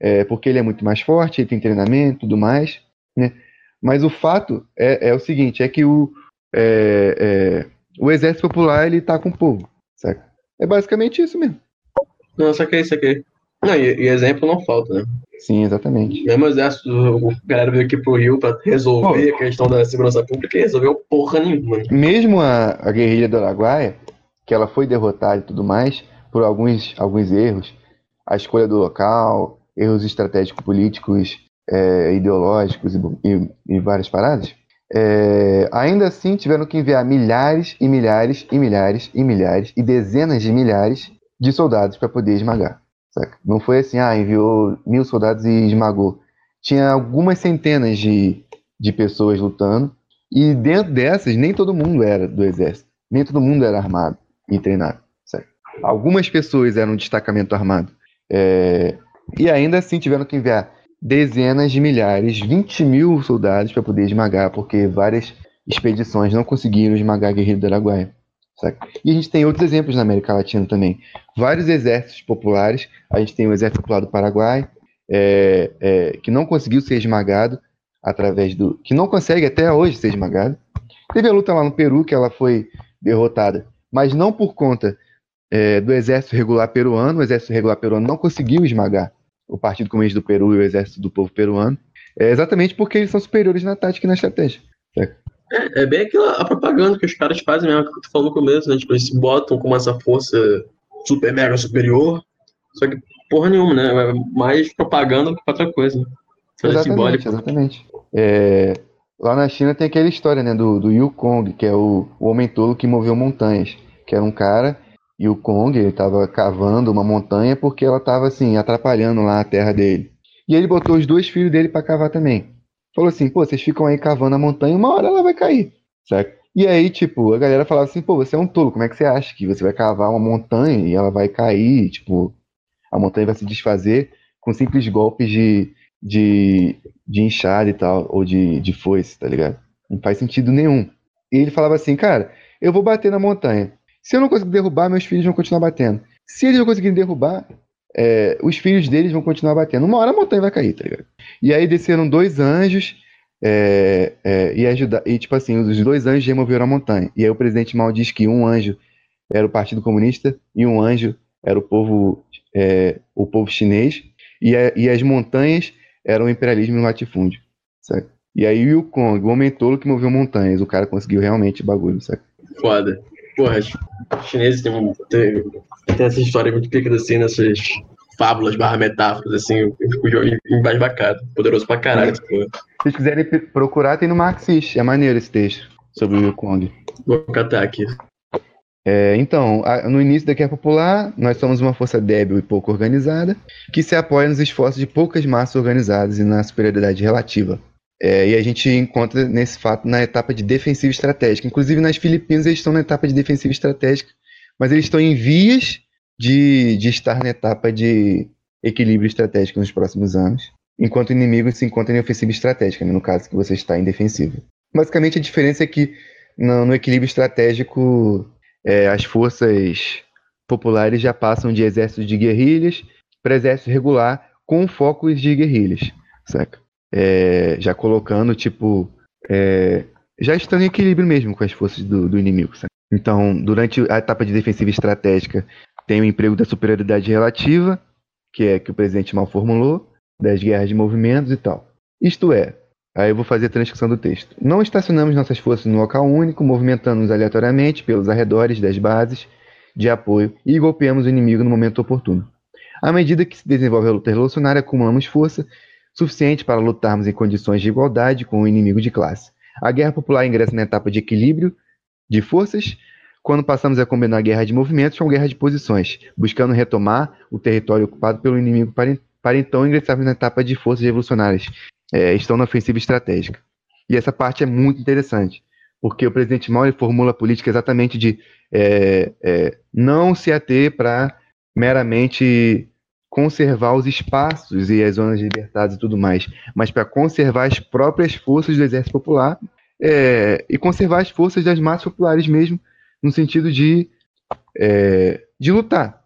é, porque ele é muito mais forte, ele tem treinamento e tudo mais. Né? Mas o fato é, é, o seguinte, é que o, é, o exército popular ele tá com o povo? É basicamente isso mesmo. Não, saquei, saquei. Não, e, e exemplo não falta, né? Sim, exatamente. Mesmo exército, a galera veio aqui pro Rio pra resolver Pô. a questão da segurança pública e resolveu porra nenhuma. Mesmo a, a guerrilha do Araguaia, que ela foi derrotada e tudo mais, por alguns, alguns erros, a escolha do local, erros estratégicos políticos, é, ideológicos e, e, e, várias paradas, é, ainda assim tiveram que enviar milhares e milhares e milhares e milhares e dezenas de milhares de soldados para poder esmagar. Saca? Não foi assim, ah, enviou mil soldados e esmagou. Tinha algumas centenas de, de pessoas lutando, e dentro dessas, nem todo mundo era do exército, nem todo mundo era armado e treinado. Algumas pessoas eram destacamento armado. É, e ainda assim tiveram que enviar dezenas de milhares, 20 mil soldados para poder esmagar, porque várias expedições não conseguiram esmagar a guerrilha do Araguaia. Saca? E a gente tem outros exemplos na América Latina também. Vários exércitos populares. A gente tem o Exército Popular do Paraguai, é, é, que não conseguiu ser esmagado através do. que não consegue até hoje ser esmagado. Teve a luta lá no Peru, que ela foi derrotada, mas não por conta é, do Exército Regular Peruano. O Exército Regular Peruano não conseguiu esmagar o Partido Comunista do Peru e o Exército do Povo Peruano. É exatamente porque eles são superiores na tática e na estratégia. É, é bem aquela a propaganda que os caras fazem mesmo, que tu falou no começo, né? Tipo, eles se botam com essa força super mega superior. Só que porra nenhuma, né? É mais propaganda do que outra coisa. Né? Exatamente, simbólico. exatamente. É, lá na China tem aquela história, né, do, do Yukong, que é o, o homem tolo que moveu montanhas. Que era um cara, e o Kong, ele tava cavando uma montanha porque ela tava, assim, atrapalhando lá a terra dele. E ele botou os dois filhos dele para cavar também falou assim, pô, vocês ficam aí cavando a montanha, uma hora ela vai cair, certo? E aí, tipo, a galera falava assim, pô, você é um tolo, como é que você acha que você vai cavar uma montanha e ela vai cair, tipo, a montanha vai se desfazer com simples golpes de, de, de enxada e tal, ou de, de foice, tá ligado? Não faz sentido nenhum. E ele falava assim, cara, eu vou bater na montanha. Se eu não conseguir derrubar, meus filhos vão continuar batendo. Se eles não conseguirem derrubar, é, os filhos deles vão continuar batendo. Uma hora a montanha vai cair, tá ligado? E aí desceram dois anjos é, é, e ajudar, e tipo assim, os dois anjos removeram a montanha. E aí o presidente Mao diz que um anjo era o Partido Comunista e um anjo era o povo, é, o povo chinês e, a, e, as montanhas eram o imperialismo e o latifúndio? E aí o Kong, o homem tolo que moveu montanhas, o cara conseguiu realmente o bagulho, sabe? Foda. Porra, os chineses têm, um, têm, tem essa história muito pica assim, nessas fábulas barra metáforas, assim, embasbacado. Poderoso pra caralho. Se vocês quiserem procurar, tem no Marxist. É maneiro esse texto sobre o Kong. Vou catar aqui. É, então, no início da Guerra Popular, nós somos uma força débil e pouco organizada, que se apoia nos esforços de poucas massas organizadas e na superioridade relativa. É, e a gente encontra nesse fato na etapa de defensiva estratégica. Inclusive, nas Filipinas, eles estão na etapa de defensiva estratégica, mas eles estão em vias de, de estar na etapa de equilíbrio estratégico nos próximos anos, enquanto o inimigo se encontra em ofensiva estratégica, né, no caso que você está em defensiva. Basicamente, a diferença é que no, no equilíbrio estratégico, é, as forças populares já passam de exércitos de guerrilhas para exército regular com focos de guerrilhas, saca? É, já colocando, tipo, é, já estando em equilíbrio mesmo com as forças do, do inimigo, saca? Então, durante a etapa de defensiva estratégica, tem o emprego da superioridade relativa, que é que o presidente mal formulou, das guerras de movimentos e tal. Isto é, aí eu vou fazer a transcrição do texto. Não estacionamos nossas forças no local único, movimentando-nos aleatoriamente pelos arredores das bases de apoio e golpeamos o inimigo no momento oportuno. À medida que se desenvolve a luta revolucionária, acumulamos força suficiente para lutarmos em condições de igualdade com o inimigo de classe. A guerra popular ingressa na etapa de equilíbrio de forças, quando passamos a combinar guerra de movimentos com guerra de posições, buscando retomar o território ocupado pelo inimigo para, para então ingressarmos na etapa de forças revolucionárias. É, estão na ofensiva estratégica. E essa parte é muito interessante, porque o presidente Mao formula a política exatamente de é, é, não se ater para meramente conservar os espaços e as zonas libertadas e tudo mais, mas para conservar as próprias forças do exército popular é, e conservar as forças das massas populares mesmo, no sentido de, é, de lutar?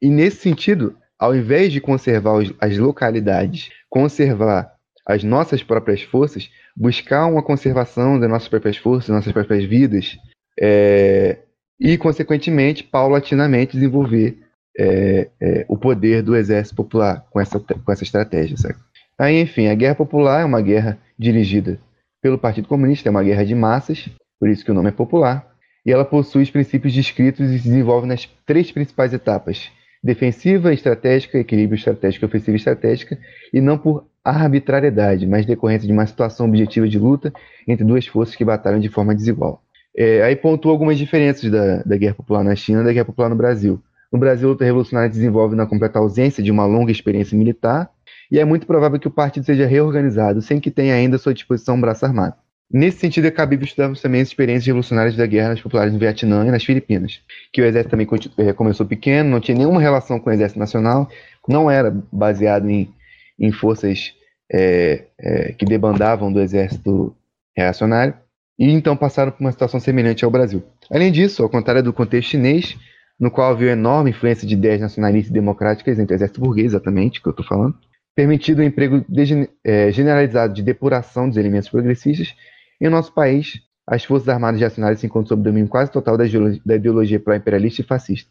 E nesse sentido, ao invés de conservar os, as localidades, conservar as nossas próprias forças, buscar uma conservação das nossas próprias forças, nossas próprias vidas, é, e, consequentemente, paulatinamente desenvolver é, é, o poder do exército popular com essa, com essa estratégia. Sabe? Aí, enfim, a guerra popular é uma guerra dirigida pelo Partido Comunista, é uma guerra de massas, por isso que o nome é popular, e ela possui os princípios descritos e se desenvolve nas três principais etapas: defensiva, estratégica, equilíbrio estratégico, ofensiva e estratégica, e não por arbitrariedade, mas decorrência de uma situação objetiva de luta entre duas forças que batalham de forma desigual. É, aí pontua algumas diferenças da, da Guerra Popular na China e da Guerra Popular no Brasil. No Brasil, a luta revolucionária desenvolve na completa ausência de uma longa experiência militar, e é muito provável que o partido seja reorganizado sem que tenha ainda à sua disposição um braço armado. Nesse sentido, é cabível estudarmos também as experiências revolucionárias da guerra nas populares no Vietnã e nas Filipinas, que o exército também eh, começou pequeno, não tinha nenhuma relação com o exército nacional, não era baseado em, em forças é, é, que debandavam do exército reacionário, e então passaram por uma situação semelhante ao Brasil. Além disso, ao contrário do contexto chinês, no qual havia enorme influência de ideias nacionalistas e democráticas entre o exército burguês, exatamente, que eu estou falando, permitido o emprego de, é, generalizado de depuração dos elementos progressistas, em nosso país, as Forças Armadas reacionárias se encontram sob domínio quase total da ideologia, da ideologia pró-imperialista e fascista.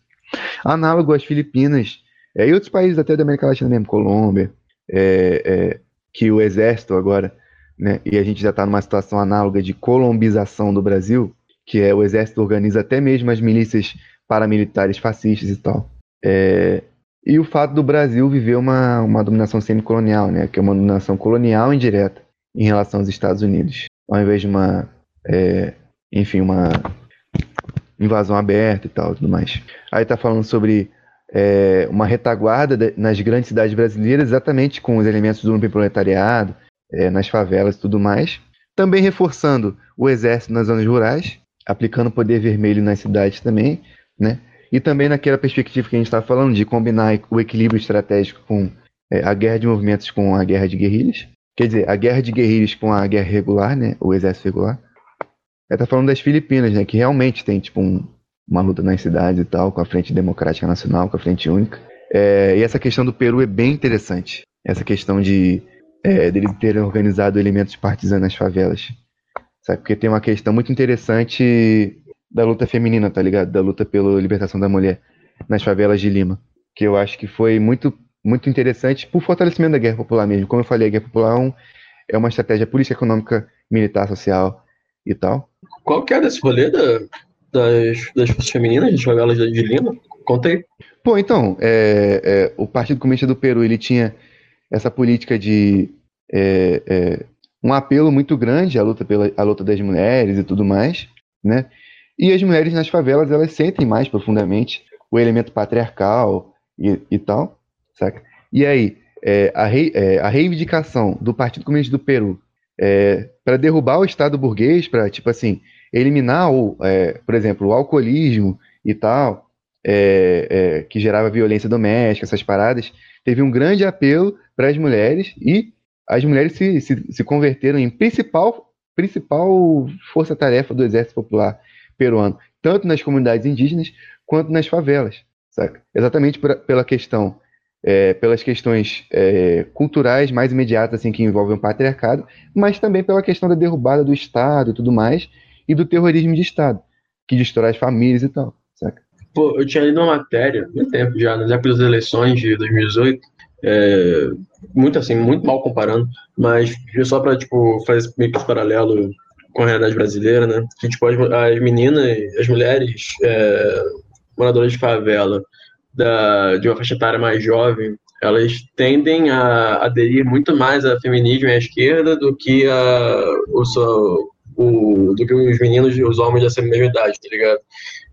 Análogo às Filipinas é, e outros países até da América Latina mesmo, Colômbia, é, é, que o exército agora, né, e a gente já está numa situação análoga de colombização do Brasil, que é o exército organiza até mesmo as milícias paramilitares fascistas e tal. É, e o fato do Brasil viver uma, uma dominação semicolonial, né, que é uma dominação colonial indireta em relação aos Estados Unidos, ao invés de uma, é, enfim, uma invasão aberta e tal, tudo mais. Aí está falando sobre é, uma retaguarda de, nas grandes cidades brasileiras, exatamente com os elementos do proletariado, é, nas favelas e tudo mais. Também reforçando o exército nas zonas rurais, aplicando poder vermelho nas cidades também, né? E também naquela perspectiva que a gente está falando de combinar o equilíbrio estratégico com é, a guerra de movimentos com a guerra de guerrilhas. Quer dizer, a guerra de guerrilhas com a guerra regular, né? O exército regular. Ela tá falando das Filipinas, né? Que realmente tem, tipo, um, uma luta nas cidades e tal, com a Frente Democrática Nacional, com a Frente Única. É, e essa questão do Peru é bem interessante. Essa questão de é, dele ter organizado elementos partisanos nas favelas. Sabe? Porque tem uma questão muito interessante da luta feminina, tá ligado? Da luta pela libertação da mulher nas favelas de Lima. Que eu acho que foi muito, muito interessante por fortalecimento da guerra popular mesmo. Como eu falei, a guerra popular é, um, é uma estratégia política, econômica, militar, social e tal. Qual que é desse rolê da, das, das forças femininas nas favelas de Lima? Conta aí. Pô, então, é, é, o Partido Comunista do Peru, ele tinha essa política de é, é um apelo muito grande à luta, pela, à luta das mulheres e tudo mais, né? E as mulheres nas favelas, elas sentem mais profundamente o elemento patriarcal e, e tal, saca? E aí, é, a, rei, é, a, reivindicação do Partido Comunista do Peru é, para derrubar o Estado burguês, para, tipo assim, eliminar, o, é, por exemplo, o alcoolismo e tal, é, é, que gerava violência doméstica, essas paradas, teve um grande apelo para as mulheres e as mulheres se, se, se converteram em principal, principal força-tarefa do Exército Popular peruano, tanto nas comunidades indígenas quanto nas favelas, saca? Exatamente por, pela questão, é, pelas questões é, culturais mais imediatas, assim, que envolvem o patriarcado, mas também pela questão da derrubada do Estado e tudo mais, e do terrorismo de Estado, que destrói as famílias e tal, saca? Pô, eu tinha lido uma matéria, há tempo já, nas épocas das eleições de 2018, é, muito assim, muito mal comparando, mas só para tipo, fazer meio que esse paralelo com a realidade brasileira, né? A gente pode, as meninas, as mulheres é, moradoras de favela, da, de uma faixa etária mais jovem, elas tendem a aderir muito mais ao feminismo e à esquerda do que a, o, o, do que os meninos e os homens dessa mesma idade, tá ligado?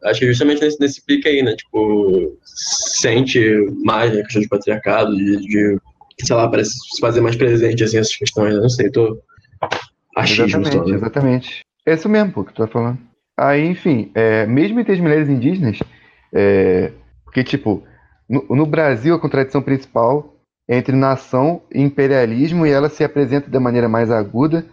Acho que justamente nesse, nesse pique aí, né? Tipo, sente mais a né, questão de patriarcado, de, de, sei lá, parece se fazer mais presente, assim, essas questões. Não sei, tô Achismo exatamente, só, né? exatamente. É isso mesmo, pô, que tu tá falando. Aí, enfim, é, mesmo entre as mulheres indígenas, é, porque, tipo, no, no, Brasil a contradição principal é entre nação e imperialismo e ela se apresenta da maneira mais aguda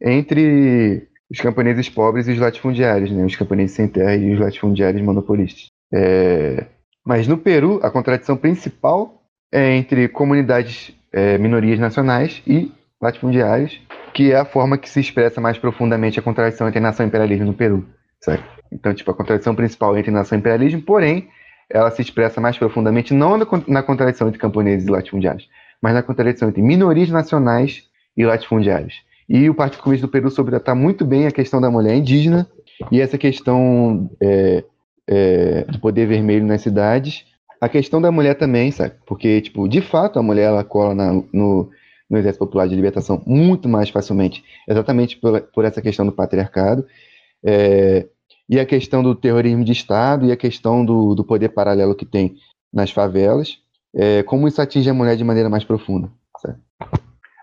entre os camponeses pobres e os latifundiários, né? Os camponeses sem terra e os latifundiários monopolistas. É, mas no Peru, a contradição principal é entre comunidades, é, minorias nacionais e latifundiários que é a forma que se expressa mais profundamente a contradição entre nação e imperialismo no Peru, certo? Então, tipo, a contradição principal entre nação e imperialismo, porém, ela se expressa mais profundamente, não na, contradição entre camponeses e latifundiários, mas na contradição entre minorias nacionais e latifundiários. E o Partido Comunista do Peru soube tratar muito bem a questão da mulher indígena e essa questão é, é, do poder vermelho nas cidades. A questão da mulher também, sabe? Porque, tipo, de fato, a mulher ela cola na, no, no Exército Popular de Libertação muito mais facilmente, exatamente por, por essa questão do patriarcado. É, e a questão do terrorismo de Estado e a questão do, do poder paralelo que tem nas favelas, é, como isso atinge a mulher de maneira mais profunda. Certo?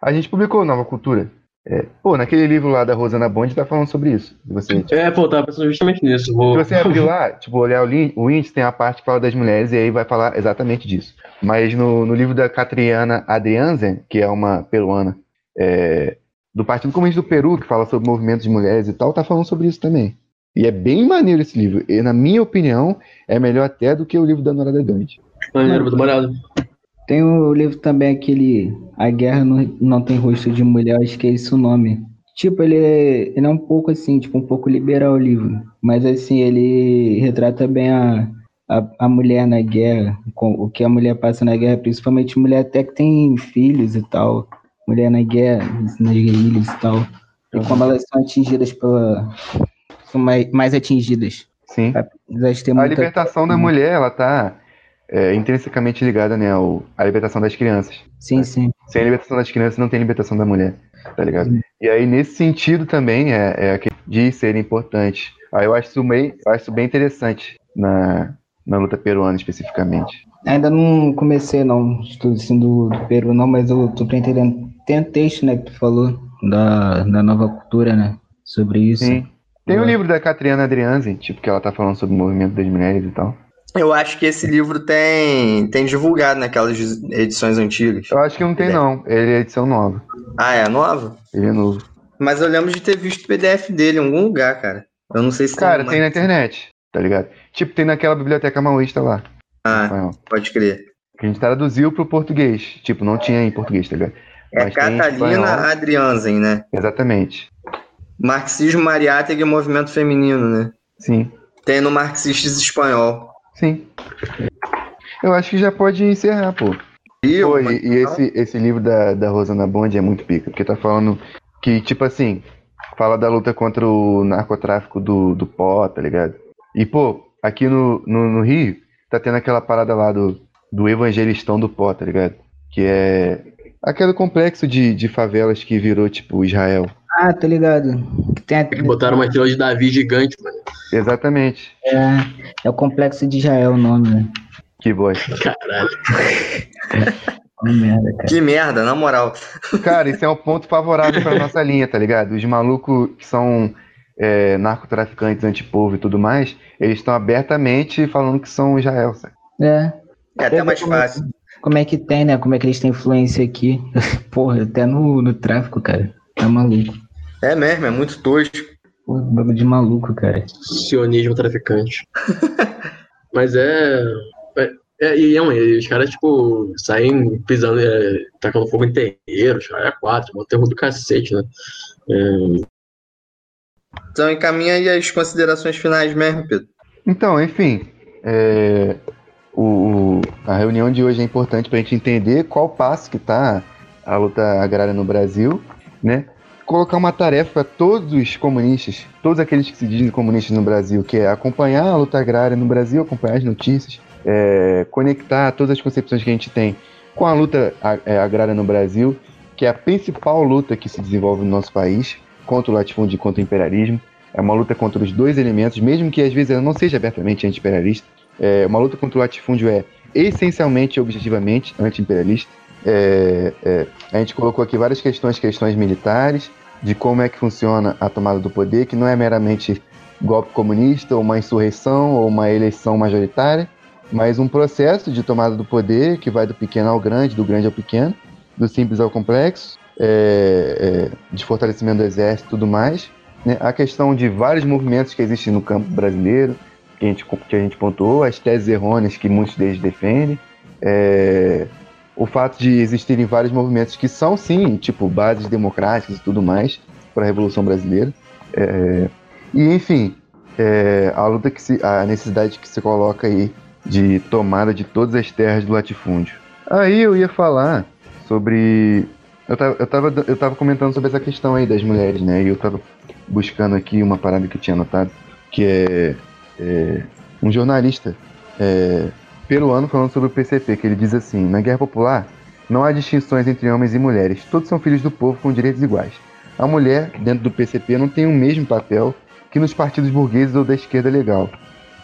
A gente publicou Nova Cultura. É, pô, naquele livro lá da Rosana Bond tá falando sobre isso. Você, tipo, é, pô, tava pensando justamente nisso. Vou... Se você (laughs) abrir lá, tipo, olhar o, índice, tem a parte que fala das mulheres e aí vai falar exatamente disso. Mas no, no livro da Catriana Adrianzen, que é uma peruana, é, do Partido Comunista do Peru, que fala sobre movimentos de mulheres e tal, tá falando sobre isso também. E é bem maneiro esse livro. E, na minha opinião, é melhor até do que o livro da Nora Dante. Maneiro, vou dar uma olhada. Tem o livro também, aquele A Guerra Não, não Tem Rosto de Mulher, acho que é esse o nome. Tipo, ele é, ele é um pouco assim, tipo, um pouco liberal o livro. Mas assim, ele retrata bem a, a, a mulher na guerra, com, o que a mulher passa na guerra, principalmente mulher até que tem filhos e tal. Mulher na guerra, nas guerrilhas e tal. E como elas são atingidas pela, são mais, mais atingidas. Sim. A muita... libertação da mulher, ela tá é, intrinsecamente ligada, né, ao, à libertação das crianças. Sim, né? sim. Sem a libertação das crianças não tem libertação da mulher, tá ligado? Sim. E aí, nesse sentido também, é, é aquele de ser importante. Aí eu acho isso bem, eu acho isso bem interessante na, na luta peruana, especificamente. Ainda não comecei, não, estudo assim do, do Peru, não, mas eu tô entendendo. Tem um texto, né, que tu falou, da, da nova cultura, né, sobre isso. Sim. Tem o um livro da Catriana Adrianzi, tipo, que ela tá falando sobre o movimento das mulheres e tal. Eu acho que esse livro tem, tem divulgado naquelas edições antigas. Eu acho que não tem, não. Ele é edição nova. Ah, é nova? Ele é novo. Mas eu lembro de ter visto o PDF dele em algum lugar, cara. Eu não sei se Cara, tem, tem na internet, tá ligado? Tipo, tem naquela biblioteca maoísta lá. Ah, pode crer. Que a gente traduziu pro português. Tipo, não tinha em português, tá ligado? É Mas Catalina Adrianzen, né? Exatamente. Marxismo Mariátegui e Movimento Feminino, né? Sim. Tem no Marxistas Espanhol. Sim. Eu acho que já pode encerrar, pô. E, pô, e, e esse, esse livro da, da Rosana Bond é muito pica, porque tá falando que, tipo assim, fala da luta contra o narcotráfico do, do pó, tá ligado? E, pô, aqui no, no, no Rio, tá tendo aquela parada lá do, do evangelistão do pó, tá ligado? Que é aquele complexo de, de favelas que virou, tipo, Israel. Ah, tô ligado. Tem a... Botaram uma estrela de Davi gigante, mano. Exatamente. É, é o Complexo de Israel o nome, né? Que bosta. Caralho. (laughs) que merda, cara. Que merda, na moral. (laughs) Cara, isso é um ponto favorável pra nossa linha, tá ligado? Os malucos que são é, narcotraficantes, antipovo e tudo mais, eles estão abertamente falando que são Israel, sabe? É. É até mais como fácil. É, como é que tem, né? Como é que eles têm influência aqui? (laughs) Porra, até no, no tráfico, cara. Tá maluco. É mesmo, é muito tosco. Pô, bagulho de maluco, cara. Sionismo traficante. (laughs) Mas é. é, é e é, os caras, tipo, saem pisando, é, tacando fogo em terreiro, é quatro, um terror do cacete, né? É... Então encaminha aí as considerações finais mesmo, Pedro. Então, enfim, é, o, a reunião de hoje é importante para a gente entender qual passo que está a luta agrária no Brasil, né? Colocar uma tarefa para todos os comunistas, todos aqueles que se dizem comunistas no Brasil, que é acompanhar a luta agrária no Brasil, acompanhar as notícias, é, conectar todas as concepções que a gente tem com a luta é, agrária no Brasil, que é a principal luta que se desenvolve no nosso país contra o latifúndio e contra o imperialismo. É uma luta contra os dois elementos, mesmo que às vezes ela não seja abertamente anti-imperialista. É, uma luta contra o latifúndio é essencialmente e objetivamente anti-imperialista. É, é, a gente colocou aqui várias questões, questões militares, de como é que funciona a tomada do poder, que não é meramente golpe comunista, ou uma insurreição, ou uma eleição majoritária, mas um processo de tomada do poder que vai do pequeno ao grande, do grande ao pequeno, do simples ao complexo, é, é, de fortalecimento do exército e tudo mais. Né? A questão de vários movimentos que existem no campo brasileiro, que a gente, que a gente pontuou, as teses errôneas que muitos deles defendem, é, o fato de existirem vários movimentos que são, sim, tipo, bases democráticas e tudo mais para a Revolução Brasileira. É, e, enfim, é, a luta que se, a necessidade que se coloca aí de tomada de todas as terras do latifúndio. Aí eu ia falar sobre. Eu tava, eu, tava, eu tava comentando sobre essa questão aí das mulheres, né? E eu tava buscando aqui uma parada que eu tinha anotado, que é, é um jornalista é, peruano falando sobre o PCP, que ele diz assim: na guerra popular não há distinções entre homens e mulheres, todos são filhos do povo com direitos iguais. A mulher, dentro do PCP, não tem o mesmo papel que nos partidos burgueses ou da esquerda legal.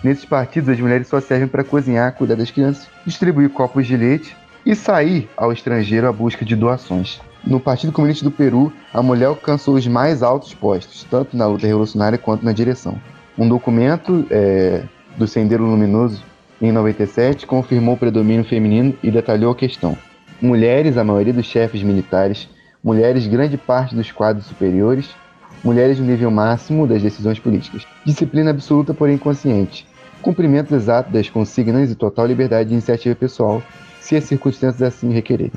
Nesses partidos, as mulheres só servem para cozinhar, cuidar das crianças, distribuir copos de leite e sair ao estrangeiro à busca de doações. No Partido Comunista do Peru, a mulher alcançou os mais altos postos, tanto na luta revolucionária quanto na direção. Um documento é, do Sendeiro Luminoso, em 97, confirmou o predomínio feminino e detalhou a questão. Mulheres, a maioria dos chefes militares, mulheres, grande parte dos quadros superiores, mulheres no nível máximo das decisões políticas. Disciplina absoluta, porém consciente. Cumprimento exato das consignas e total liberdade de iniciativa pessoal, se as circunstâncias assim requererem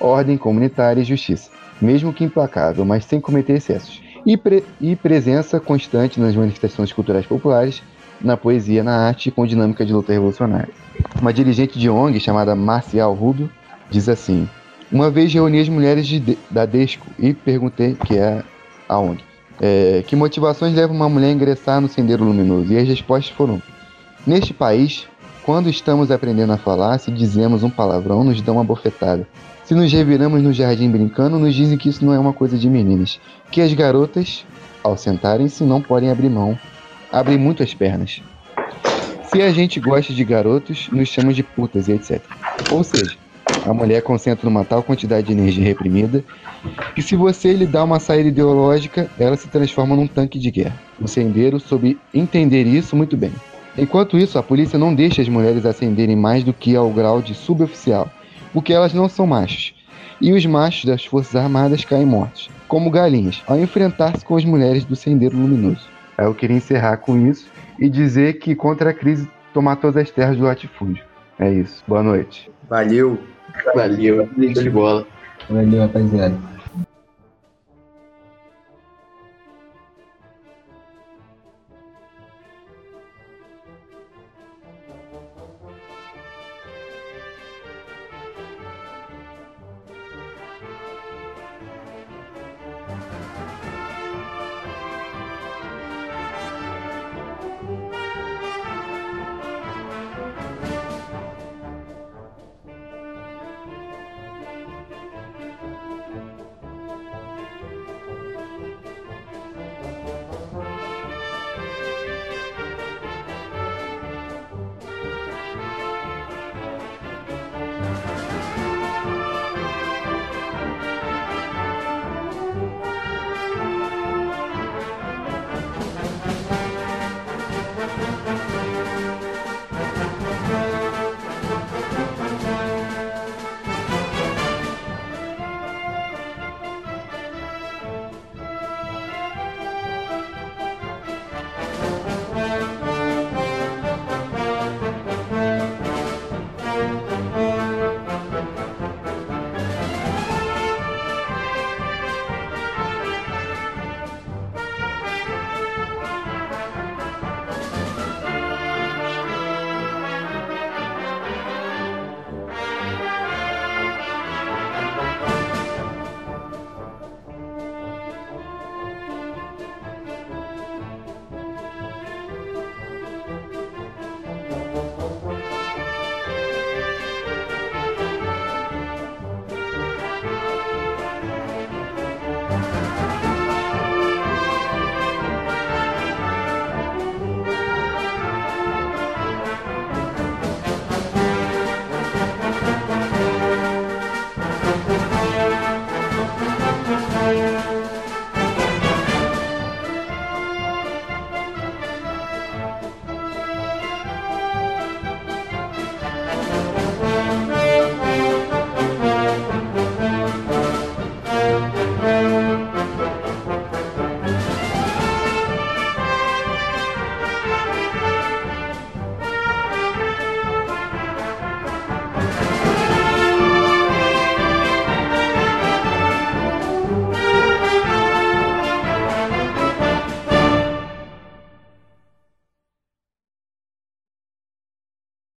ordem comunitária e justiça, mesmo que implacável, mas sem cometer excessos, e, pre e presença constante nas manifestações culturais populares, na poesia, na arte com dinâmica de luta revolucionária. Uma dirigente de ONG chamada Marcial Rubio diz assim: Uma vez reuni as mulheres de, da DESCO e perguntei, que é a ONG, é, que motivações levam uma mulher a ingressar no Sendeiro Luminoso? E as respostas foram: Neste país, quando estamos aprendendo a falar, se dizemos um palavrão, nos dão uma bofetada. Se nos reviramos no jardim brincando, nos dizem que isso não é uma coisa de meninas. Que as garotas, ao sentarem-se, não podem abrir mão. Abrem muito as pernas. Se a gente gosta de garotos, nos chamam de putas e etc. Ou seja, a mulher concentra uma tal quantidade de energia reprimida que se você lhe dá uma saída ideológica, ela se transforma num tanque de guerra. O sendeiro soube entender isso muito bem. Enquanto isso, a polícia não deixa as mulheres ascenderem mais do que ao grau de suboficial porque elas não são machos. E os machos das Forças Armadas caem mortos, como galinhas, ao enfrentar-se com as mulheres do Sendeiro Luminoso. Eu queria encerrar com isso e dizer que contra a crise tomar todas as terras do latifúndio. É isso. Boa noite. Valeu. Valeu. de bola. Valeu, rapaziada.